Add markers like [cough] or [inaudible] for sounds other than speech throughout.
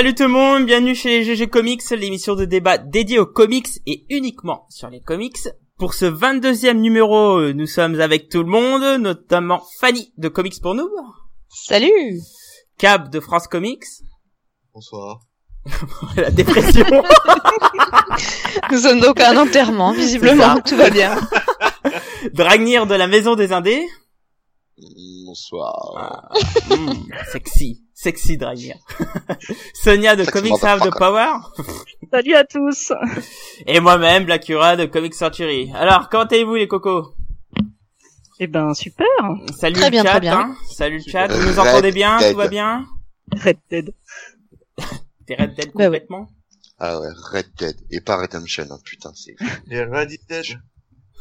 Salut tout le monde, bienvenue chez GG Comics, l'émission de débat dédiée aux comics et uniquement sur les comics. Pour ce 22e numéro, nous sommes avec tout le monde, notamment Fanny de Comics pour nous. Salut Cab de France Comics. Bonsoir. [laughs] La dépression. [laughs] Nous sommes donc à un enterrement, visiblement, tout va bien. [laughs] Dragnir de la Maison des Indés. Bonsoir. Ah, mm, sexy, sexy Dragnir. [laughs] Sonia de Comics Have the. Power. [laughs] Salut à tous. Et moi-même, Blackura de Comics Century. Alors, comment allez-vous les cocos? Eh ben super. Salut Très le bien, chat, très bien. hein. Salut le chat, vous Red nous entendez bien? Dead. Tout va bien? Red Dead. [laughs] T'es Red Dead Bah complètement? Ah ouais, Red Dead. Et pas Redemption, hein, putain, c'est... Les Reddit Dead.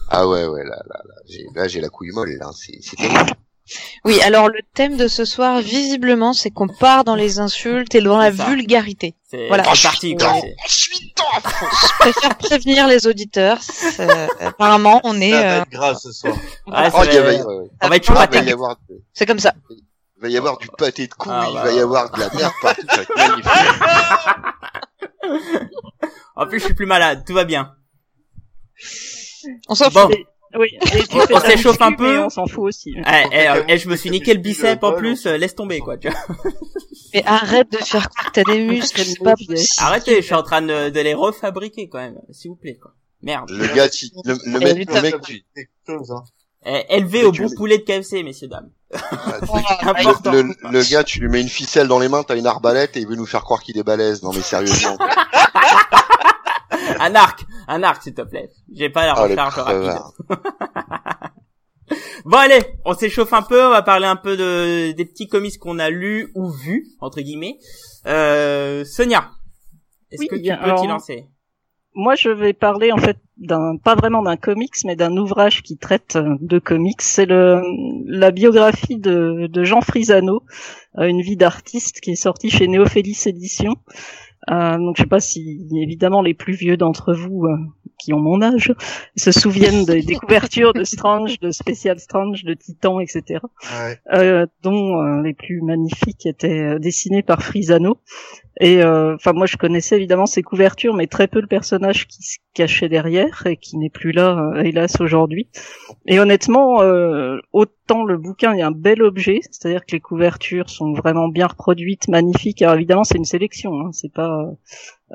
Ah ouais, ouais, là, là, là, j'ai, là, j'ai la couille molle, là, c'est, c'est terrible. Oui, alors le thème de ce soir, visiblement, c'est qu'on part dans les insultes et dans la ça. vulgarité. C'est Voilà. c'est parti quoi. Je préfère prévenir les auditeurs. c'est- Apparemment, on est... Ça va euh, être grave ce soir. Oh, il va, va- y on va être Ah, Ah, va y avoir, C'est comme ça. il va y avoir du pâté de couilles, Ah, il bah. va y avoir de la merde partout, ça va être magnifique. [laughs] En plus, je suis plus malade, tout va bien. On s'en Bon, fout. Oui. Et On- s'échauffe un peu. On s'en fout aussi. eh, eh, eh, je me suis niqué le bicep en plus, euh, laisse tomber quoi. Tu vois. [laughs] Mais arrête de faire croire que t'as des muscles, c'est pas possible. Arrêtez, je suis en train de, de les refabriquer quand même, s'il vous plaît quoi. Merde. Le gars, le, le Et mec, le mec, tu- hein. Eh, élevé au tu- bon poulet de KFC, messieurs dames. [laughs] Important. le, le, le gars, tu lui mets une ficelle dans les mains, t'as une arbalète et il veut nous faire croire qu'il est balèze. Non mais sérieusement. [laughs] [laughs] Un arc, un arc s'il te plaît. J'ai pas la Oh, recharge rapide. crevards. [laughs] Bon allez, on s'échauffe un peu, on va parler un peu de des petits comics qu'on a lus ou vus entre guillemets. Euh, Sonia, est-ce Oui, que tu bien, peux alors- t'y lancer? Moi, je vais parler en fait d'un, pas vraiment d'un comics, mais d'un ouvrage qui traite euh, de comics. C'est le la biographie de, de Jean Frisano, euh, une vie d'artiste, qui est sortie chez Néophélis Éditions. Euh, donc, je sais pas si évidemment les plus vieux d'entre vous euh, qui ont mon âge se souviennent des, des couvertures de Strange, de Special Strange, de Titan, etc. Ouais. euh, dont euh, les plus magnifiques étaient dessinés par Frisano. Et euh, enfin, moi, je connaissais évidemment ses couvertures, mais très peu le personnage qui se cachait derrière et qui n'est plus là, euh, hélas, aujourd'hui. Et honnêtement, euh, autant le bouquin est un bel objet, c'est-à-dire que les couvertures sont vraiment bien reproduites, magnifiques. Alors évidemment, c'est une sélection, hein, c'est pas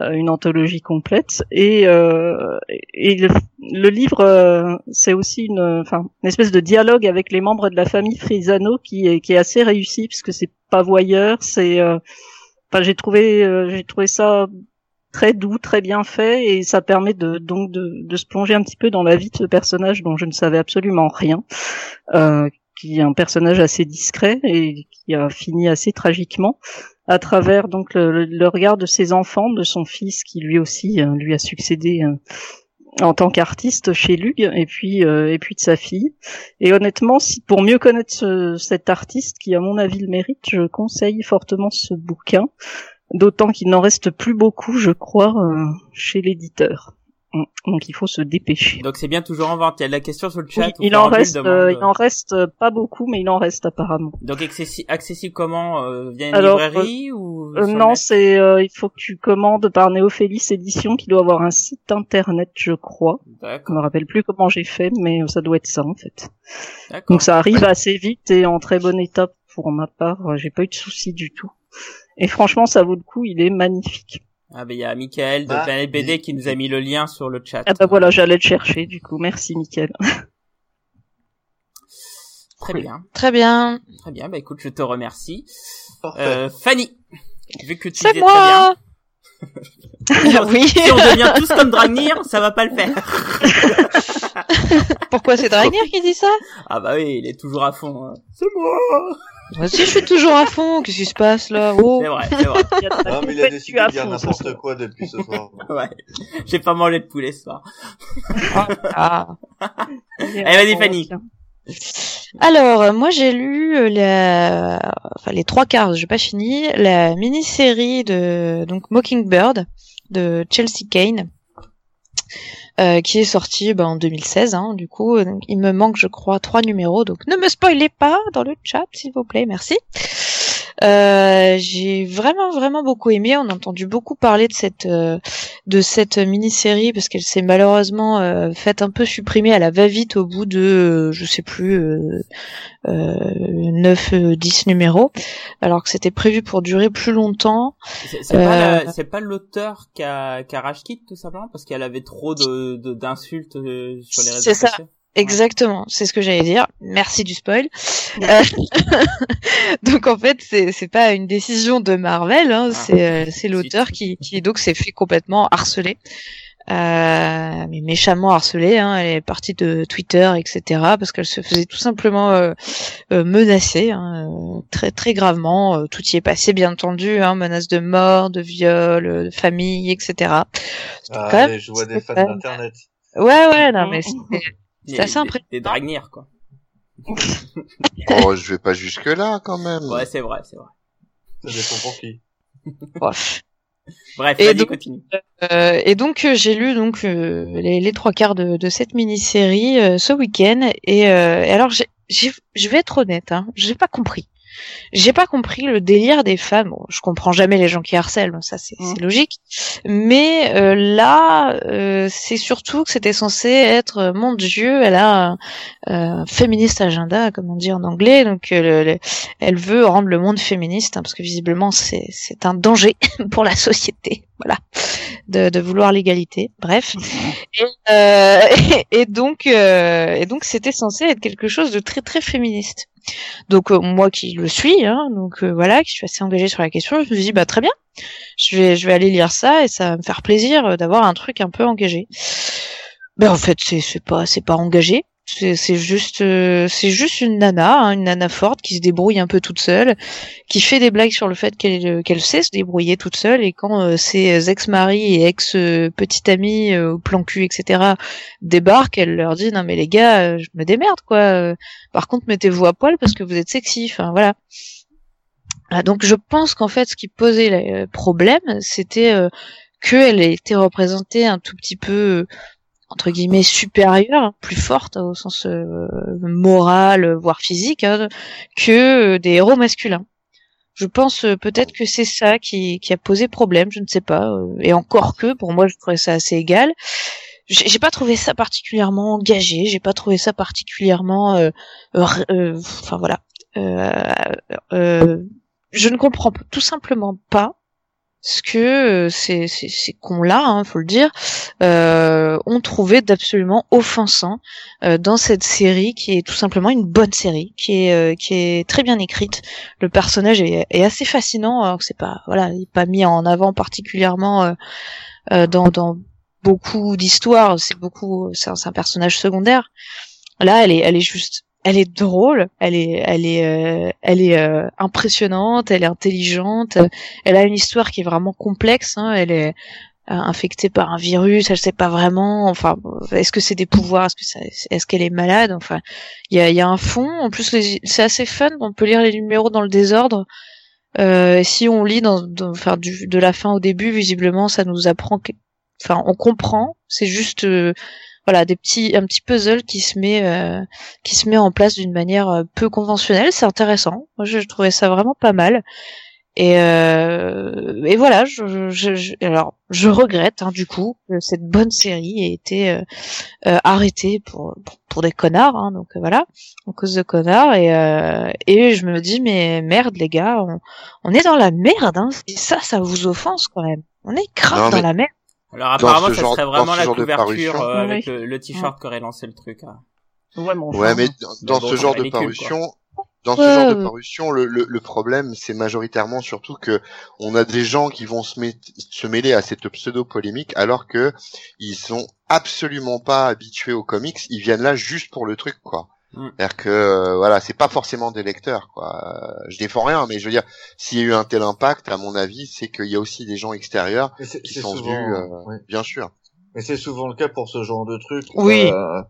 euh, une anthologie complète. Et, euh, et le, le livre, c'est aussi une, enfin, une espèce de dialogue avec les membres de la famille Frisano qui est, qui est assez réussi puisque c'est pas voyeur, c'est, j'ai trouvé, euh, j'ai trouvé ça très doux, très bien fait et ça permet de donc de, de se plonger un petit peu dans la vie de ce personnage dont je ne savais absolument rien, euh, qui est un personnage assez discret et qui a fini assez tragiquement à travers donc le, le regard de ses enfants, de son fils qui lui aussi euh, lui a succédé euh, en tant qu'artiste chez Lug, et puis euh, et puis de sa fille. Et honnêtement, si pour mieux connaître ce- cet artiste qui à mon avis le mérite, je conseille fortement ce bouquin. D'autant qu'il n'en reste plus beaucoup, je crois, euh, chez l'éditeur. Mm. Donc il faut se dépêcher. Donc c'est bien toujours en vente. Il y a de la question sur le chat. Oui, ou il en reste, euh, il en reste euh, pas beaucoup, mais il en reste apparemment. Donc accessi- accessible comment euh, via une Alors, librairie ou Euh, sur le non, c'est euh, il faut que tu commandes par Néophélis Édition, qui doit avoir un site internet, je crois. Je me rappelle plus comment j'ai fait, mais ça doit être ça en fait. Donc ça arrive assez vite et en très bon état pour ma part. euh, J'ai pas eu de soucis du tout. Et franchement, ça vaut le coup. Il est magnifique. Ah ben il y a Michael de Bah, Planète BD qui nous a mis le lien sur le chat. Ah bah voilà, j'allais le chercher. Du coup, merci, Mickaël. [laughs] Très bien, Très bien. très bien. Bah écoute, je te remercie. Euh, Fanny, vu que tu C'est disais très bien. [laughs] moi Oui. Si on devient [laughs] tous comme Dragnir, ça va pas le faire. [laughs] Pourquoi c'est Dragnir qui dit ça? Ah bah oui, il est toujours à fond. hein. C'est moi. Moi aussi, je suis toujours à fond. Qu'est-ce qui se passe là? Oh. C'est vrai, c'est vrai. [laughs] Non, mais il a décidé de dire n'importe quoi depuis ce soir. [laughs] Ouais. J'ai pas mangé de poulet ce soir. Ah. Allez, vas-y, on Fanny. Alors, euh, moi j'ai lu euh, la... enfin, les trois quarts, j'ai pas fini, la mini-série de donc Mockingbird de Chelsea Kane, euh, qui est sortie bah, en 2016. Hein, du coup, Donc, il me manque, je crois, trois numéros, donc ne me spoilez pas dans le chat, s'il vous plaît, merci. Euh, j'ai vraiment vraiment beaucoup aimé. On a entendu beaucoup parler de cette euh, de cette mini-série parce qu'elle s'est malheureusement euh, faite un peu supprimer à la va-vite au bout de euh, je sais plus euh, euh, 9 euh, 10 numéros alors que c'était prévu pour durer plus longtemps. C'est pas, la- l'auteur qui a, qui a rage tout simplement, parce qu'elle avait trop de, d'insultes sur les réseaux C'est ça. Exactement, c'est ce que j'allais dire. Merci du spoil. Euh, [laughs] donc en fait, c'est c'est pas une décision de Marvel, hein, Ah. c'est euh, c'est l'auteur qui qui donc s'est fait complètement harceler. Euh, mais méchamment harcelée, hein, elle est partie de Twitter, etc., parce qu'elle se faisait tout simplement euh, euh, menacer, hein, euh, très très gravement. Tout y est passé, bien entendu, hein, menaces de mort, de viol, de famille, etc. Ah, quand même- je vois des fans d'internet. Ouais, ouais, non, mais c'était C'est assez impressionnant. Des dragnères, quoi. [laughs] Oh, je vais pas jusque là quand même. Ouais, c'est vrai, c'est vrai. Ça dépend pour qui? Bof. Bref, Et vas-y, donc- continue. Euh, et donc euh, j'ai lu donc euh, les, les trois quarts de, de cette mini-série euh, ce week-end et, euh, et alors j'ai, j'ai- je vais être honnête, hein, j'ai pas compris. J'ai pas compris le délire des. Bon, je comprends jamais les gens qui harcèlent, ça c'est, logique. Mais euh, là, euh, c'est surtout que c'était censé être, euh, mon Dieu, elle a un, un féministe agenda, comme on dit en anglais. Donc, euh, le- le- elle veut rendre le monde féministe, hein, parce que visiblement c'est un danger [laughs] pour la société. Voilà, de, de vouloir l'égalité. Bref. Et, euh, et, [laughs] et donc, euh, et donc, c'était censé être quelque chose de très très féministe. Donc euh, moi qui le suis, hein, donc euh, voilà, qui suis assez engagée sur la question, je me suis dit bah très bien, je vais je vais aller lire ça et ça va me faire plaisir euh, d'avoir un truc un peu engagé. Ben en fait c'est c'est pas c'est pas engagé, c'est juste euh, c'est juste une nana, hein, une nana forte qui se débrouille un peu toute seule, qui fait des blagues sur le fait qu'elle euh, qu'elle sait se débrouiller toute seule et quand euh, ses ex-maris et ex euh, petite amie euh, au plan cul etc débarquent, elle leur dit non mais les gars je me démerde quoi. par contre, mettez-vous à poil parce que vous êtes sexy. Voilà. Ah, donc, je pense qu'en fait, ce qui posait le problème, c'était euh, qu'elle était représentée un tout petit peu, entre guillemets, supérieure, plus forte au sens euh, moral, voire physique, hein, que euh, des héros masculins. Je pense euh, peut-être que c'est ça qui, qui a posé problème, je ne sais pas. euh, et encore que, pour moi, je trouvais ça assez égal. J'ai pas trouvé ça particulièrement engagé, j'ai pas trouvé ça particulièrement, enfin voilà. Je ne comprends tout simplement pas ce que euh, ces, ces, ces cons-là, hein, faut le dire, euh, ont trouvé d'absolument offensant euh, dans cette série qui est tout simplement une bonne série, qui est euh, qui est très bien écrite. Le personnage est, est assez fascinant, alors que c'est pas voilà, il est pas mis en avant particulièrement euh, euh, dans dans beaucoup d'histoires, c'est beaucoup, c'est un, un personnage secondaire. Là, elle est, elle est juste, elle est drôle, elle est, elle est, euh, elle est euh, impressionnante, elle est intelligente, elle a une histoire qui est vraiment complexe. Hein, elle est euh, infectée par un virus, elle sait pas vraiment. Enfin, est-ce que c'est des pouvoirs, est-ce que est-ce qu'elle est malade Enfin, il y a, y a un fond. En plus, c'est assez fun. On peut lire les numéros dans le désordre. Euh, si on lit dans, enfin, de la fin au début, visiblement, ça nous apprend enfin on comprend c'est juste euh, voilà des petits un petit puzzle qui se met euh, qui se met en place d'une manière euh, peu conventionnelle. C'est intéressant. Moi je, trouvais ça vraiment pas mal. Et euh, et voilà je, je, je- alors je regrette hein, du coup que cette bonne série ait été euh, arrêtée pour, pour pour des connards hein, donc voilà en cause de connards et euh, et je me dis mais merde les gars on, on est dans la merde hein. Et ça ça vous offense quand même. On est grave dans mais- la merde Alors apparemment, ce ça genre- serait vraiment la couverture euh, Oui. avec le, le t-shirt qui aurait lancé le truc. hein. Ouais, mais enfin, Ouais, mais dans- dans bon, ce genre de parution, dans ce Ouais, genre de parution, le, le, le problème, c'est majoritairement surtout que on a des gens qui vont se, met- se mêler à cette pseudo polémique, alors que ils sont absolument pas habitués aux comics. Ils viennent là juste pour le truc, quoi. Mm. C'est-à-dire que euh, voilà, c'est pas forcément des lecteurs, quoi. Euh, Je défends rien, mais je veux dire, s'il y a eu un tel impact, à mon avis, c'est qu'il y a aussi des gens extérieurs qui sont souvent, venus, euh, bien sûr. Mais c'est souvent le cas pour ce genre de truc. Oui. Euh,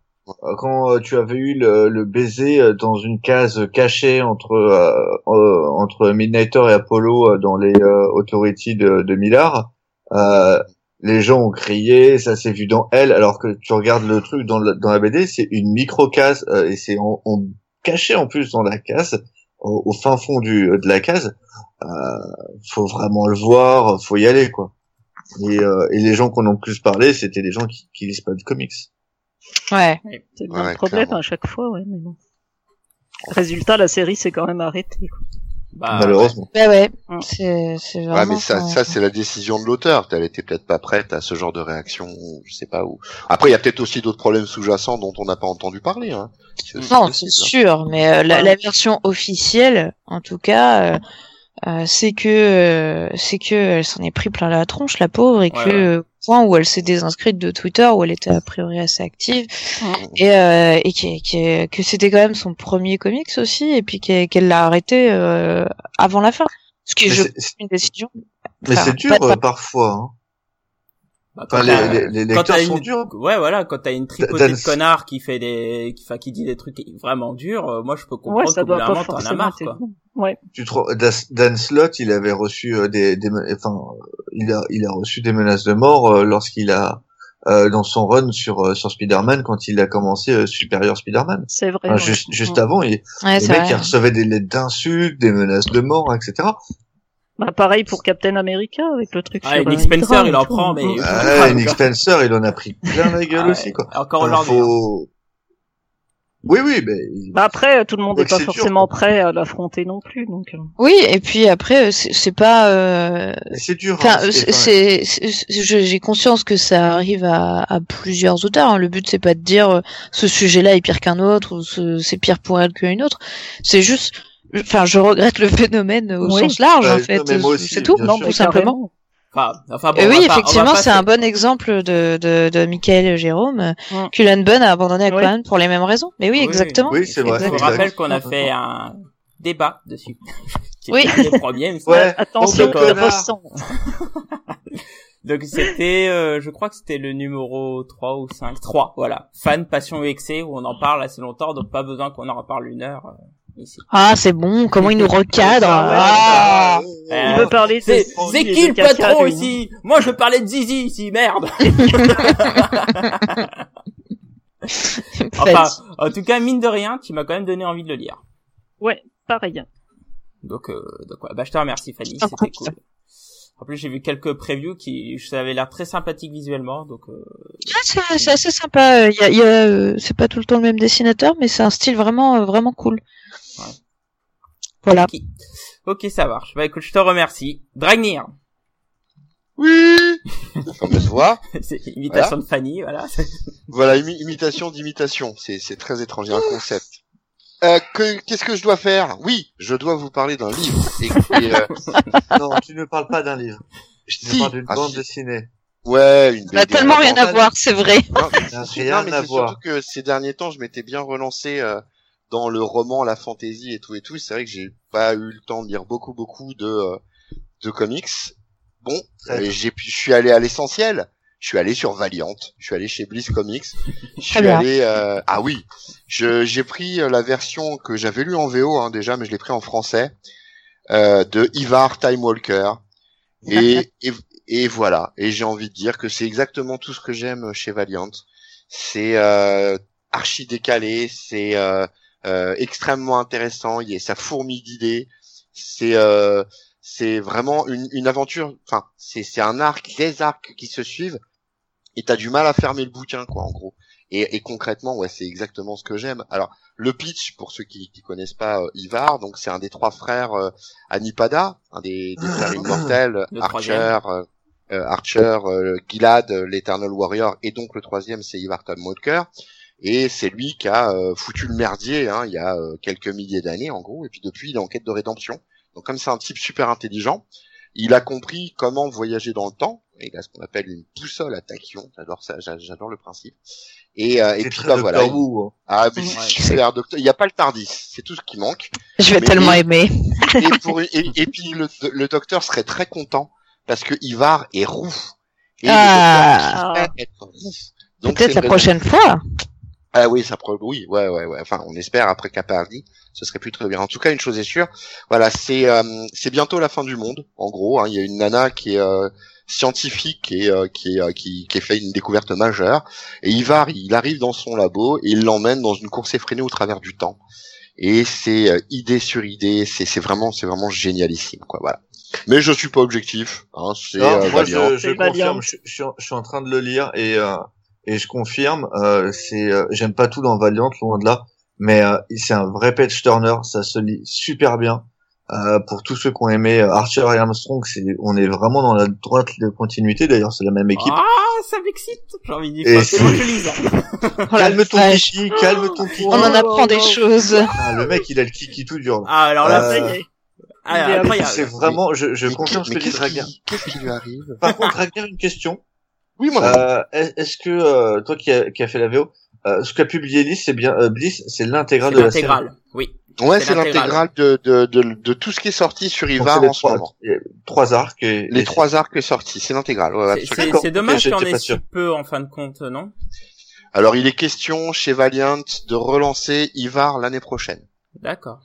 quand euh, tu avais eu le, le baiser dans une case cachée entre euh, euh, entre Midnighter et Apollo dans les euh, Authority de, de Millard, euh, les gens ont crié, ça s'est vu dans elle, alors que tu regardes le truc dans, le- dans la BD, c'est une micro case et c'est en, en- caché en plus dans la case. au, au fin fond du de la case, euh, faut vraiment le voir, faut y aller quoi. Et, euh, et les gens qu'on a le plus parlé, c'était des gens qui, qui lisent pas de comics. Ouais. C'est le Ouais, problème clairement. à chaque fois, ouais, mais bon. Résultat, la série s'est quand même arrêtée. quoi. Bah, malheureusement. Bah ouais. Mm. C'est, c'est Ouais, vraiment. mais ça, ça c'est la décision de l'auteur. Elle était peut-être pas prête à ce genre de réaction, ou je sais pas où. Après, il y a peut-être aussi d'autres problèmes sous-jacents dont on n'a pas entendu parler. Hein. Non, c'est possible. sûr, mais euh, la version officielle, en tout cas, euh, euh, c'est que euh, c'est que elle s'en est pris plein la tronche, la pauvre, et que Ouais, point où elle s'est désinscrite de Twitter, où elle était a priori assez active, et euh, et qui, qui- que c'était quand même son premier comics aussi, et puis qu'elle l'a arrêté euh, avant la fin, ce qui est je une décision. mais Enfin, c'est dur pas- parfois. Hein. Bah, quand Enfin, les, les, les quand lecteurs t'as sont une- durs. Ouais, voilà, quand t'as une tripotée Dan- de connards qui fait des, qui, enfin, qui dit des trucs vraiment durs, euh, moi je peux Ouais, comprendre ça qu'au bout doit pas t'en as forcément marre, quoi. Ouais. Tu trouves Das- Dan Slott, il avait reçu euh, des, des enfin, il a, il a reçu des menaces de mort euh, lorsqu'il a euh, dans son run sur euh, sur Spider-Man quand il a commencé euh, Superior Spider-Man. C'est vrai. Enfin, ouais. juste juste Ouais. avant, il, Ouais, le c'est mec vrai. il recevait des lettres d'insultes, des menaces de mort, etc. Bah, pareil pour Captain America avec le truc Ah, sur Nick euh, Spencer, Hydra il en tout. prend, mais-. Ah, Nick Spencer, il en a pris plein la gueule Ah aussi quoi. Encore Enfin, aujourd'hui. hein. faut- Oui oui, mais Bah après, tout le monde n'est pas forcément quoi. prêt à l'affronter non plus, donc. euh, Oui, et puis après, euh, c'est pas. euh, c'est dur. Enfin, hein, c'est, enfin, c'est- c'est- j'ai conscience que ça arrive à, à plusieurs auteurs. hein. Le but c'est pas de dire euh, ce sujet-là est pire qu'un autre ou ce- c'est pire pour elle qu'une autre. C'est juste, enfin, je regrette le phénomène au Oui. sens large Bah, en fait. c'est tout, non, sûr. tout simplement. carrément. Enfin, enfin bon, oui, effectivement, c'est un bon exemple de de, de Michael Jérôme. Mm. Cullen Bunn a abandonné Oui. Aquaman pour les mêmes raisons. Mais oui, Oui, exactement. Oui, c'est vrai. Je vous rappelle qu'on a fait un débat dessus. [laughs] Oui. un des premiers. Ouais. [laughs] Attention. [laughs] Donc c'était, euh, je crois que c'était le numéro 3 ou 5. 3, voilà. Fan, passion et excès, où on en parle assez longtemps, donc pas besoin qu'on en reparle une heure euh. Ah, c'est bon. Comment il nous [laughs] recadre Ah ouais, Ah. Euh, Il veut parler de C'est qui le patron ici Moi je parlais de Zizi ici, merde [laughs] [laughs] Enfin, en tout cas, mine de rien, tu m'as quand même donné envie de le lire. Ouais, pareil. Donc, euh, donc ouais. bah, je te remercie Fanny, c'était cool. En plus, j'ai vu quelques previews qui, ça avait l'air très sympathique visuellement, donc euh, Ah, c'est c'est assez sympa. Il y a, il y a, euh, c'est pas tout le temps le même dessinateur, mais c'est un style vraiment, euh, vraiment cool. Voilà. ok, ok, ça marche. Bah écoute, je te remercie. Dragnir, Oui. [laughs] Comme se voit. [laughs] c'est imitation de Fanny, voilà. [laughs] Voilà, imi- imitation d'imitation. C'est, c'est très étrange. A un concept. Euh, que, qu'est-ce que je dois faire? Oui, je dois vous parler d'un livre. Et, et, euh, Non, tu ne parles pas d'un livre. Tu si. parles d'une Ah, bande si. dessinée. Ouais, une Ça a BD. tellement rien à voir, c'est vrai. Non, rien non, mais à c'est voir. surtout que ces derniers temps, je m'étais bien relancé euh, dans le roman, la fantaisie et tout et tout. C'est vrai que j'ai pas eu le temps de lire beaucoup, beaucoup de euh, de comics. Bon, euh, j'ai pu- je suis allé à l'essentiel. Je suis allé sur Valiant. Je suis allé chez Bliss Comics. Je suis allé. euh, Ah oui, j'ai pris euh, la version que j'avais lue en VO hein, déjà, mais je l'ai pris en français euh, de Ivar Time Walker. Et, et, et voilà. Et j'ai envie de dire que c'est exactement tout ce que j'aime chez Valiant. C'est euh, archi décalé, c'est euh, extrêmement intéressant. Il y a ça fourmille d'idées. C'est euh, c'est vraiment une, une aventure. Enfin, c'est c'est un arc, des arcs qui se suivent. Et t'as du mal à fermer le bouquin, quoi, en gros. Et, et concrètement, ouais, c'est exactement ce que j'aime. Alors, le pitch, pour ceux qui, qui connaissent pas euh, Ivar, donc c'est un des trois frères euh, Anipada, un des, des frères immortels, Le Archer, euh, euh, Archer, euh, Gilad, euh, l'Eternal Warrior, et donc le troisième, c'est Ivar Tom Walker. Et c'est lui qui a euh, foutu le merdier hein, il y a euh, quelques milliers d'années, en gros. Et puis depuis, il est en quête de rédemption. Donc comme c'est un type super intelligent, il a compris comment voyager dans le temps. Et il a ce qu'on appelle une boussole à tachyon. J'adore ça, j'a- j'adore le principe. Et, euh, et puis très bah Doctor voilà. Who, hein. Ah, mais Ouais. c'est super, docteur. Il n'y a pas le Tardis. C'est tout ce qui manque. Je vais Mais- tellement aimer. Et, [laughs] pour, et, et puis le, le docteur serait très content parce que Ivar est roux. Et Ah. le docteur préfère être roux. Donc, Peut-être la prochaine fois. Ah oui, ça pro- oui, ouais, ouais, ouais. Enfin, on espère après Capaldi, ce serait plus très bien. En tout cas, une chose est sûre, voilà, c'est euh, c'est bientôt la fin du monde. En gros, hein. il y a une nana qui est euh, scientifique et euh, qui est euh, qui qui a fait une découverte majeure. Et Ivar, il arrive dans son labo et il l'emmène dans une course effrénée au travers du temps. et c'est euh, idée sur idée, c'est c'est vraiment c'est vraiment génialissime quoi. Voilà. Mais je suis pas objectif. Hein, c'est euh, moi je, je confirme, je, je suis en- je suis en train de le lire et euh, et je confirme, euh, c'est euh, j'aime pas tout dans Valiant loin de là, mais euh, c'est un vrai page turner, ça se lit super bien. Euh, pour tous ceux qui ont aimé Archer et Armstrong, c'est on est vraiment dans la droite de continuité. D'ailleurs, c'est la même équipe. Ah, ça m'excite. J'ai envie de Et dire, c'est hein. [laughs] Oh calme ton kiki, calme ton kiki. On en apprend des choses. Ah, le mec, il a le kiki tout dur. Ah, alors là, Euh, Ça y c'est est. ah. C'est vraiment, je, je confirme ce que dit qui, qu'est-ce qui lui arrive? Par contre, Dragar, une question. Oui, moi. Euh, est- est-ce que euh, toi qui as qui a fait la VO, euh, ce qu'a publié Bliss, c'est bien euh, Bliss, c'est l'intégrale de la série. l'intégrale. Oui. ouais, c'est l'intégrale de, de, de, de tout ce qui est sorti sur Ivar en ce trois, moment. trois arcs et Les et- trois arcs sortis, c'est l'intégrale. Ouais, C'est- dommage qu'il y en j'étais ait pas si peu en fin de compte, non? Alors, il est question chez Valiant de relancer Ivar l'année prochaine. D'accord.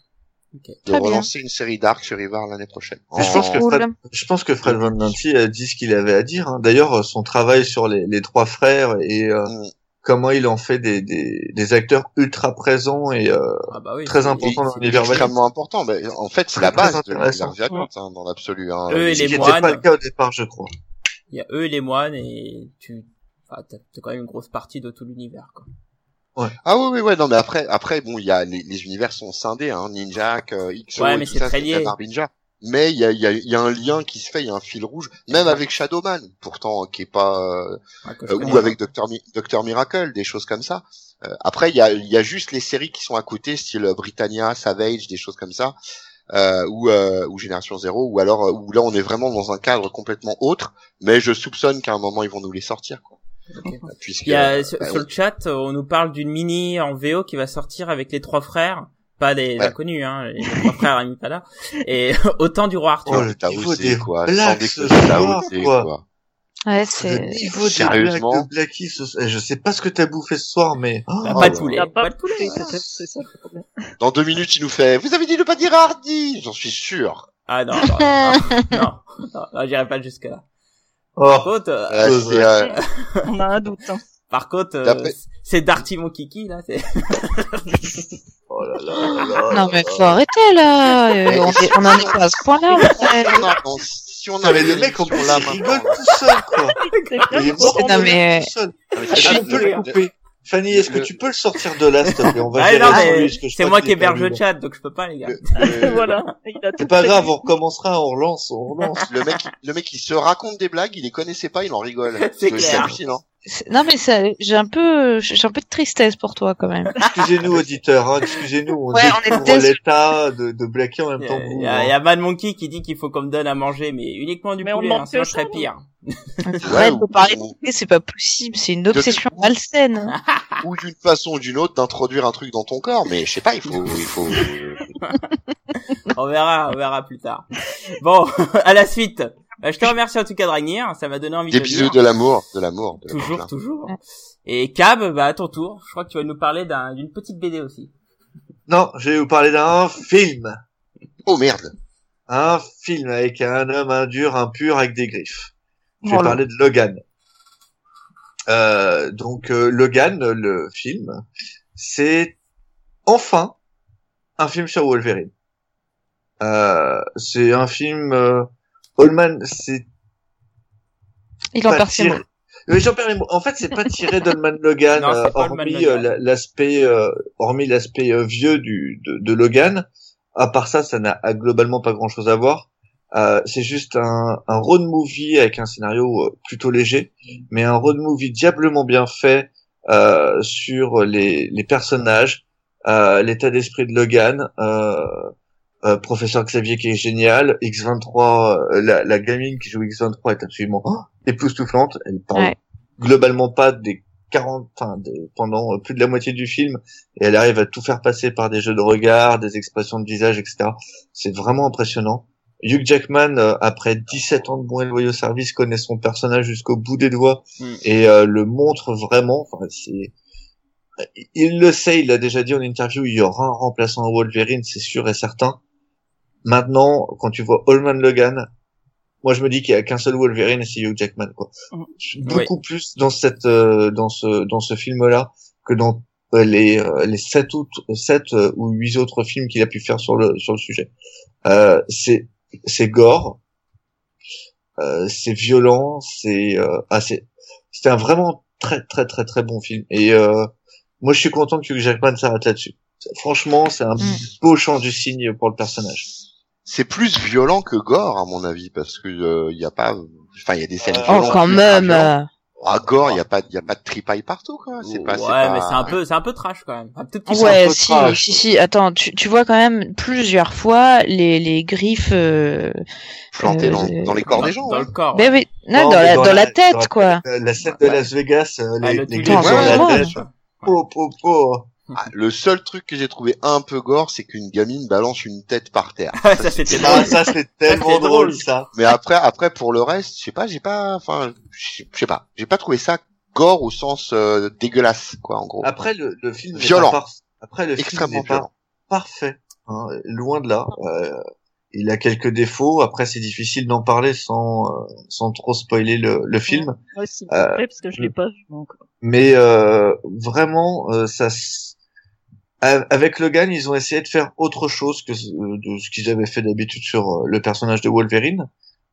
De Très bien. relancer une série d'arcs sur Ivar l'année prochaine. Je pense En- que. Fred, je pense que Fred Van Nancy a dit ce qu'il avait à dire. hein. D'ailleurs, euh, son travail sur les, les trois frères et euh, Mm. comment il en fait des, des, des acteurs ultra présents et euh, Ah bah oui. très c'est- important dans l'univers extrêmement important. En fait, c'est la base de l'univers Valiant, hein, dans l'absolu. Hein. Eux et Ce les qui n'était moines. pas le cas au départ, je crois. Il y a eux et les moines et tu, enfin, t'as quand même une grosse partie de tout l'univers, quoi. Ah oui, oui, ouais, non, mais après, après, bon, il y a les, les univers sont scindés, hein, Ninja, euh, XO, Ouais, et mais tout c'est ça, Ninja. Mais il y a, il y, a, y a un lien qui se fait, il y a un fil rouge, même avec Shadowman, pourtant, qui est pas, euh, Ouais, ou avec Docteur, Docteur Miracle, des choses comme ça. Euh, après, il y a, il y a juste les séries qui sont à côté, style Britannia, Savage, des choses comme ça, euh, ou, euh, ou Génération Zéro, ou alors euh, où là on est vraiment dans un cadre complètement autre. Mais je soupçonne qu'à un moment ils vont nous les sortir, quoi. Ok. [laughs] Puisque Il y a, euh, sur, bah, sur le chat, on nous parle d'une mini en VO qui va sortir avec les trois frères, pas les Ouais. inconnus, hein, les trois frères Amipada, et [laughs] autant du roi Arthur. Oh, le niveau des quoi, blagues ce soir, quoi. quoi. Ouais, Le c'est. niveau des Sérieusement de Blacky, ce... eh, je sais pas ce que t'as bouffé ce soir, mais oh, Bah, Oh, pas de poulet, Il a pas, pas de poulet. c'est ça le problème. Dans deux minutes, il nous fait, vous avez dit de pas dire Hardy! J'en suis sûr. Ah non, [laughs] non, non, non, non, non, j'irai pas jusque là. Par oh, contre, euh, Euh, euh, On a un doute. Hein. par contre, euh, c'est Darty mon kiki là. c'est- [laughs] oh là là là là. Non mais faut arrêter là. Euh, on, est- on en est pas à ce point-là. si on a- on- si on Non, a mais le mec, en plus, là, il rigole tout seul, quoi. [laughs] Il est pour mort. Non, mais- tout seul. Ah, mais c'est Si ça, Fanny, est-ce que le- tu peux le sortir de là, s'il te plaît? On va Ah, c'est moi qui héberge le chat, donc je peux pas les gars. [laughs] voilà. C'est pas grave, on recommencera, on relance, on [laughs] relance. Le mec, le mec, il se raconte des blagues, il les connaissait pas, il en rigole. [laughs] C'est hallucinant. Non mais ça, j'ai un peu, j'ai un peu de tristesse pour toi quand même. Excusez-nous, auditeurs, hein, excusez-nous, on Ouais, on est découvre l'état de, de Blacky en même Il y temps il y a- hein. y a Mad Monkey qui dit qu'il faut qu'on me donne à manger, mais uniquement du Mais on poulet, hein, sinon je serais pire. Arrête ou- de parler de ou- poulet, c'est pas possible, c'est une De- obsession malsaine. [laughs] ou d'une façon ou d'une autre d'introduire un truc dans ton corps, mais je sais pas, il faut, il faut. [laughs] On verra, on verra plus tard. Bon, [laughs] à la suite. Euh, Je te remercie en tout cas Dragnir, ça m'a donné envie Des de bisous lire. de l'amour, de l'amour. de Toujours, l'amour. toujours. Et Cab, bah à ton tour. Je crois que tu vas nous parler d'un- d'une petite BD aussi. Non, je vais vous parler d'un film. Oh merde. Un film avec un homme, un dur, un pur avec des griffes. Je vais Voilà. parler de Logan. Euh, donc euh, Logan, le film, c'est enfin un film sur Wolverine. Euh, c'est un film euh, Allman, c'est Il en perd ses tiré- mots. Oui, j'en perds les mots. En fait, c'est pas tiré d'Allman Logan, [laughs] Non, euh, hormis Logan. euh, la- l'aspect, euh, hormis l'aspect euh, vieux du de, de Logan. À part ça, ça n'a euh, globalement pas grand-chose à voir. Euh, c'est juste un, un road movie avec un scénario euh, plutôt léger, mais un road movie diablement bien fait euh, sur les, les personnages, euh, l'état d'esprit de Logan, euh, euh, professeur Xavier qui est génial, X23, euh, la, la gamine qui joue X23 est absolument oh, [gasps] époustouflante. Elle parle Ouais. globalement pas des 40, enfin, des- pendant euh, plus de la moitié du film, et elle arrive à tout faire passer par des jeux de regard, des expressions de visage, etc. C'est vraiment impressionnant. Hugh Jackman, euh, après 17 ans de bons et loyaux services, connaît son personnage jusqu'au bout des doigts Mm. et euh, le montre vraiment. Enfin, c'est il le sait, il l'a déjà dit en interview, il y aura un remplaçant à Wolverine, c'est sûr et certain. Maintenant, quand tu vois Holman Logan, moi je me dis qu'il y a qu'un seul Wolverine et c'est Hugh Jackman quoi. Mm. Je suis Beaucoup plus dans cette euh, dans ce dans ce film là que dans euh, les euh, les sept ou sept euh, ou huit autres films qu'il a pu faire sur le sur le sujet. Euh, c'est c'est gore, euh, c'est violent, c'est euh, ah, c'est c'était un vraiment très très très très bon film et euh, moi je suis content que Hugh Jackman s'arrête là-dessus. Franchement, c'est un Mm. beau chant du signe pour le personnage. C'est plus violent que gore à mon avis parce que il y a pas, enfin il y a des scènes Oh, Oh, violentes. quand ultra même. euh, Ah gore, il y a pas, il y a pas de tripaille partout quoi. C'est pas, ouais, pas- mais c'est un peu, c'est un peu trash quand même. Un tout petit c'est un Ouais, peu si, trash. si, si. Attends, tu, tu vois quand même plusieurs fois les, les griffes. Euh... planté euh, dans, dans les corps dans, des gens. dans ouais. le corps. Ben oui, non, Non, dans, mais la, dans dans la, la- tête, la- quoi. Euh, la scène de Ouais. Las Vegas, euh, Ah, les, le les tous griffes dans ouais, la tête. Po, po, po. Ah, le seul truc que j'ai trouvé un peu gore, c'est qu'une gamine balance une tête par terre. [laughs] Ouais, ça c'était ça c'est tellement c'est drôle, drôle. ça. Mais après, après pour le reste, je sais pas, j'ai pas, enfin, je sais pas, j'ai pas trouvé ça gore au sens euh, dégueulasse, quoi, en gros. Après le, le film Violent. pas Après le film Extrêmement n'est pas violent. parfait, hein, loin de là. Euh, il a quelques défauts. Après c'est difficile d'en parler sans euh, sans trop spoiler le, le film. Ouais, vous Euh, plaît, parce que je l'ai pas vu encore. Mais euh, vraiment, euh, ça. Avec Logan, ils ont essayé de faire autre chose que ce- de ce qu'ils avaient fait d'habitude sur euh, le personnage de Wolverine,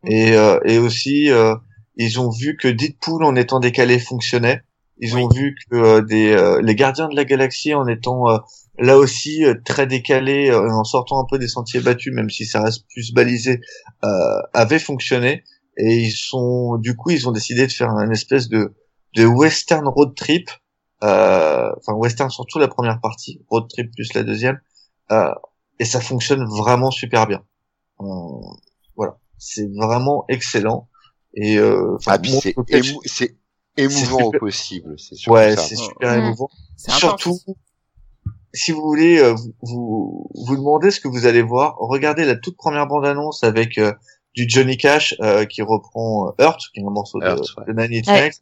et euh, et aussi euh, ils ont vu que Deadpool en étant décalé fonctionnait. Ils ont vu que euh, des euh, les Gardiens de la Galaxie en étant euh, là aussi très décalés, euh, en sortant un peu des sentiers battus, même si ça reste plus balisé, euh, avaient fonctionné. Et ils sont du coup ils ont décidé de faire un espèce de de western road trip, enfin western surtout la première partie, road trip plus la deuxième, euh, et ça fonctionne vraiment super bien. Euh, voilà, c'est vraiment excellent. Et euh, enfin, Ah, c'est émou- [laughs] c'est émouvant au super. possible, c'est surtout ouais, c'est super Mm. émouvant. Surtout, si vous voulez euh, vous, vous vous demandez ce que vous allez voir, regardez la toute première bande-annonce avec euh, du Johnny Cash euh, qui reprend euh, Hurt, qui est un morceau de, ouais. de Nine Inch Ouais. Nails,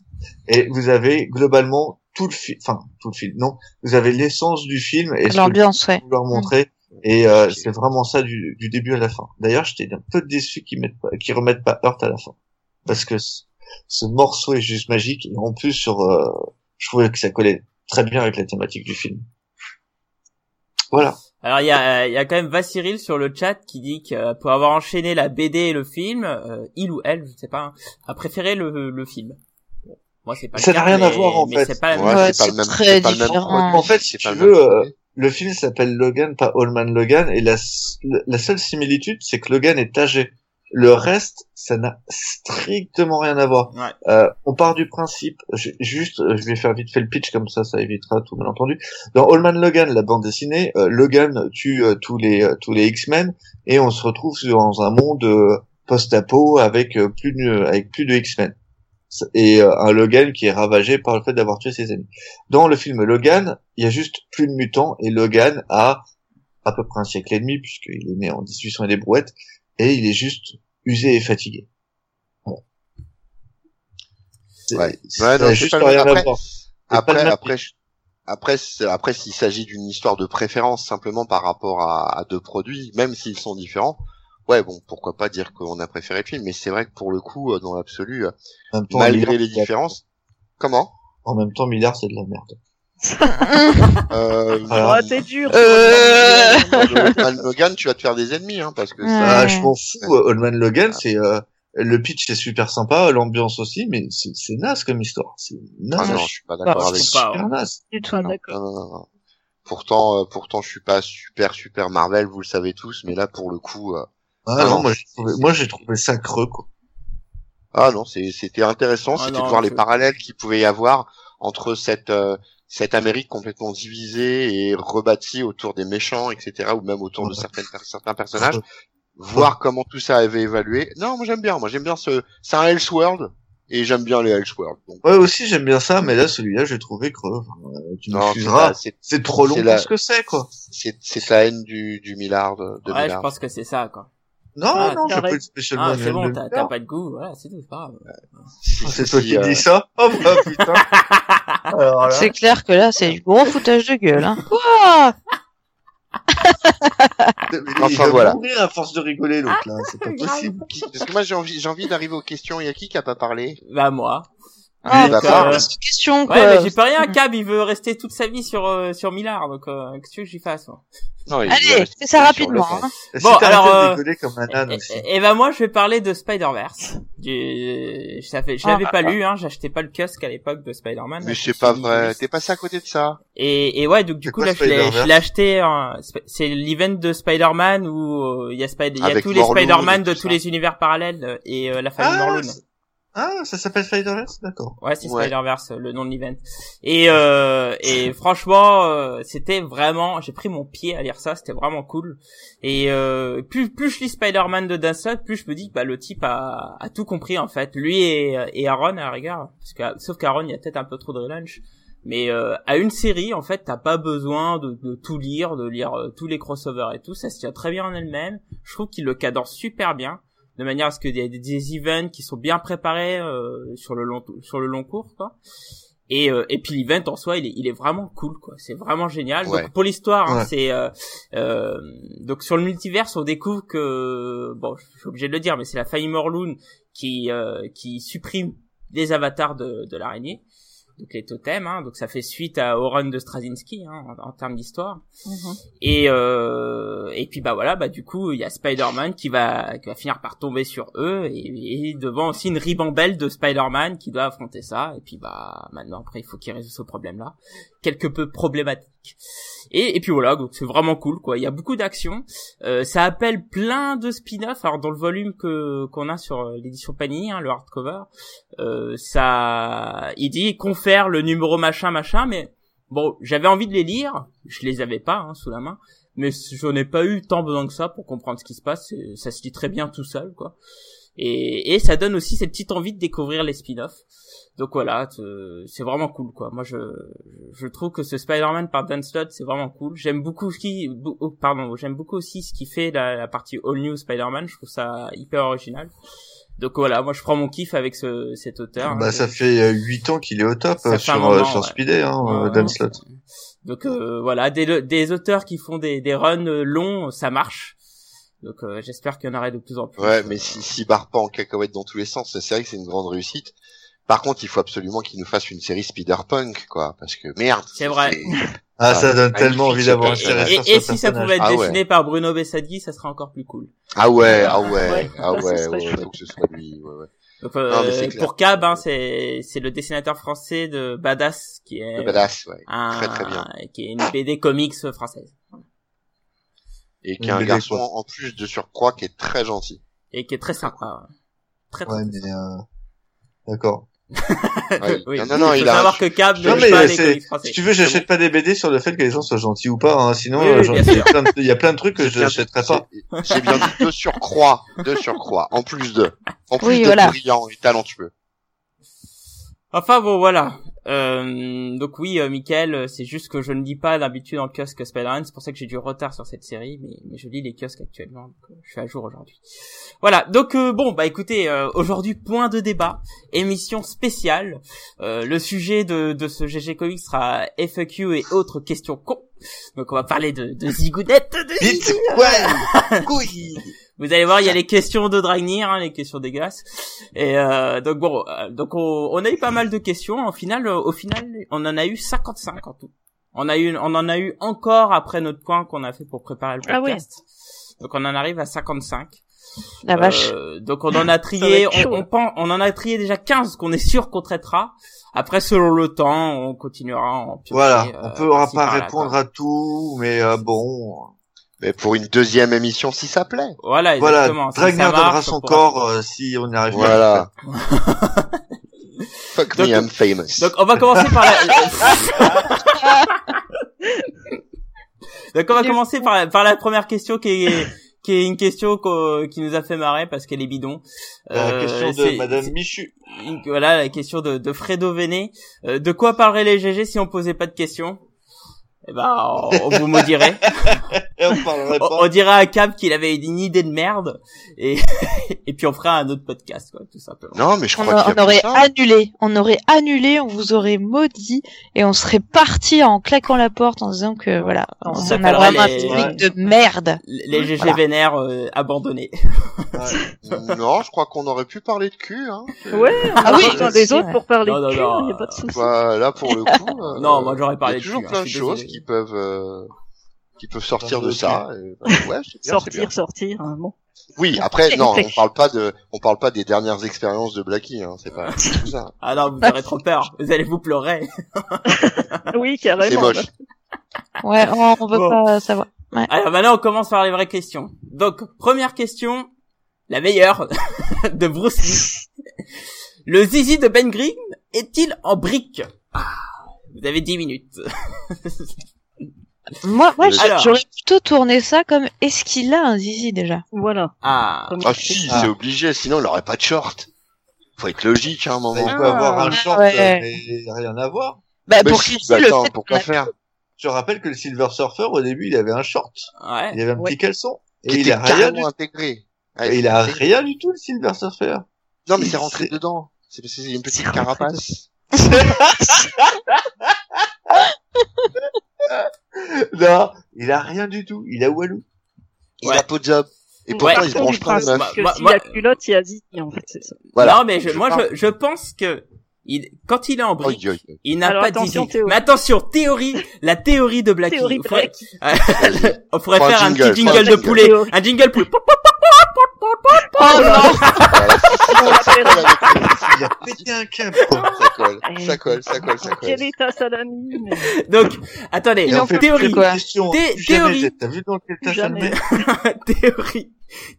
et vous avez globalement tout le film, enfin tout le film, non, vous avez l'essence du film et ce que L'ambiance, ouais. vous leur montrer. Et euh, c'est vraiment ça du, du début à la fin. D'ailleurs, j'étais un peu déçu qu'ils mettent pas, qu'ils remettent pas Hurt à la fin, parce que ce, ce morceau est juste magique. Et en plus, sur, euh, je trouvais que ça collait très bien avec la thématique du film. Voilà. Alors il y a, il y a quand même Vassiril sur le chat qui dit que euh, pour avoir enchaîné la BD et le film, euh, il ou elle, je sais pas, hein, a préféré le, le film. Bon, moi c'est pas Ça n'a rien à voir, en fait. c'est pas la même Ouais, Ouais, c'est pas le même, très c'est pas le même En fait, c'est si pas tu le même veux, euh. Le film s'appelle Logan, pas Old Man Logan, et la, la seule similitude, c'est que Logan est âgé. Le reste, ça n'a strictement rien à voir. Ouais. Euh, on part du principe, je- juste, euh, je vais faire vite fait le pitch comme ça, ça évitera tout malentendu. Dans Old Man Logan, la bande dessinée, euh, Logan tue euh, tous les tous les X-Men et on se retrouve dans un monde post-apo avec plus de avec plus de X-Men et un Logan qui est ravagé par le fait d'avoir tué ses amis. Dans le film Logan, il y a juste plus de mutants et Logan a à peu près un siècle et demi puisqu'il est né en 1800 et des brouettes et il est juste usé et fatigué. Voilà. Ouais. Ouais, juste pas rien Après, Après, après, je- après, après, s'il s'agit d'une histoire de préférence simplement par rapport à, à deux produits, même s'ils sont différents, ouais, bon, pourquoi pas dire qu'on a préféré le film, mais c'est vrai que pour le coup, euh, dans l'absolu, euh, malgré Millard, les différences, comment? En même temps, Millard, c'est de la merde. [laughs] euh. Oh, t'es dur. Euh. Batman [laughs] Logan, tu vas te faire des ennemis, hein, parce que Ouais. ça, Ah, je m'en fous. euh, Old Man Logan, c'est euh, le pitch est super sympa, l'ambiance aussi, mais c'est c'est naze comme histoire. C'est naze. ah non, je suis pas d'accord Bah, avec c'est ça. pas- super naze. Du tout, Non. d'accord. Non, non, non, non. Pourtant, euh, pourtant, je suis pas super, super Marvel, vous le savez tous, mais là, pour le coup, euh, Ah Ah non, non, moi j'ai trouvé, moi j'ai trouvé ça creux quoi. Ah non, c'est- c'était intéressant, Ah c'était de voir les parallèles qu'il pouvait y avoir entre cette euh, cette Amérique complètement divisée et rebâtie autour des méchants, etc., ou même autour de certaines certains personnages, voir comment tout ça avait évalué. Non, moi j'aime bien, moi j'aime bien ce, c'est un Elseworld et j'aime bien les Elseworld. Donc, Ouais aussi j'aime bien ça, mais là celui-là j'ai trouvé creux. Euh, tu non, c'est m'excuseras, c'est trop long pour la- ce que c'est quoi. c'est c'est la haine du du Millard de, de Ouais, je Millard. pense que c'est ça, quoi. Non Ah, non, j'ai pas spécialement. Ah, c'est bon, de t'as pas de goût, voilà, c'est tout, c'est pas grave. Ah, C'est toi qui euh, dis ça? Oh bah putain. [laughs] Là, C'est clair que là, c'est du gros foutage de gueule. Hein. Quoi [laughs] Enfin, voilà. mourir à force de rigoler l'autre là, c'est pas possible. Parce que moi j'ai envie j'ai envie d'arriver aux questions. Il y a qui qui a pas parlé? Bah moi. Ah, donc, euh, une question, quoi. Ouais, mais j'ai pas rien. Cab, il veut rester toute sa vie sur euh, sur Millard, donc euh, qu'est-ce que tu veux que j'y fasse moi? Non, il Allez, fais ça rapidement. Hein. Et Bon, alors, euh, comme un aussi. Et, et ben moi, je vais parler de Spider-Verse. Du... Je l'avais Ah, pas ah, lu, hein. J'achetais pas le kiosque à l'époque de Spider-Man. Mais Je c'est pas vrai. T'es passé à côté de ça. Et, et ouais, donc du coup quoi là, je l'ai, Spider-Verse je l'ai acheté. en- C'est l'event de Spider-Man où euh, il y a, Spider- il y a tous les Spider-Man de tous les univers parallèles euh, et la famille Ah, Morlun. Ah, ça s'appelle Spider-Verse D'accord. Ouais, c'est Ouais. Spider-Verse, le nom de l'event. Et euh, et [laughs] franchement, euh, c'était vraiment, j'ai pris mon pied à lire ça, c'était vraiment cool. Et euh, plus plus je lis Spider-Man de Dan Slott, plus je me dis que bah, le type a, a tout compris en fait. Lui et, et Aaron à la rigueur, parce que sauf qu'Aaron il y a peut-être un peu trop de relaunch. Mais euh, à une série, en fait, t'as pas besoin de, de tout lire, de lire euh, tous les crossovers et tout. Ça se tient très bien en elle-même. Je trouve qu'il le cadence super bien de manière à ce que des, des, des events qui sont bien préparés euh, sur le long sur le long cours quoi. Et euh, et puis l'event en soi il est il est vraiment cool quoi. C'est vraiment génial. Ouais. donc pour l'histoire hein, c'est euh, euh, donc sur le multiverse on découvre que bon je suis obligé de le dire mais c'est la famille Morlun qui euh, qui supprime les avatars de de l'araignée donc les totems hein, donc ça fait suite à au run de Straczynski hein, en, en termes d'histoire. Mhm. et euh, et puis bah voilà bah du coup il y a Spider-Man qui va qui va finir par tomber sur eux et, et devant aussi une ribambelle de Spider-Man qui doit affronter ça. Et puis bah maintenant après il faut qu'il résout ce problème là quelque peu problématique et et puis voilà donc c'est vraiment cool quoi il y a beaucoup d'action euh, ça appelle plein de spin-off alors dans le volume que qu'on a sur euh, l'édition Panini hein, le hardcover euh, ça il dit confère le numéro machin machin mais Bon, j'avais envie de les lire, je les avais pas hein, sous la main, mais je n'ai pas eu tant besoin que ça pour comprendre ce qui se passe. Ça se lit très bien tout seul, quoi. Et, et ça donne aussi cette petite envie de découvrir les spin-offs. Donc voilà, c'est- c'est vraiment cool, quoi. Moi, je, je trouve que ce Spider-Man par Dan Slott, c'est vraiment cool. J'aime beaucoup ce qui, oh, pardon, j'aime beaucoup aussi ce qui fait la, la partie All New Spider-Man. Je trouve ça hyper original. Donc voilà, moi je prends mon kiff avec ce, cet auteur. hein. Bah, ça fait 8 ans qu'il est au top Ça euh, sur, moment, euh, sur ouais. Hein, euh. Dan Slott. Donc euh, voilà, des, des auteurs qui font des, des runs euh, longs, ça marche. Donc euh, j'espère qu'il y en aurait de plus en plus. Ouais, mais si, si barre pas en cacahuète dans tous les sens, c'est vrai que c'est une grande réussite. Par contre, il faut absolument qu'il nous fasse une série Spider-Punk, quoi, parce que merde. C'est vrai. Ah, Ah, ça donne tellement envie d'avoir. Et, si ça pouvait être Ah ouais. dessiné par Bruno Bessadi, ça serait encore plus cool. Ah ouais, ah ouais, Ouais, ah ouais, ouais, chouette. faut que ce soit lui. Ouais, ouais. Donc euh, Non, pour Cab, hein, c'est c'est le dessinateur français de Badass qui est Le badass, ouais. un, Très très bien. qui est une BD comics française Et qui est un garçon quoi. en plus de surcroît qui est très gentil. et qui est très sympa. Très très. Ouais, mais euh... d'accord. Oui. Non, non, il a. savoir que Cab ne Non, lit mais pas les c'est- comics français. Si tu veux, j'achète pas des BD sur le fait que les gens soient gentils ou pas, hein, sinon Oui, oui, euh, il y a plein de- il y a plein de trucs que je pas. J'ai bien dit de surcroît, de surcroît, en plus de, en plus Oui, de voilà. brillant et talentueux. Enfin bon voilà. Euh, donc oui, euh, Michael, euh, c'est juste que je ne lis pas d'habitude en kiosque Spider-Man, c'est pour ça que j'ai du retard sur cette série, mais, mais je lis les kiosques actuellement, donc euh, je suis à jour aujourd'hui. Voilà, donc euh, bon, bah écoutez, euh, aujourd'hui point de débat, émission spéciale. Euh, le sujet de, de ce GG Comics sera FAQ et autres questions cons. Donc on va parler de, de zigounette, de Vite, ouais, [laughs] couille. Vous allez voir, il y a les questions de Dragnir, hein, les questions dégueulasses. Et euh, donc bon, euh, donc on, on a eu pas mal de questions. Au final, euh, au final, on en a eu 55 en tout. On a eu, on en a eu encore après notre point qu'on a fait pour préparer le Ah ouais. podcast. Donc on en arrive à 55. La vache. Euh, donc on en a trié, on, chaud. on, pen- on en a trié déjà 15 qu'on est sûr qu'on traitera. Après, selon le temps, on continuera en piocher, Voilà, euh, on pourra par-ci, pas répondre à tout, mais euh, bon. Mais pour une deuxième émission, si ça plaît. Voilà, Voilà, exactement. Si Dragner donnera son corps euh, si on n'y arrive Voilà. [laughs] Fuck Donc- me, I'm famous. Donc on va commencer par la... [laughs] Donc on va commencer par la, par la première question qui est qui est une question qu'o- qui nous a fait marrer parce qu'elle est bidon. La Euh, question de Madame Michu. Voilà la question de, de Fredo Véné. Euh, de quoi parleraient les GG si on posait pas de questions? Eh ben, on, on vous maudirait. [laughs] Et on pas. on dirait à Cap qu'il avait une idée de merde et [laughs] et puis on fera un autre podcast quoi, tout simplement. Non, mais je On, crois qu'il y a on aurait ça. annulé, on aurait annulé, on vous aurait maudit et on serait parti en claquant la porte en disant que voilà, On a vraiment un les- public de merde. Les GG Voilà. vénères euh, abandonnés. Ouais. [laughs] Non, je crois qu'on aurait pu parler de cul. Hein. Ouais, on Ah oui, des autres pour parler Non, non, de cul, non. y a pas de souci. Bah, là, pour le coup. euh, Non, moi j'aurais parlé de toujours cul, hein, plein de choses. Qui peuvent euh, qui peuvent sortir de ça. et, bah, ouais, c'est bien, c'est bien. sortir, sortir, hein, bon. Oui, après C'est non, on [laughs] parle pas de on parle pas des dernières expériences de Blackie, hein, c'est pas c'est [laughs] tout ça. Ah non, vous aurez trop peur. Vous allez vous pleurer. [laughs] Oui, C'est carrément. moche. Ouais, on, on veut Bon. pas savoir. Alors maintenant on commence par les vraies questions. Donc première question, la meilleure de Bruce Lee. Le zizi de Ben Grimm est-il en brique? Ah, Vous avez 10 minutes. [laughs] Moi, Alors. j'aurais plutôt tourné ça comme est-ce qu'il a un zizi déjà? Voilà. Ah, Comme Ah si, Ah. c'est obligé, sinon il aurait pas de short. Faut être logique hein, à un moment. Il peut avoir un Ah, short, ouais. euh, mais rien à voir. Bah Mais pour si, qui bah, le attends, fait pourquoi faire? Je rappelle que le Silver Surfer, au début, il avait un short. ouais. Il avait un Ouais. petit caleçon. Et il a rien du intégré. Ah, et il a rien du tout, le Silver Surfer. Non mais c'est rentré dedans. C'est parce qu'il y a une petite carapace. [laughs] non, il a rien du tout. Il a Walou. Il Ouais. a pas de job. Et Ouais. pourtant Par il se branche pas meuf. que Moi- s'il moi- y a culotte, il a zizi, en fait, c'est ça. Voilà. Non mais je, moi je, je pense que il, quand il est en brique, oi. il n'a pas théorie. Mais attention, théorie, la théorie de Blackie. Théorie. On pourrait [laughs] faire un jingle, petit un jingle de jingle. poulet, Théorie. un jingle poulet. Oh non Il a pété un câble. Ça colle, ça colle, ça colle, ça Quel colle. état salami, Donc, attendez, Il en fait théorie, Jamais, théorie. T'as vu dans quel [laughs] théorie,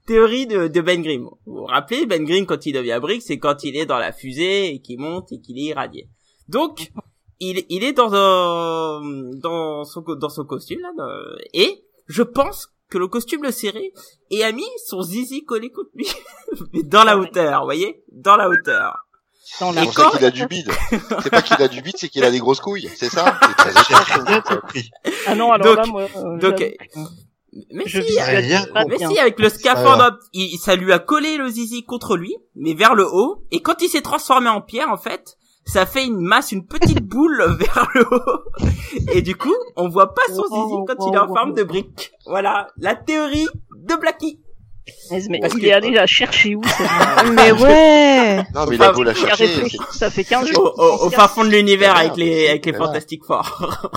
théorie de, de Ben Grimm. Vous vous rappelez, Ben Grimm, quand il devient brique, c'est quand il est dans la fusée et qu'il monte et qu'il est irradié. Donc, il, il est dans un, dans son, dans son costume, là, et je pense que le costume le serrait et a mis son zizi collé contre lui. [laughs] Mais dans la hauteur, vous voyez? Dans la hauteur. dans C'est la qu'il a du bide. C'est pas qu'il a du bide, c'est qu'il a des grosses couilles. C'est ça? J'ai compris. Ah non, alors Donc- là, moi, euh, donc. Mais je si, rien pas Mais si, avec le scaphandre, hop, il, ça lui a collé le zizi contre lui, mais vers le haut. Et quand il s'est transformé en pierre, en fait, ça fait une masse, une petite [laughs] boule vers le haut. Et du coup, on voit pas son zizi quand il est en forme de brique. Voilà, la théorie de Blackie. Mais, Parce il est allé la chercher où, [laughs] Mais ouais Non, mais il a beau la chercher. ça fait 15 Au, jours. au, au fin fond de l'univers avec les, avec les. Fantastic Four. [laughs]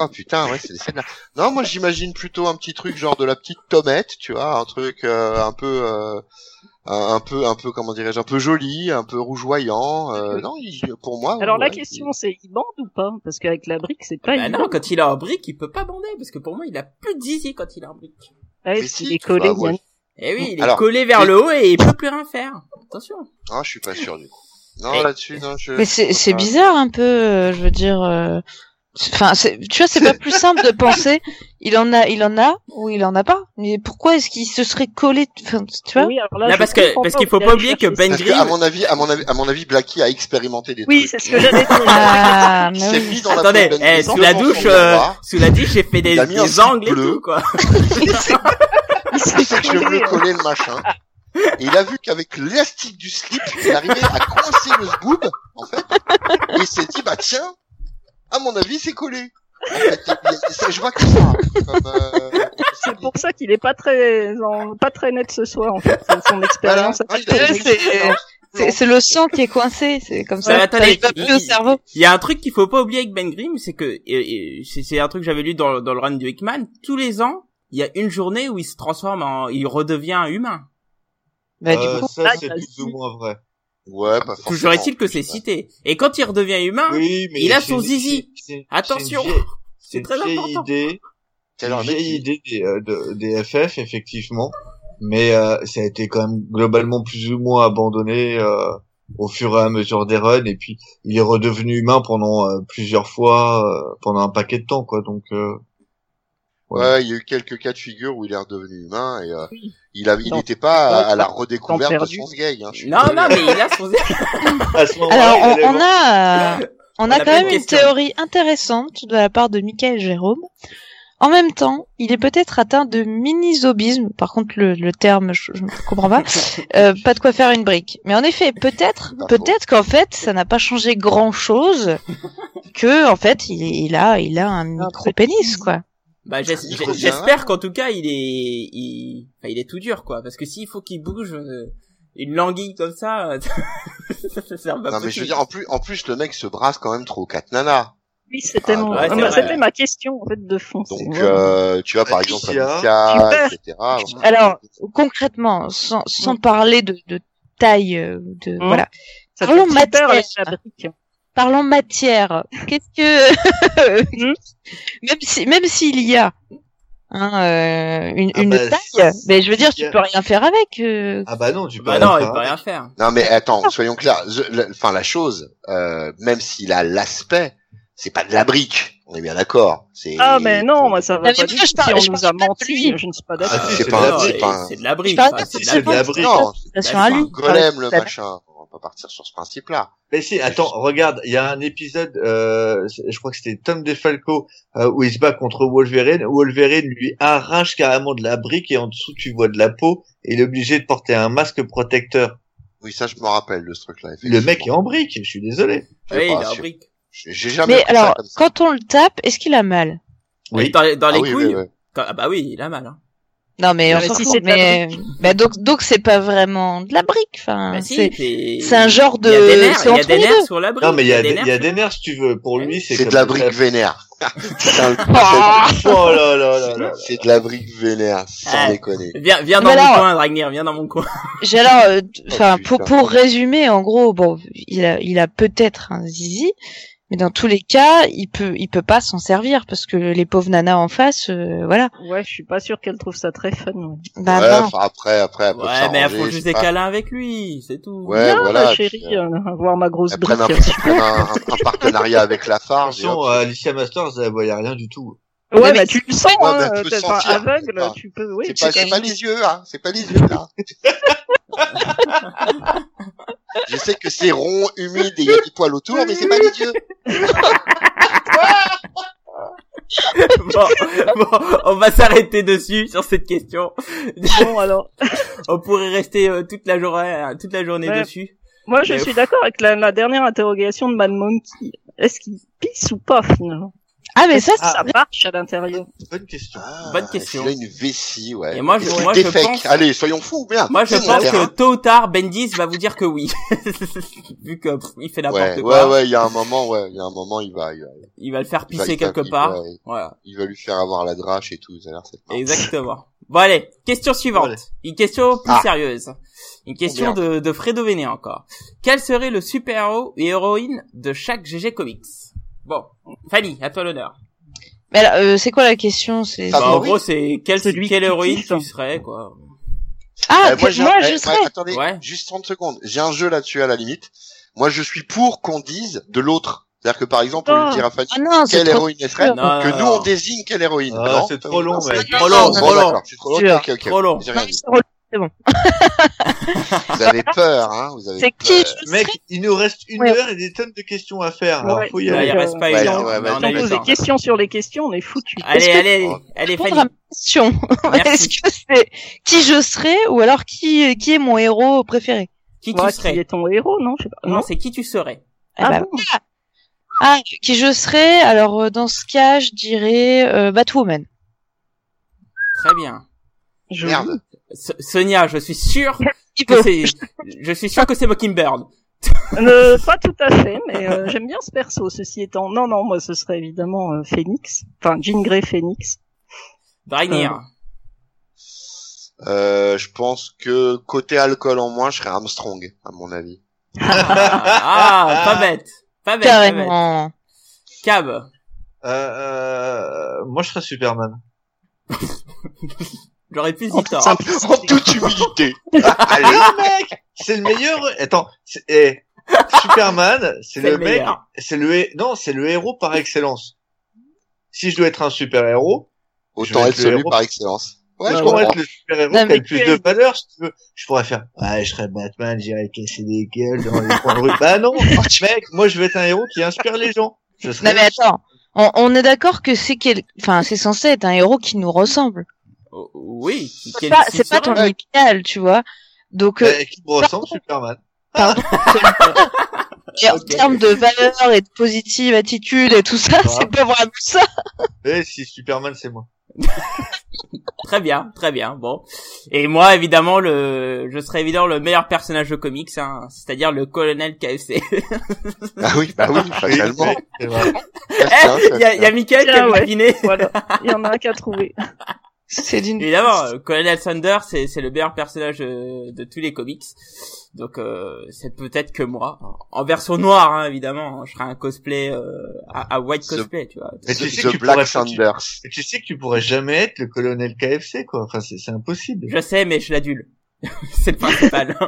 Oh putain, ouais, c'est des scènes là. Non, moi j'imagine plutôt un petit truc genre de la petite tomette, tu vois, un truc euh, un peu, euh, un, un peu, un peu, comment dirais-je, un peu joli, un peu rougeoyant. Euh, non, il- pour moi. Alors la question c'est, il bande ou pas? Parce qu'avec la brique, c'est pas bah non, quand il est en brique, il peut pas bander, parce que pour moi, il a plus de zizi quand il est en brique. S'il si, est collé, bah, ouais. Eh oui, il est Alors, collé vers le haut et il peut plus rien faire. Attention. Ah, je suis pas sûr du coup. Non, Mais- là-dessus, non, je. Mais c'est c'est Ah. bizarre un peu, euh, je veux dire. euh, Enfin, c'est- tu vois, c'est pas plus simple de penser. Il en a, il en a ou il en a pas. Mais pourquoi est-ce qu'il se serait collé Enfin, tu vois? Oui, alors là, Là, je parce que- parce qu'il faut il pas oublier que Ben que, à mon avis, à mon avis, à mon avis, Blackie a expérimenté des Oui, trucs. c'est ce que j'allais dire. Ah, Il mais s'est oui. mis dans la Attendez, Ben eh, sous la douche, euh, sous la douche, j'ai fait des, des angles et tout, quoi. Il s'est je veux collé, coller le machin. Et il a vu qu'avec l'élastique du slip, il arrivait à coincer le zboob, en fait. Et il s'est dit, bah tiens, à mon avis, c'est collé. Je vois que ça. Comme, euh, C'est pour ça qu'il est pas très, en- pas très net ce soir, en fait. C'est Son expérience. Voilà. Ah, c'est- le sang qui est coincé, c'est comme ça. Ça attendez, pas il- plus au cerveau. Il y a un truc qu'il faut pas oublier avec Ben Grimm, c'est que, c'est un truc que j'avais lu dans, dans le run du Hickman, tous les ans, il y a une journée où il se transforme en, il redevient humain. Bah, du Euh, coup, ça, là, c'est a plus ou moins vrai. Ouais, pas forcément. Toujours est-il que c'est cité. Et quand il redevient humain, Oui, mais il a son zizi. Attention. c'est très vieille important. idée. C'est une vieille il- idée des, euh, de- des FF, effectivement. Mais euh, ça a été quand même globalement plus ou moins abandonné euh, au fur et à mesure des runs. Et puis, il est redevenu humain pendant euh, plusieurs fois, euh, pendant un paquet de temps, quoi. Donc, euh, Ouais, il y a eu quelques cas de figure où il est redevenu humain et euh, Oui. il a, il Dans- n'était pas à, à la redécouverte de son gay. Hein, je suis non, non, mais il a son, [laughs] à ce moment-là, alors on, on a, on a quand même une théorie intéressante de la part de Michael Jérôme. En même temps, il est peut-être atteint de mini-zobisme. Par contre, le, le terme, je, je ne comprends pas. [laughs] Euh, pas de quoi faire une brique. Mais en effet, peut-être, peut-être qu'en fait, ça n'a pas changé grand-chose. Que en fait, il, il a, il a un micro-pénis, quoi. Bah, j'espère qu'en tout cas, il est, il, enfin, il est tout dur, quoi. Parce que s'il faut qu'il bouge, euh, une languille comme ça, [laughs] ça, ça sert pas Non mais je veux dire en plus en plus le mec se brasse quand même trop quatre nanas. Oui, c'était Ah, mon, ouais, euh, vrai. c'était ma question en fait de fond. Donc euh, tu vois par exemple Alicia. Etc. Alors, concrètement, sans, sans parler de, de taille, euh, de Mm. voilà. ça Parlons matière. Parlons matière. Qu'est-ce que [laughs] Hmm même si même s'il y a hein, euh, une, Ah une bah, taille, mais je veux dire, tu peux rien faire avec. euh. Ah bah non, tu peux Bah rien non, il faire peut avec. rien faire. Non mais attends, soyons clairs. Enfin la chose, euh, même s'il a l'aspect, c'est pas de la brique. On est bien d'accord. C'est Ah mais non, moi ça va mais pas du je tout. Si on je nous a menti, lui. je ne suis pas Ah, d'accord. c'est c'est pas de un- la Non, c'est et pas un- c'est de la brique. C'est de c'est la brique. Non, Attention à lui. golem le machin. On va pas partir sur ce principe-là. Mais si, attends, regarde, il y a un épisode, euh, je crois que c'était Tom DeFalco, euh, où il se bat contre Wolverine. Wolverine lui arrache carrément de la brique et en dessous tu vois de la peau et il est obligé de porter un masque protecteur. Oui, ça je me rappelle de ce truc-là. Le mec est en brique, je suis désolé. Sais Oui, il est en brique. J'ai jamais Mais pris ça alors, comme ça. quand on le tape, est-ce qu'il a mal? Oui. Dans, dans Ah les oui, couilles. oui, oui. quand- Ah bah oui, il a mal. Hein. Non, mais on s'en si fout, mais bah, donc donc c'est pas vraiment de la brique. Enfin, Bah si, c'est c'est un genre de. Il y a des nerfs, c'est il y a entre des les nerfs deux. sur la brique. Non mais il y a, des des- il y a nerfs. des nerfs si tu veux. Pour lui, c'est C'est de la brique vénère. Putain, [laughs] Oh là là là là. C'est de la brique vénère, sans Ah. déconner. Viens, viens dans mon coin, Dragnir, viens dans mon coin. [laughs] J'ai alors, euh, enfin, Oh, pour pour résumer, en gros, bon, il a il a peut-être un zizi, mais dans tous les cas, il peut il peut pas s'en servir parce que les pauvres nanas en face, euh, voilà. Ouais, je suis pas sûr qu'elle trouve ça très fun. ouais. Bah ouais, non. après, après, elle peut Ouais, mais font je juste des câlins avec lui, c'est tout. Ouais, voilà. ma chérie, euh, euh, voir ma grosse Elles brique. prennent un, un, un- un partenariat avec la Farge. hop, euh, Alicia Masters, elle voyait rien du tout. Ouais, Mais bah tu le sens, Ouais, hein, elle t'es aveugle, c'est pas- tu peux, oui. c'est pas, pas les yeux, hein. C'est pas les yeux, là. [laughs] Je sais que c'est rond, humide et il y a des poils autour, mais c'est pas les yeux. bon, bon, on va s'arrêter dessus sur cette question. Bon, alors, [laughs] on pourrait rester euh, toute la journée, euh, toute la journée Ouais. dessus. moi je Mais- suis d'accord avec la, la dernière interrogation de Mad Monkey. Est-ce qu'il pisse ou pas, finalement? Ah mais ça, ça marche à l'intérieur? Bonne question. Ah, Bonne question. Il a une vessie, ouais. Et moi, je- moi, je pense- Allez, soyons fous, merde. Moi, je pense que tôt ou tard, Bendis va vous dire que oui. [laughs] Vu que pff, il fait n'importe Ouais, quoi. ouais, ouais, il y a un moment, ouais, il y a un moment, il va, il va, Il va le faire il va- pisser il va- quelque il- part. ouais, Voilà. il va lui faire avoir la drache et tout, ça a l'air. Exactement. Bon allez, question suivante. Allez. Une question plus Ah. sérieuse. Une question de, de Fredo Véné encore. Quel serait le super-héros et héroïne de chaque GG Comics? Bon, Fanny, à toi l'honneur. Mais alors, euh, c'est quoi la question? C'est Ah, Bah, en gros, c'est quelle qui héroïne tu serais, quoi. ah, Euh, moi, un- je eh, ouais, serais. attendez, Ouais. juste 30 secondes. J'ai un jeu là-dessus à la limite. Moi, je suis pour qu'on dise de l'autre. C'est-à-dire que par exemple, on Oh. lui dira à Fanny Ah non, quelle héroïne elle serait, Non, que non, nous non. on désigne quelle héroïne. Ah, Non c'est trop long, c'est- Trop long, trop long. c'est trop long. Trop long. C'est bon. [laughs] Vous avez peur, hein Vous avez C'est qui peur. je Mec, serais il nous reste une Ouais. heure et des tonnes de questions à faire. Alors, Ouais. faut y Ouais, aller. il reste pas Ouais, une heure, on Si pose des questions sur les questions, on est foutu. Allez, que- allez, allez, répondre Fanny. question. [laughs] Est-ce que c'est qui je serais ou alors qui qui est mon héros préféré? Qui tu Moi, qui serais? est ton héros, non Je sais pas. Non, c'est qui tu serais. Ah, Ah bah, bon ah, qui je serais? Alors euh, dans ce cas, je dirais euh, Batwoman. Très bien. Je- Merde. So- Sonia, je suis sûr [laughs] que peut c'est, je suis sûr que c'est Mockingbird. [laughs] Euh, pas tout à fait, mais euh, j'aime bien ce perso. Ceci étant, non, non, moi ce serait évidemment euh, Phoenix, enfin Jean Grey Phoenix. Dragnir. Euh, je pense que côté alcool en moins, je serais Armstrong, à mon avis. Ah, ah, pas [laughs] bête. Pas bête, pas bête. Carrément. Cab. Euh, euh, moi, je serais Superman. J'aurais plus En tort. toute En toute humilité. [laughs] Allez, mec, c'est le meilleur. Attends, eh, Superman, c'est le le mec, c'est le, hé- non, c'est le héros par excellence. Si je dois être un super héros, Autant être celui héros. par excellence. Ouais, je je pourrais être le super héros qui a mais le plus de valeur, si tu veux. Je pourrais faire, ouais, je serais Batman, j'irais casser des gueules dans les coins de rue. Bah non, [laughs] [laughs] mec, moi je veux être un héros qui inspire les gens. Je serais Non mais attends, On, on est d'accord que c'est quel... enfin c'est censé être un héros qui nous ressemble. Oh, oui. C'est pas, c'est pas ton idéal, tu vois. Donc euh, Eh, qui me ressemble, Superman. pardon. [laughs] Et en termes de valeur et de positive attitude et tout ça, Ouais. c'est pas vraiment ça. Eh, si Superman, c'est moi. [laughs] Très bien, très bien. Bon. Et moi, évidemment, le, je serais évidemment le meilleur personnage de comics, hein, c'est-à-dire le colonel KFC. [laughs] Ah oui, bah oui, vrai. Eh, Il y a, il y a Michael qui a ouais. deviné. Voilà. Il y en a un qui a trouvé. C'est d'une Évidemment, euh, Colonel Thunder, c'est c'est le meilleur personnage euh, de tous les comics. Donc euh, c'est peut-être que moi, en version noire hein, évidemment. Je ferai un cosplay euh, à, à white The- cosplay, tu vois. Mais tu sais The que tu Black pourrais- Sanders. Et tu sais que tu pourrais jamais être le colonel KFC, quoi. Enfin, c'est c'est impossible. Je sais, mais je l'adule. [laughs] c'est le principal.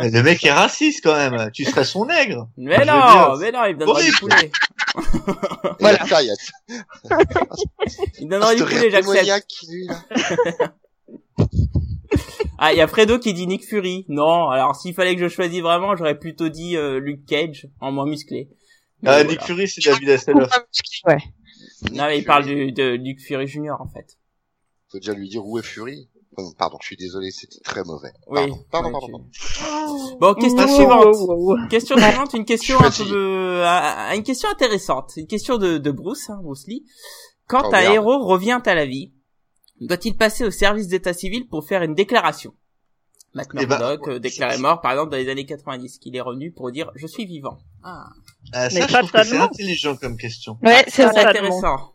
Le mec est raciste, quand même. Tu serais son nègre. mais non, dire, mais non, il me donnera du poulet. [laughs] Voilà. [laughs] Il me donnera du poulet, j'accepte. Ah, il y a Fredo qui dit Nick Fury. Non, alors s'il fallait que je choisisse vraiment, j'aurais plutôt dit euh, Luke Cage en moins musclé. Mais Ah, voilà. Nick Fury, c'est David Hasselhoff. Ouais. Non, mais il parle du, de Luke Fury Junior en fait. Faut déjà lui dire où est Fury. Pardon, Pardon, je suis désolé, c'était très mauvais. Oui. Pardon, pardon, ouais, pardon. tu- pardon. Bon, question Wow, suivante. wow, wow, wow. Question suivante, une question un peu, euh, une question intéressante. Une question de, de Bruce, hein, Bruce Lee. Quand Oh, un merde. héros revient à la vie, doit-il passer au service d'état civil pour faire une déclaration? Matt Eh ben, Murdock euh, déclaré mort, par exemple, dans les années 90, qu'il est revenu pour dire « Je suis vivant ah. Ah, Mais ça, je trouve que c'est intelligent comme question. Ouais, c'est intéressant.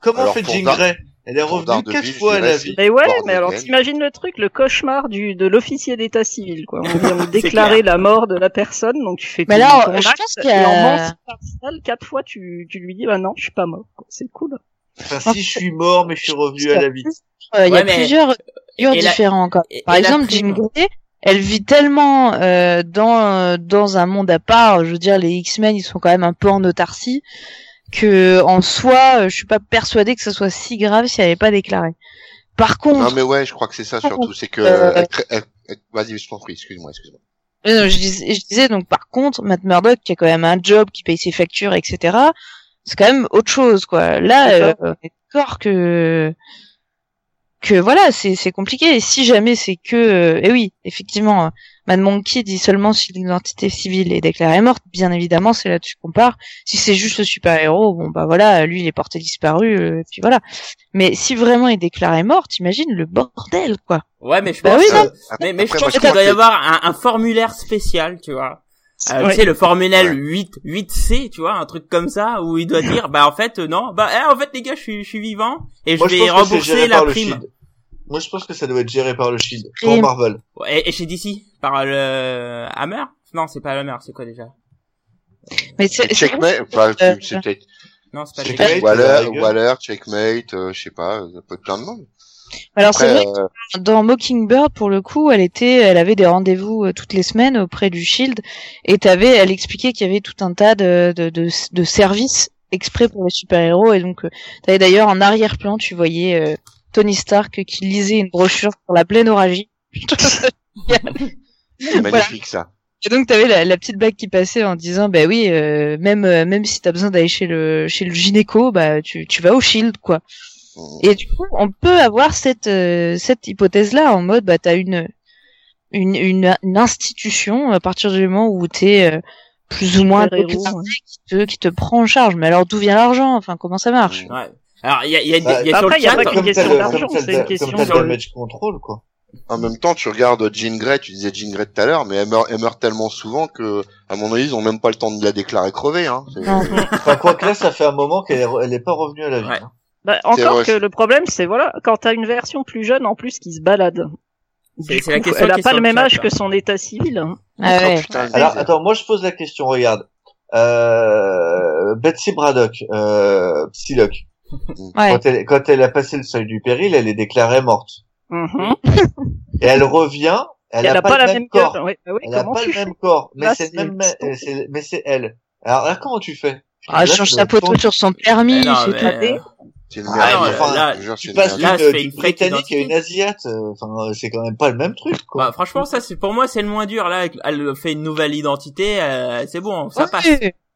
Comment Alors, fait Jean Grey Elle est revenue quatre fois à la vie. Mais ouais, mais alors t'imagines le truc, le cauchemar du de l'officier d'état civil, quoi. On vient [laughs] de déclarer la mort de la personne, donc tu fais Mais ton- alors, ton je acte, pense qu'il y et en a- mention partielle, quatre fois tu, tu lui dis bah non, je suis pas mort. quoi. C'est cool. Enfin, si je suis mort, mais je suis revenu à la vie. Euh, Il y Ouais, a mais- plusieurs et la- différents et- Par et exemple. Jean Grey, elle vit tellement euh, dans dans un monde à part. Je veux dire, les X-Men, ils sont quand même un peu en autarcie que en soi, euh, je suis pas persuadée que ce soit si grave si elle n'est pas déclarée. Par contre, Non, mais ouais, je crois que c'est ça surtout. C'est que, Euh, vas-y, je t'en prie, excuse-moi, excuse-moi. Euh, je, disais, je disais donc par contre Matt Murdock qui a quand même un job qui paye ses factures etc c'est quand même autre chose quoi là euh, ça. on est d'accord que que voilà c'est c'est compliqué et si jamais c'est que euh, et oui effectivement Mad Monkey dit seulement si l'identité civile est déclarée morte bien évidemment c'est là-dessus qu'on part si c'est juste le super héros bon bah voilà lui il est porté disparu euh, et puis voilà mais si vraiment il est déclaré mort t'imagines le bordel quoi Ouais, mais je Bah pense, oui, que- non. mais, mais je pense qu'il doit y avoir un, un formulaire spécial, tu vois. Euh, Ouais. Tu sais, le formulaire Ouais. 8, 8C, tu vois, un truc comme ça, où il doit dire, bah en fait, euh, non, bah eh, en fait les gars, je suis, je suis vivant, et je Moi, vais pense que c'est rembourser la prime. Moi, je pense que ça doit être géré par le Shield. Pour Marvel. Et, et chez DC, par le Hammer? Non, c'est pas Hammer, c'est quoi déjà? Mais c'est Checkmate, enfin, Euh, c'est peut-être Non, c'est pas Checkmate. Waller. Waller, Checkmate, euh, je sais pas, ça peut être plein de monde. alors c'est vrai euh, dans Mockingbird pour le coup elle était elle avait des rendez-vous euh, toutes les semaines auprès du Shield et t'avais elle expliquait qu'il y avait tout un tas de de, de, de services exprès pour les super-héros et donc euh, t'avais d'ailleurs en arrière-plan tu voyais euh, Tony Stark qui lisait une brochure sur la plénorragie [laughs] c'est magnifique, ça. et donc t'avais la, la petite blague qui passait en disant bah oui euh, même euh, même si t'as besoin d'aller chez le chez le gynéco bah tu tu vas au Shield quoi Mm. Et du coup, on peut avoir cette euh, cette hypothèse là en mode bah t'as une une une, une institution à partir du moment où t'es euh, plus ou moins ouais. qui te qui te prend en charge. Mais alors d'où vient l'argent? Enfin comment ça marche? Ouais. Alors, il y a, il y a, Bah, il y a sur après, le il y a pas qu'une Comme question d'argent, c'est une question sur le- damage control, quoi. En même temps, tu regardes Jean Grey, tu disais Jean Grey tout à l'heure, mais elle meurt, elle meurt tellement souvent que, à mon avis, ils ont même pas le temps de la déclarer crevée, hein. [laughs] Enfin, quoi que là, ça fait un moment qu'elle est, re- elle est pas revenue à la vie. Ouais. hein. Bah, encore vrai, que le problème, c'est voilà, quand t'as une version plus jeune en plus qui se balade. C'est- la question elle a pas le même âge là. que son état civil. hein. Ah Oh, ouais. putain, Alors, attends, moi, je pose la question, regarde. Euh, Betsy Braddock, euh, Psylocke, Ouais. quand elle, quand elle a passé le seuil du péril, elle est déclarée morte. Mhm. Et elle revient, elle, Elle a a pas, pas le la même corps. gueule. Ouais, bah oui, Elle a comment pas tu le fais même corps, mais Là, c'est le c'est même, ma- le euh, c'est, mais c'est elle. Alors là, comment tu fais? Ah, Là, change sa photo sur son permis. C'est mais, pas- euh, C'est une Ah, non, enfin, là, Tu passes d'une, c'est une d'une fake britannique à une asiate, euh, enfin, c'est quand même pas le même truc, quoi. Bah, franchement, ça, c'est pour moi, c'est le moins dur. Là, elle fait une nouvelle identité, euh, c'est bon, ça Ouais, passe.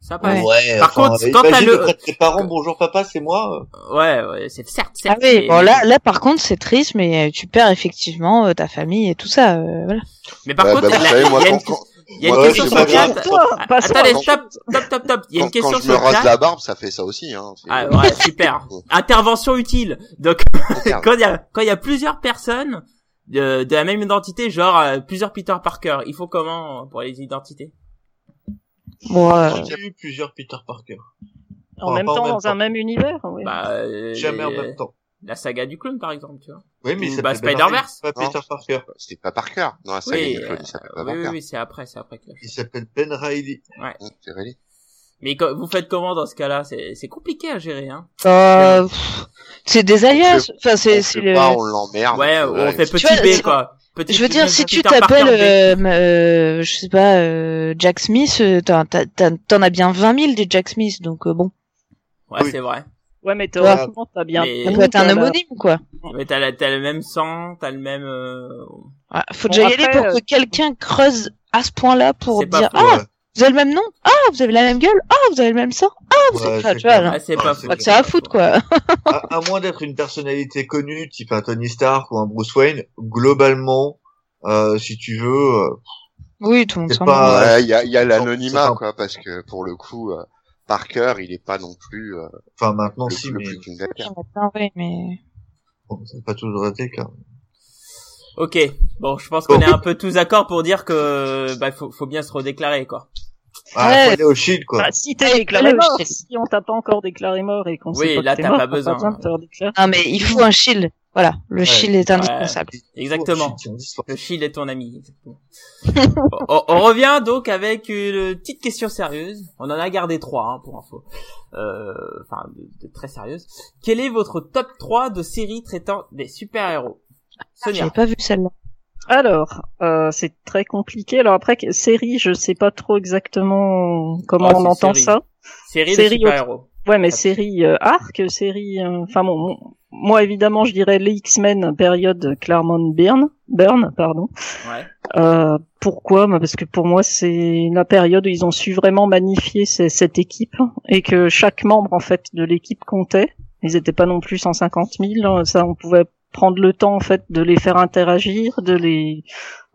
Ça passe. Ouais. Par enfin, contre, quand t'as le- tes parents, bonjour papa, c'est moi. Ouais, ouais, c'est certes, Ah certes. oui, mais- bon là, là par contre c'est triste, mais euh, tu perds effectivement euh, ta famille et tout ça. euh, voilà. Mais par Ouais, contre, bah, vous la- savez, moi, il y a une, quand, il y a une moi, question sur le Ah, Attendez, stop, stop, stop, stop. Il y a une question quand je sur me le rase la barbe, ça fait ça aussi. Hein. Ah ouais, super. [laughs] Intervention utile. Donc [laughs] quand il y a quand il y a plusieurs personnes de, de la même identité, genre euh, plusieurs Peter Parker, il faut comment pour les identités? Moi, J'ai eu plusieurs Peter Parker. En Enfin, même en temps, même dans un même univers. Oui. Bah euh, Jamais en même temps. La saga du clown par exemple, tu vois. Oui, mais il bah, s'appelle Spider-Verse. Pas. Peter Parker. C'était pas Parker. Non, la saga Oui, du clone, euh, il s'appelle pas oui, oui, Parker. oui, c'est après, c'est après Il s'appelle Ben Riley. Hum, c'est vrai. Mais quand- vous faites comment dans ce cas-là? C'est c'est compliqué à gérer, hein. euh, c'est des alias. Enfin, c'est On c'est fait le. pas, on l'emmerde. Ouais, on fait et- petit vois, B c'est- quoi. Je veux dire, si tu t'appelles, euh, euh, je sais pas, euh, Jack Smith, euh, t'en t'as- t'as- t'en as bien 20 000 des Jack Smith, donc euh, bon, Ouais, Oui. c'est vrai. Ouais, mais théoriquement, t'as bien. Mais- être un homonyme quoi. Mais t'as t'as le même sang, t'as le même. euh, Ouais, faut Bon, déjà y aller pour euh, que quelqu'un creuse à ce point-là pour dire ah. Vous avez le même nom, ah vous avez la même gueule, ah vous avez le même sang, ah vous Ouais, avez c'est tu vois. Ah, c'est pas c'est. Pas que ça à foutre quoi. [laughs] à, à moins d'être une personnalité connue, type un Tony Stark ou un Bruce Wayne, globalement, euh, si tu veux, euh, Oui, tout le monde C'est s'en pas-. Ouais, il y a, il y a c'est l'anonymat, quoi, parce que pour le coup, euh, Parker, il est pas non plus euh, enfin maintenant le, si, le mais plus oui, mais bon, ça n'a pas toujours été le cas. Ok. Bon, je pense qu'on est un peu tous d'accord pour dire que bah faut, faut bien se redéclarer quoi. Ah, Ouais. faut aller au shield, quoi. Bah, si t'es Ouais, déclaré mort, si on t'a pas encore déclaré mort et qu'on Oui, sait pas là, que t'es t'as mort, pas besoin. besoin de te redéclarer. non mais il faut un shield. Voilà, le shield est indispensable. Exactement. Le shield est ton ami. [laughs] on, on revient donc avec une petite question sérieuse. On en a gardé trois hein, pour info. Euh, Enfin, de, de très sérieuse. Quel est votre top 3 de séries traitant des super-héros? J'avais Sonia. pas vu celle-là. Alors, euh, c'est très compliqué. Alors après, série, je sais pas trop exactement comment Oh, on entend série. ça. Série de Série super-héros. Ouais, mais Ah. série euh, arc, série. euh, Enfin bon, mon- moi évidemment, je dirais les X-Men période Claremont Byrne, Burn, pardon. Ouais. Euh, pourquoi? Bah, Parce que pour moi, c'est la période où ils ont su vraiment magnifier cette équipe et que chaque membre en fait de l'équipe comptait. Ils étaient pas non plus 150 000. hein, Ça, on pouvait prendre le temps en fait de les faire interagir, de les.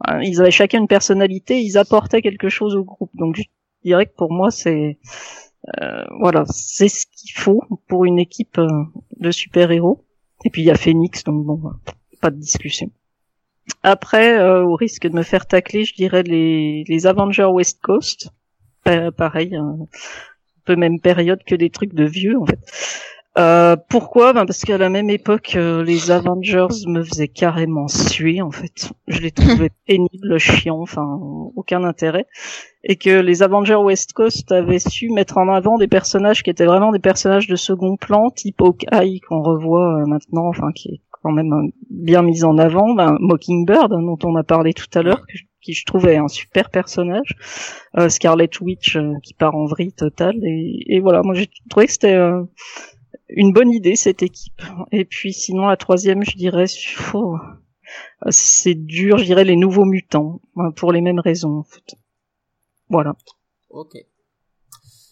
euh, Ils avaient chacun une personnalité. Ils apportaient quelque chose au groupe. Donc, je dirais que pour moi, c'est euh, voilà, c'est ce qu'il faut pour une équipe euh, de super-héros. Et puis il y a Phoenix, donc bon, euh, pas de discussion. Après, euh, au risque de me faire tacler, je dirais les, les Avengers West Coast. Pa- pareil, euh, un peu même période que des trucs de vieux en fait. Euh, pourquoi? Ben Parce qu'à la même époque, euh, les Avengers me faisaient carrément suer en fait. Je les trouvais [laughs] pénibles, chiants, enfin aucun intérêt. Et que les Avengers West Coast avaient su mettre en avant des personnages qui étaient vraiment des personnages de second plan, type Hawkeye qu'on revoit euh, maintenant, enfin qui est quand même euh, bien mis en avant. Ben, Mockingbird hein, dont on a parlé tout à l'heure, qui je trouvais un super personnage. Euh, Scarlet Witch qui part en vrille totale. Et, et voilà, moi j'ai trouvé que c'était euh, une bonne idée cette équipe. Et puis sinon la troisième, je dirais, oh, c'est dur, je dirais les nouveaux mutants euh, pour les mêmes raisons en fait. Voilà. Ok.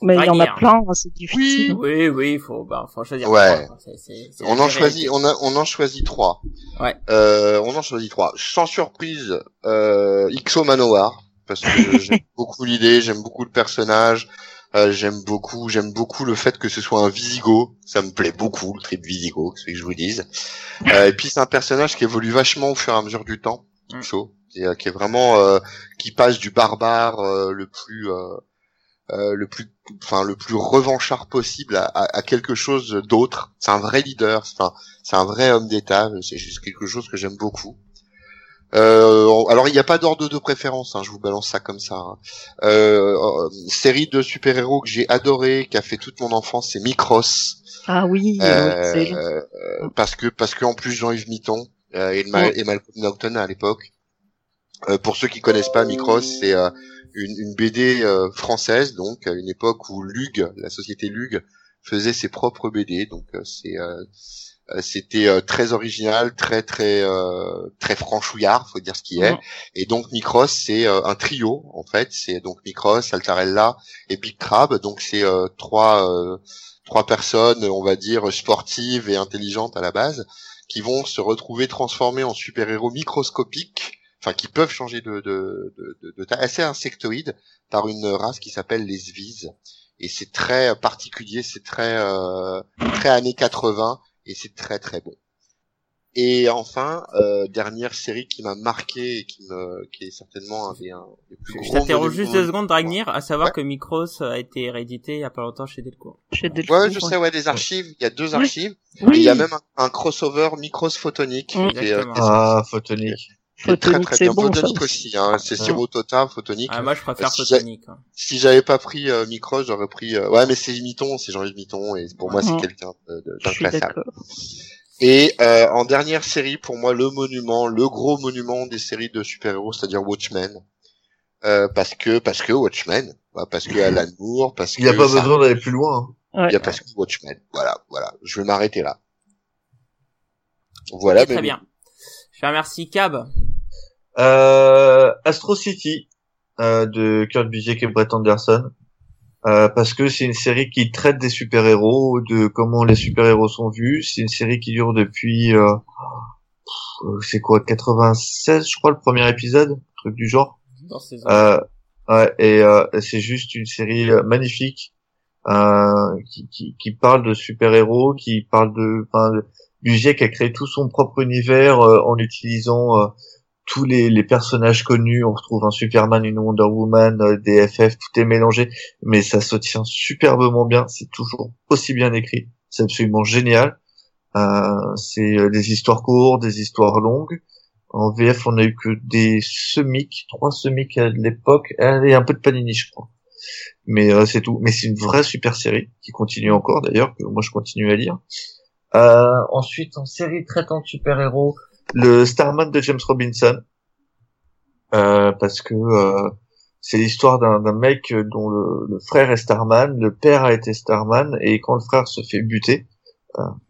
Mais il y en a plein, hein, c'est difficile. Oui, oui, faut, bah, faut choisir. Ouais. trois, On en choisit, on, a, on en choisit trois. Ouais. Euh, on en choisit trois. Sans surprise, euh, Ixo Manowar, parce que [laughs] j'aime beaucoup l'idée, j'aime beaucoup le personnage, euh, j'aime beaucoup, j'aime beaucoup le fait que ce soit un Visigo. Ça me plaît beaucoup le trip Visigo, c'est ce que je vous dise. Euh, et puis c'est un personnage qui évolue vachement au fur et à mesure du temps, Mm. Ixo, qui, est- qui est vraiment, euh, qui passe du barbare euh, le plus euh, euh, le plus enfin le plus revanchard possible à, à, à quelque chose d'autre c'est un vrai leader c'est un c'est un vrai homme d'état c'est juste quelque chose que j'aime beaucoup euh, alors il n'y a pas d'ordre de préférence hein, je vous balance ça comme ça hein. euh, euh, série de super héros que j'ai adoré qui a fait toute mon enfance c'est Micros Ah oui, euh, oui, euh, parce que parce que en plus Jean-Yves Mitton euh, et, Ma- et Malcolm Naughton à l'époque. Euh, pour ceux qui connaissent pas Micros, c'est euh, une, une BD euh, française, donc à une époque où Lug, la société Lug, faisait ses propres BD. Donc c'est c'était très original, très très très franchouillard, faut dire ce qui est. Et donc Micros, c'est un trio en fait. C'est donc Micros, Altarella et Big Crab. Donc c'est trois trois personnes, on va dire sportives et intelligentes à la base, qui vont se retrouver transformés en super-héros microscopiques, enfin qui peuvent changer de, de, de, de, taille, assez insectoïdes, par une race qui s'appelle les Sviz. Et c'est très particulier, c'est très euh, très années 80 et c'est très très bon. Et enfin, euh, dernière série qui m'a marqué et qui me, qui est certainement un des, un des plus Je t'interroge juste deux secondes, Dragnir, à savoir que Micros a été hérédité il y a pas longtemps chez Delcourt. Chez Delcourt. Ouais, je sais, ouais, des archives. Il y a deux archives. Oui. il y a même un, crossover Micros Photonique. Euh, ah, Photonique. Photonique, c'est bon, ça. aussi, hein. C'est Siro Tota, Photonique. Ah, moi, je préfère si Photonique. Hein. Si j'avais pas pris euh, Micros, j'aurais pris, euh, ouais, mais c'est Miton, c'est Jean-Yves Miton, et pour moi, c'est quelqu'un d'inclassable. Et euh, en dernière série, pour moi, le monument, le gros monument des séries de super-héros, c'est-à-dire Watchmen. Euh, parce que parce que Watchmen, parce que Alan Moore, parce que il n'y a pas besoin d'aller plus loin. Hein. Il y a parce que Watchmen. Voilà, voilà. Je vais m'arrêter là. Voilà. très bien. Je te remercie Cab. Euh, Astro City euh, de Kurt Busiek et Brett Anderson. Euh, parce que c'est une série qui traite des super-héros, de comment les super-héros sont vus. C'est une série qui dure depuis, euh, c'est quoi, 96, je crois, le premier épisode, truc du genre. Euh, ouais, et euh, c'est juste une série magnifique qui, qui, qui, parle de super-héros, qui parle de, enfin, Busiek a créé tout son propre univers en utilisant tous les, personnages connus, on retrouve un Superman, une Wonder Woman, euh, des FF, tout est mélangé, mais ça se tient superbement bien, c'est toujours aussi bien écrit, c'est absolument génial. Euh, c'est euh, des histoires courtes, des histoires longues. En VF, on a eu que des semics, trois semics à l'époque, et un peu de Panini, je crois. Mais euh, c'est tout. Mais c'est une vraie super série qui continue encore d'ailleurs, que moi je continue à lire. Euh, ensuite, en série traitant de super-héros, le Starman de James Robinson. Euh, parce que euh, c'est l'histoire d'un mec dont le, frère est Starman, le père a été Starman et quand le frère se fait buter,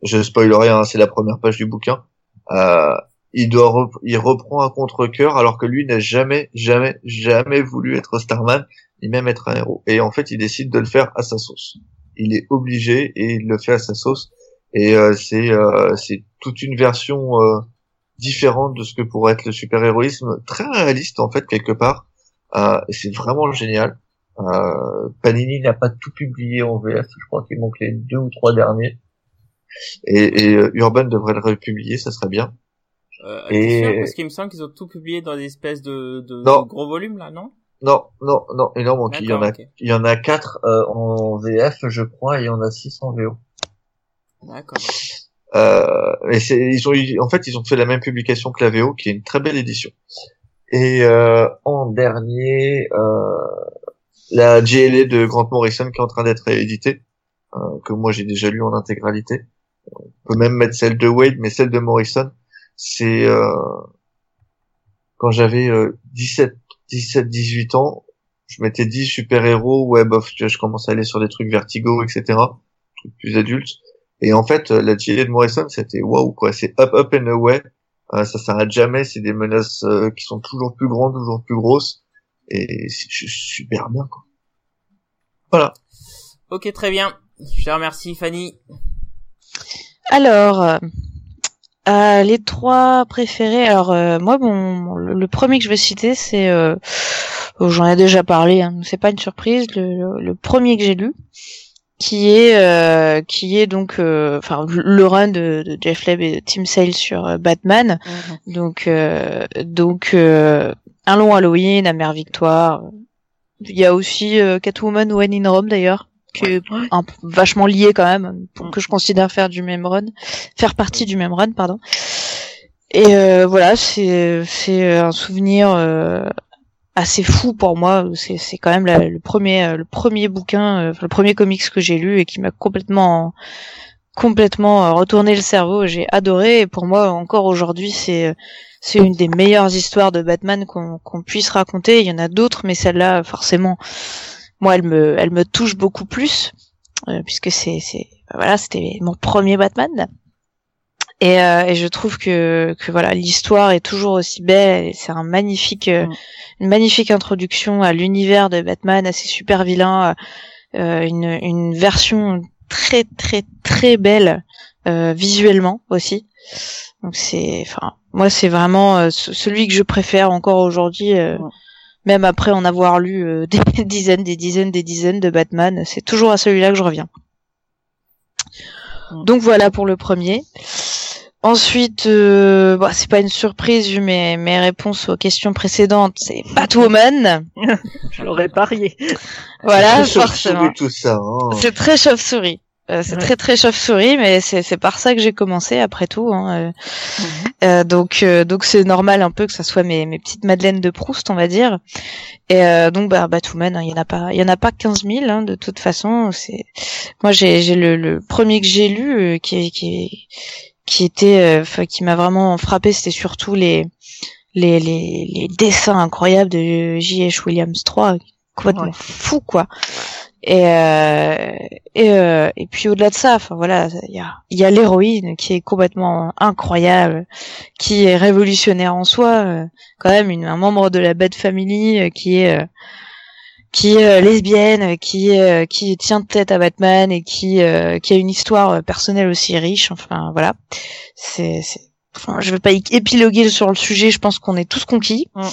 je spoil rien, c'est la première page du bouquin, euh, il doit il reprend un contre-cœur alors que lui n'a jamais jamais jamais voulu être Starman ni même être un héros. Et en fait il décide de le faire à sa sauce. Il est obligé et il le fait à sa sauce et euh, c'est c'est toute une version différente de ce que pourrait être le super-héroïsme, très réaliste en fait quelque part. Euh, c'est vraiment génial. Euh, Panini n'a pas tout publié en VF, je crois qu'il manque les deux ou trois derniers. Et, et euh, Urban devrait le republier, ça serait bien. Euh, et parce qu'il me semble qu'ils ont tout publié dans des espèces de, de, gros volumes là, non? Non, non, non. Et non, il y en a, il y en a quatre euh, en VF, je crois, et il y en a six en VO. D'accord. Euh, et ils ont, en fait, ils ont fait la même publication que la VO, qui est une très belle édition. Et euh, en dernier, euh, la GLA de Grant Morrison qui est en train d'être rééditée, euh, que moi j'ai déjà lu en intégralité. On peut même mettre celle de Wade, mais celle de Morrison, c'est euh, quand j'avais 17, 17, 18 ans, je m'étais dit super-héros, web of, tu vois, je commençais à aller sur des trucs vertigo, etc., trucs plus adultes. Et en fait, la GLA de Morrison, c'était waouh quoi, c'est up up and away. Euh, ça s'arrête jamais, c'est des menaces euh, qui sont toujours plus grandes, toujours plus grosses, et c'est super bien quoi. Voilà. Ok, très bien. Je te remercie, Fanny. Alors, euh, euh les trois préférés. Alors moi, bon, le, premier que je vais citer, c'est, j'en ai déjà parlé. Hein, c'est pas une surprise. le premier que j'ai lu, qui est euh, qui est donc euh, enfin le run de, de, Jeff Leb et Tim Sale sur euh, Batman. Mhm. donc donc un long Halloween Amère Victoire. Il y a aussi Catwoman When in Rome d'ailleurs qui est un, vachement lié quand même pour que je considère faire du même run faire partie du même run pardon. Et voilà c'est c'est un souvenir assez fou pour moi. C'est, c'est quand même le premier, euh, le premier bouquin, euh, le premier comics que j'ai lu et qui m'a complètement, complètement euh, retourné le cerveau. J'ai adoré pour moi encore aujourd'hui c'est, c'est une des meilleures histoires de Batman qu'on, puisse raconter. Il y en a d'autres, mais celle-là forcément, moi elle me, elle me touche beaucoup plus. puisque c'est c'est voilà c'était mon premier Batman. Et, euh, et je trouve que, que voilà l'histoire est toujours aussi belle. C'est un magnifique, euh, Mm. une magnifique introduction à l'univers de Batman, à ses super vilains, euh, une, une version très très très belle euh, visuellement aussi. Donc c'est, enfin, moi c'est vraiment euh, ce- celui que je préfère encore aujourd'hui. euh, Mm. Même après en avoir lu euh, [laughs] des dizaines, des dizaines, des dizaines de Batman, c'est toujours à celui-là que je reviens. Mm. Donc voilà pour le premier. Ensuite, euh, bah, c'est pas une surprise vu mes, mes réponses aux questions précédentes, c'est Batwoman. [laughs] Je l'aurais parié. Voilà, forcément. tout ça. Hein. C'est très chauve-souris. Euh, c'est Ouais. très très chauve-souris, mais c'est c'est par ça que j'ai commencé après tout. Hein. euh. Euh, donc euh, donc c'est normal un peu que ça soit mes, mes petites madeleines de Proust, on va dire. Et euh, donc bah Batwoman, hein, il y en a pas il y en a pas 15 000 hein, de toute façon. C'est moi j'ai j'ai le, le premier que j'ai lu euh, qui qui qui était euh, qui m'a vraiment frappé, c'était surtout les les, les les dessins incroyables de J.H. Williams 3 complètement Ouais. fou quoi. Et euh, et euh, et puis au-delà de ça, enfin voilà, il y a il y a l'héroïne qui est complètement incroyable, qui est révolutionnaire en soi, euh, quand même une, un membre de la Bad Family euh, qui est euh, qui est euh, lesbienne, euh, qui euh, qui tient tête à Batman et qui euh, qui a une histoire personnelle aussi riche. Enfin voilà, c'est c'est Enfin, je vais pas épiloguer sur le sujet, je pense qu'on est tous conquis. Hum.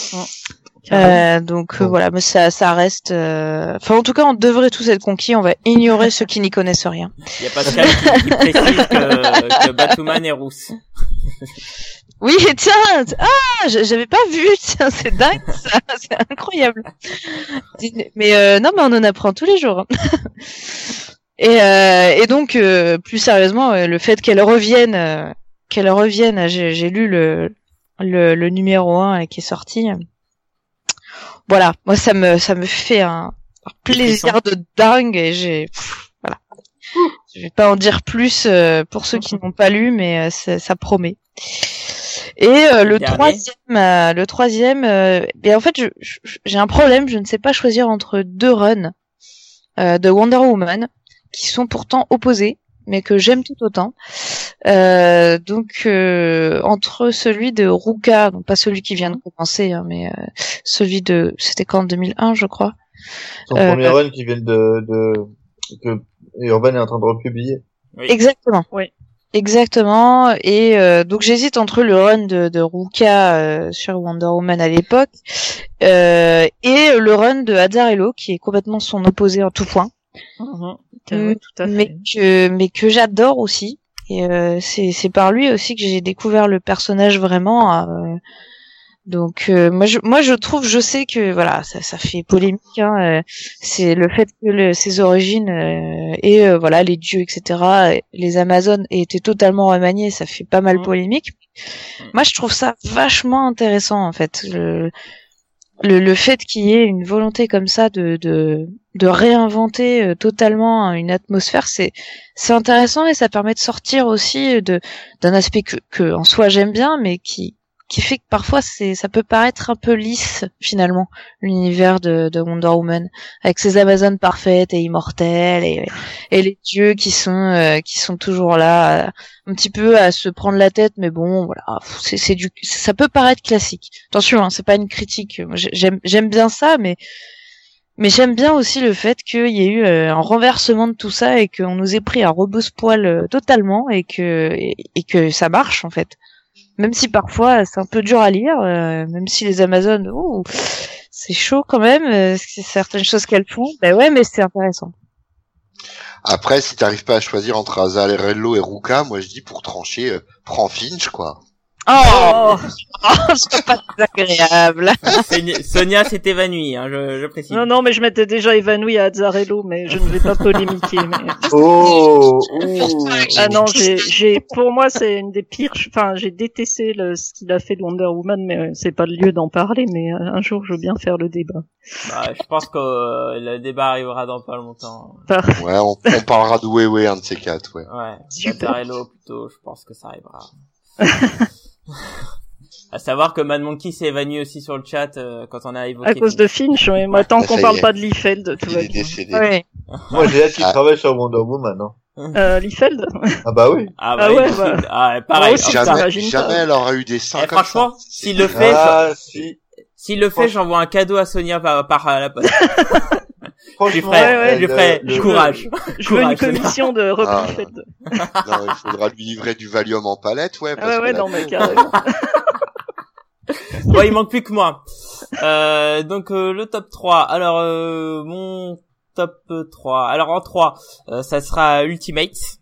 Carrément. Euh, donc euh, voilà, mais ça, ça reste. euh, Enfin, en tout cas, on devrait tous être conquis. On va ignorer ceux qui n'y connaissent rien. Il y a Pascal qui, qui précise que, que Batwoman est rousse. [laughs] Oui, [laughs] tiens, ah, j'avais pas vu. [laughs] Tiens, c'est dingue, ça, [laughs] c'est incroyable. Mais euh, non, mais on en apprend tous les jours. hein. Et, euh, et donc, euh, plus sérieusement, euh, le fait qu'elle revienne, euh, qu'elle revienne, j'ai j'ai lu le, le le numéro 1 qui est sorti. Voilà, moi ça me ça me fait un, un plaisir de dingue et j'ai voilà. Je vais pas en dire plus euh, pour ceux qui n'ont pas lu, mais euh, ça, ça promet. Et euh, le Dernier. troisième, euh, le troisième, euh, bien en fait, je- je- j'ai un problème. Je ne sais pas choisir entre deux runs euh, de Wonder Woman qui sont pourtant opposés, mais que j'aime tout autant. Euh, donc euh, entre celui de Ruka, donc pas celui qui vient de commencer, hein, mais euh, celui de, c'était quand 2001, je crois. Son Euh, premier run qui vient de, de, que Urban est en train de republier. Oui. Exactement. Oui. Exactement. Et euh, donc j'hésite entre le run de, de Ruka euh, sur Wonder Woman à l'époque euh, et le run de Azzarello qui est complètement son opposé en tout point, Mhm. Tout à fait. mais que mais que j'adore aussi. Et euh, c'est c'est par lui aussi que j'ai découvert le personnage vraiment. Euh, donc euh, moi je moi je trouve je sais que voilà ça ça fait polémique hein, euh, c'est le fait que le- ses origines euh, et euh, voilà les dieux etc euh, les amazones aient été totalement remaniés ça fait pas mal Mhm. polémique moi je trouve ça vachement intéressant en fait le le, le fait qu'il y ait une volonté comme ça de de, de réinventer euh, totalement une atmosphère c'est c'est intéressant et ça permet de sortir aussi de d'un aspect que, que en soi j'aime bien mais qui qui fait que parfois c'est ça peut paraître un peu lisse finalement l'univers de, de Wonder Woman avec ses Amazones parfaites et immortelles et, et les dieux qui sont euh, qui sont toujours là euh, un petit peu à se prendre la tête mais bon voilà c'est du ça peut paraître classique attention hein, c'est pas une critique j'aime j'aime bien ça mais mais j'aime bien aussi le fait qu'il y ait eu euh, un renversement de tout ça et qu'on nous ait pris à rebousse-poil euh, totalement et que et, et que ça marche en fait. Même si parfois c'est un peu dur à lire, euh, même si les Amazones, c'est chaud quand même, euh, certaines choses qu'elles font. Ben ouais, mais c'est intéressant. Après, si t'arrives pas à choisir entre Azarello et Ruka, moi je dis pour trancher, euh, prends Finch quoi. Oh, [laughs] c'est pas désagréable. Sonia- Sonia s'est évanouie, hein, je, je précise. Non, non, mais je m'étais déjà évanoui à Azzarello, mais je ne vais pas polémiquer. Mais... [laughs] Oh, ouh. Ah non, j'ai, j'ai, pour moi, c'est une des pires. Enfin, j'ai détesté le, ce qu'il a fait de Wonder Woman, mais euh, c'est pas le lieu d'en parler. Mais euh, un jour, je veux bien faire le débat. Bah, je pense que euh, le débat arrivera dans pas longtemps. Par- Ouais, on, on parlera de Wewe, un de ces quatre, ouais. Ouais, Super. Gazzarello plutôt, je pense que ça arrivera. [laughs] à savoir que Mad Monkey s'est évanoui aussi sur le chat euh, quand on a évoqué. à cause de Finch, mais moi, tant Ah, qu'on parle est. pas de Liefeld, tout Il va est bien. décédé. Ouais. Moi, j'ai hâte qu'il Ah. travaille sur Wonder Woman. Hein. [laughs] Euh, Liefeld Ah bah oui. Ah, Ah bah, ouais, il- bah. ah, pareil. Aussi, Oh, putain. Jamais, jamais elle aura eu des seins Eh, comme franchement, s'il le fait, Ah si. s'il le fait, j'envoie un cadeau à Sonia par, par la poste. [laughs] Franchement, ouais, ouais, je ferai le- courage. Je veux une commission de Rob Ah. Liefeld. Non, il faudra lui livrer du Valium en palette, ouais. Ah parce ouais, que ouais, là- non, mais carrément. Bon, il manque plus que moi. Euh, donc euh, le top 3. Alors euh, mon top 3. Alors en 3, euh, ça sera Ultimate euh,